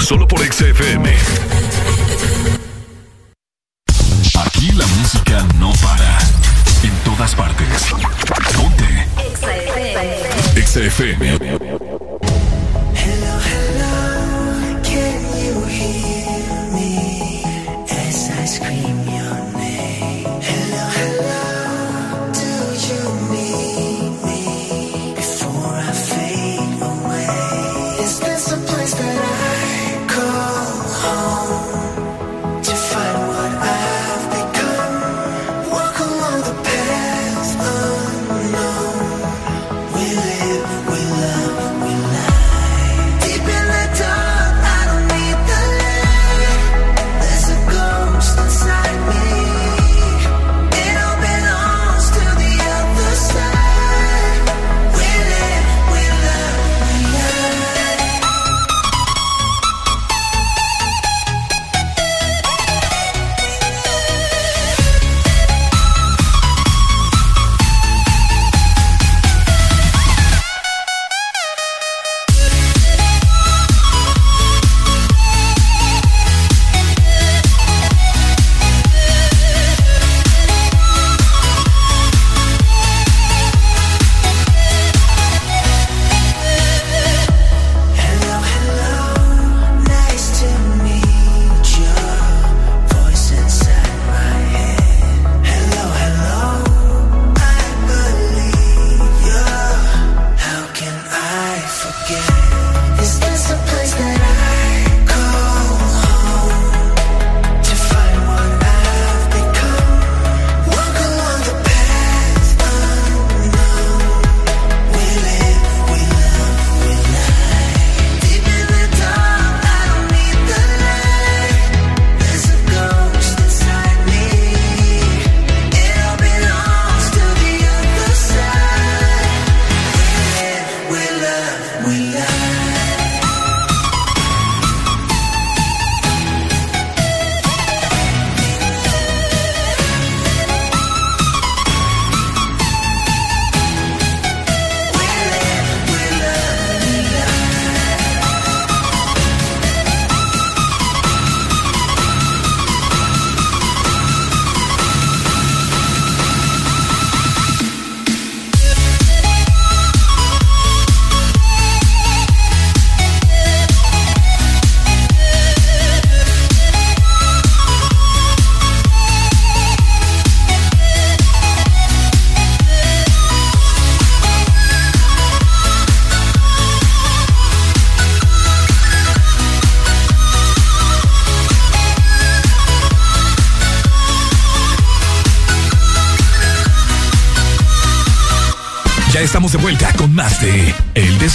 Solo por XFM. Aquí la música no para. En todas partes. Ponte. XFM. Hello,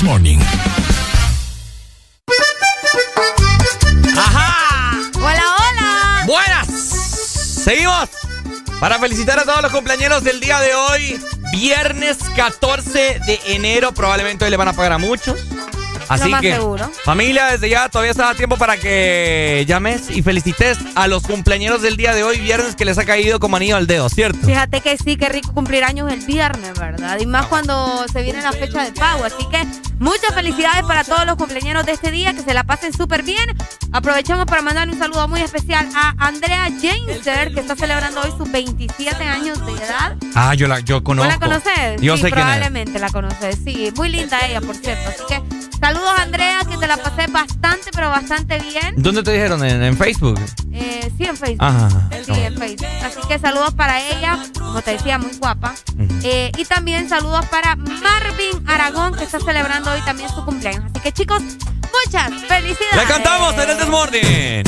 This Morning. ¡Ajá! Hola, hola. Buenas. Seguimos para felicitar a todos los compañeros del día de hoy. Viernes 14 de enero. Probablemente hoy le van a pagar a muchos. Así más que, seguro. familia, desde ya todavía está a tiempo para que llames y felicites a los cumpleaños del día de hoy, viernes, que les ha caído como anillo al dedo, ¿cierto? Fíjate que sí, qué rico cumplir años el viernes, ¿verdad? Y más cuando se viene la fecha de pago. Así que muchas felicidades para todos los cumpleaños de este día, que se la pasen súper bien. Aprovechamos para mandarle un saludo muy especial a Andrea Jameser, que está celebrando hoy sus 27 años de edad. Ah, yo la yo ¿Vos conozco. la conoces? Yo sí, sé probablemente la conoces. Sí, muy linda ella, por cierto. Así que saludos, Andrea, que te la pasé bastante, pero bastante bien. ¿Dónde te dijeron? ¿En, en Facebook? Eh, sí, en Facebook. Ajá. Sí, en Facebook. Así que saludos para ella, como te decía, muy guapa. Eh, y también saludos para Marvin Aragón, que está celebrando hoy también su cumpleaños. Así que chicos, muchas felicidades. ¡Le cantamos en el Desmorning!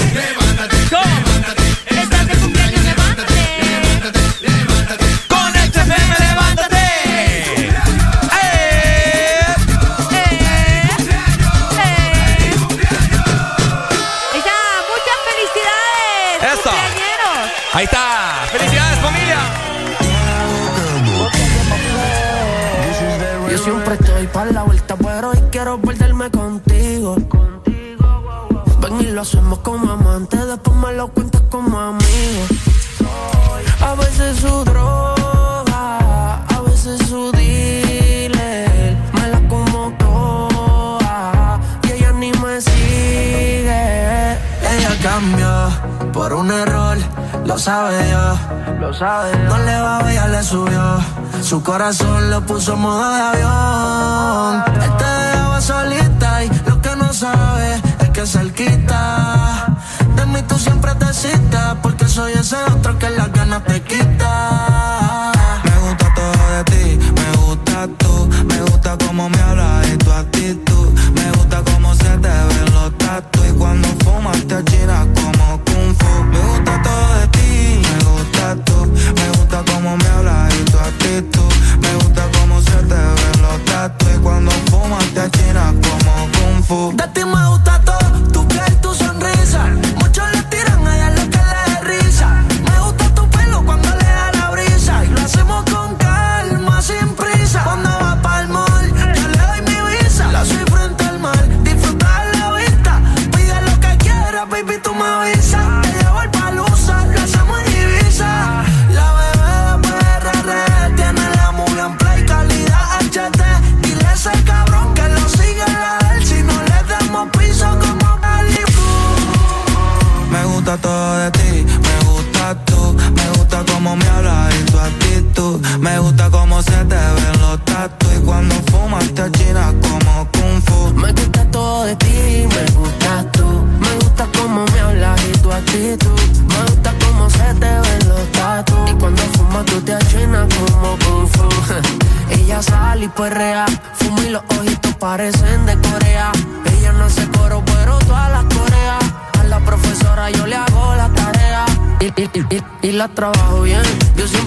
hacemos como amantes, después me lo cuentas como amigos. A veces su droga, a veces su dealer, me la como toda y ella ni me sigue. Ella cambió por un error, lo sabe yo, lo sabe. No le va a le subió, su corazón lo puso en modo de avión. que. De mí tú siempre te citas, porque soy ese otro que las ganas te quita.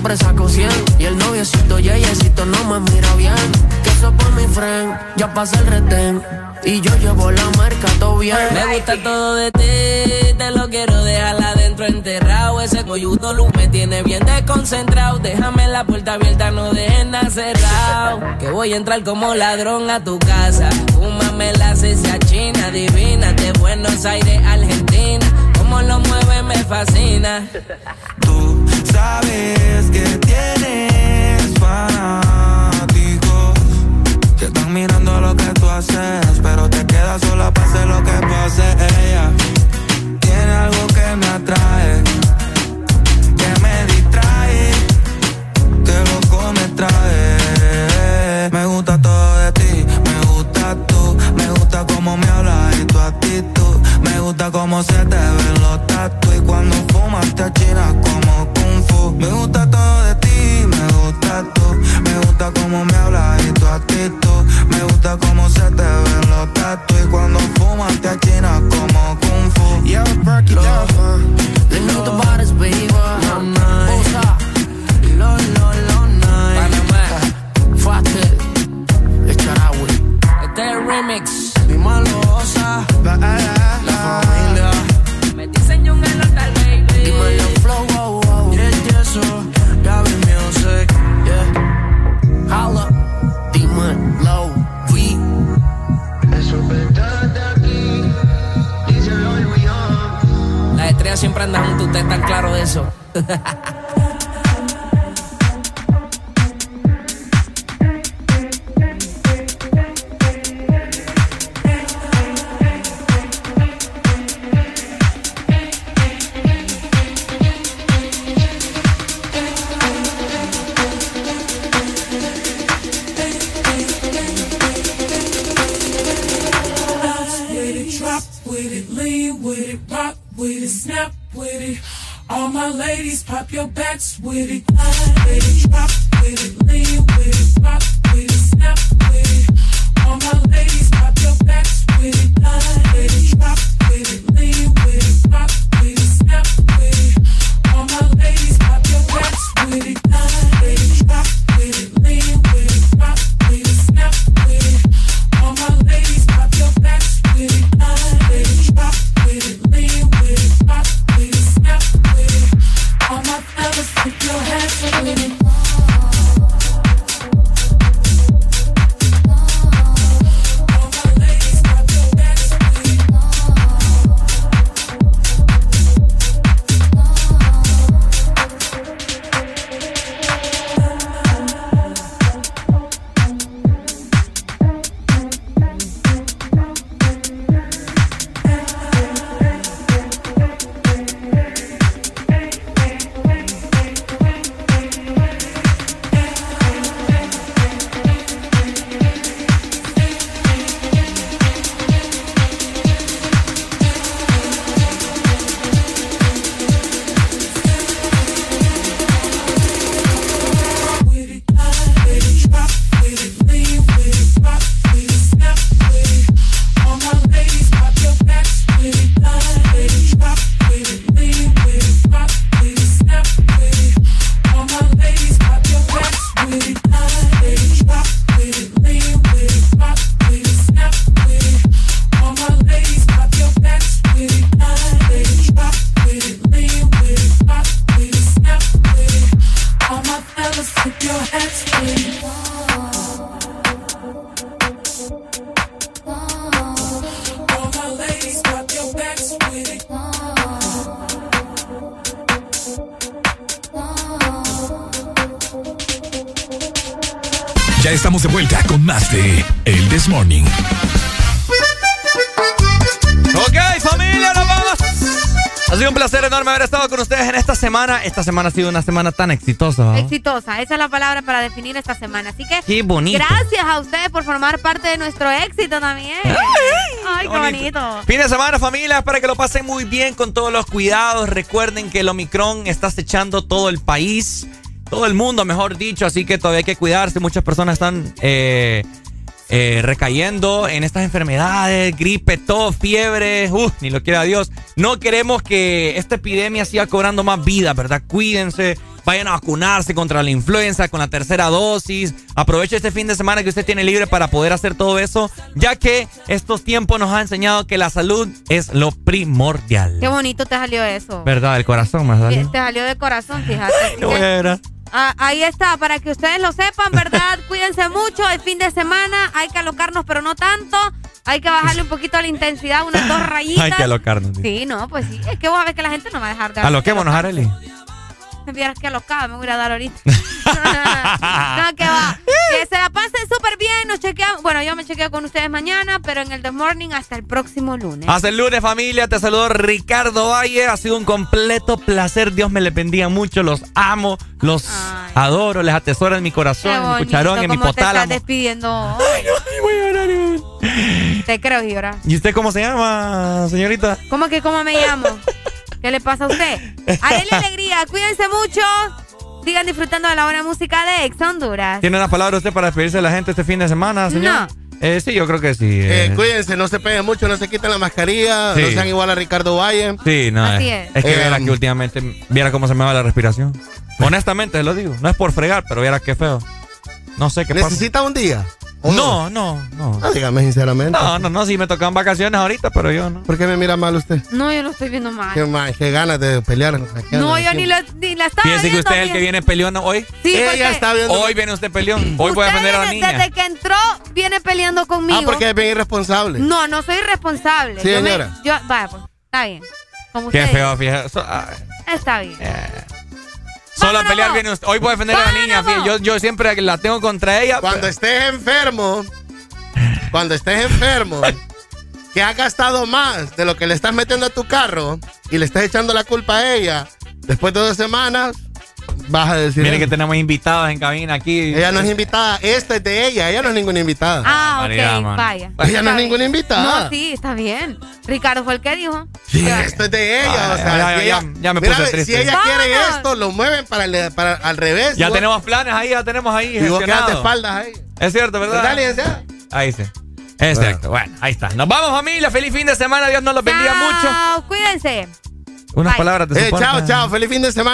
siempre saco 100 Y el noviecito yeyecito no me mira bien. Que eso por mi friend, ya pasa el retén. Y yo llevo la marca todo bien. Me gusta todo de ti, te lo quiero dejar adentro enterrado. Ese coyudo luz me tiene bien desconcentrado. Déjame la puerta abierta, no dejen nada cerrado Que voy a entrar como ladrón a tu casa. Fúmame la esa china divina. De Buenos Aires, Argentina. Cómo lo mueve me fascina sabes que tienes fanáticos que están mirando lo que tú haces, pero te quedas sola pase lo que pase. Ella tiene algo que me atrae, que me distrae, que loco me trae. Me gusta todo de ti, me gusta tú, me gusta cómo me hablas y tu actitud, me gusta cómo se te ve Esta semana ha sido una semana tan exitosa. ¿no? Exitosa, esa es la palabra para definir esta semana. Así que Qué bonito. gracias a ustedes por formar parte de nuestro éxito también. Ay, qué bonito. Fin de semana, familia, para que lo pasen muy bien con todos los cuidados. Recuerden que el Omicron está acechando todo el país, todo el mundo, mejor dicho, así que todavía hay que cuidarse. Muchas personas están eh, eh, recayendo en estas enfermedades, gripe, tos, fiebre, uh, ni lo quiera Dios. No queremos que esta epidemia siga cobrando más vida, ¿verdad? Cuídense. Vayan a vacunarse contra la influenza con la tercera dosis. Aproveche este fin de semana que usted tiene libre para poder hacer todo eso, ya que estos tiempos nos han enseñado que la salud es lo primordial. Qué bonito te salió eso. ¿Verdad? El corazón salió. Te salió de corazón, fíjate. Voy a ver. Ah, ahí está, para que ustedes lo sepan, ¿verdad? *laughs* Cuídense mucho. El fin de semana hay que alocarnos, pero no tanto. Hay que bajarle un poquito la intensidad, unas dos *laughs* rayitas. Hay que alocarnos. sí. No, pues sí. Es que vos a ver que la gente no va a dejar de Aloquémonos, Arely. Me *laughs* vieras que alocada, me voy a dar ahorita. *laughs* no, que va. Que se la pasen súper bien. Nos chequeamos. Bueno, yo me chequeo con ustedes mañana, pero en el The Morning hasta el próximo lunes. Hasta el lunes, familia. Te saludo Ricardo Valle. Ha sido un completo placer. Dios me le bendiga mucho. Los amo, los adoro, les atesoro en mi corazón, en mi cucharón, en mi cómo te estás potálamo. despidiendo hoy. voy a llorar. Te creo, llorar. ¿Y usted cómo se llama, señorita? ¿Cómo que cómo me llamo? *laughs* ¿Qué le pasa a usted? Haré alegría. Cuídense mucho. Sigan disfrutando de la buena música de Ex Honduras. ¿Tiene una palabra usted para despedirse de la gente este fin de semana, señor? Eh, sí, yo creo que sí. Eh, eh. cuídense, no se peguen mucho, no se quiten la mascarilla, Sí. no sean igual a Ricardo Valle. Sí, no. Así es, es. que Eh, viera que últimamente, viera cómo se me va la respiración. *laughs* Honestamente, lo digo. No es por fregar, pero viera qué feo. No sé qué pasa. ¿Necesita un día? No, no, no. Ah, dígame sinceramente. No, no, no, sí me tocan vacaciones ahorita, pero yo no. ¿Por qué me mira mal usted? No, yo lo estoy viendo mal. Qué, mal, qué ganas de pelear. No, yo ni, lo, ni la estaba Fíjese que viendo usted es el que viene peleón hoy. Sí, porque Hoy viene usted peleón. Hoy voy a defender a la desde- niña. Desde que entró, viene peleando conmigo. Ah, porque es bien irresponsable. No, no soy irresponsable. Sí, Yo me- señora. yo, vaya, pues, está bien. Como Qué feo, dice. Está bien. Solo a pelear viene usted. Hoy voy a defender a la niña. Yo, yo siempre la tengo contra ella. Cuando estés enfermo, cuando estés enfermo, que has gastado más de lo que le estás metiendo a tu carro y le estás echando la culpa a ella, después de dos semanas, vas a decir. Miren que tenemos invitados en cabina aquí. Ella no es invitada, esta es de ella, ella no es ninguna invitada. Ah, María, ok, mano. vaya. Ella no es bien. ninguna invitada. No, sí, está bien. Ricardo fue el que dijo. Sí, esto es de ella. Ah, o sea, ya, ya, si ya, ella- ya me Mira, puse Si triste. ella quiere Vamos. esto, lo mueven para, el- para al revés. Ya tenemos planes ahí, ya tenemos ahí. Y vos quedas de espaldas ahí. Es cierto, ¿verdad? ¿Verdad, licenciada? Ahí sí. Cierto. Bueno, ahí está. Nos vamos, familia. Feliz fin de semana. Dios nos los bendiga mucho. Chao, cuídense. Unas Bye. palabras de Eh, chao, chao. Feliz fin de semana.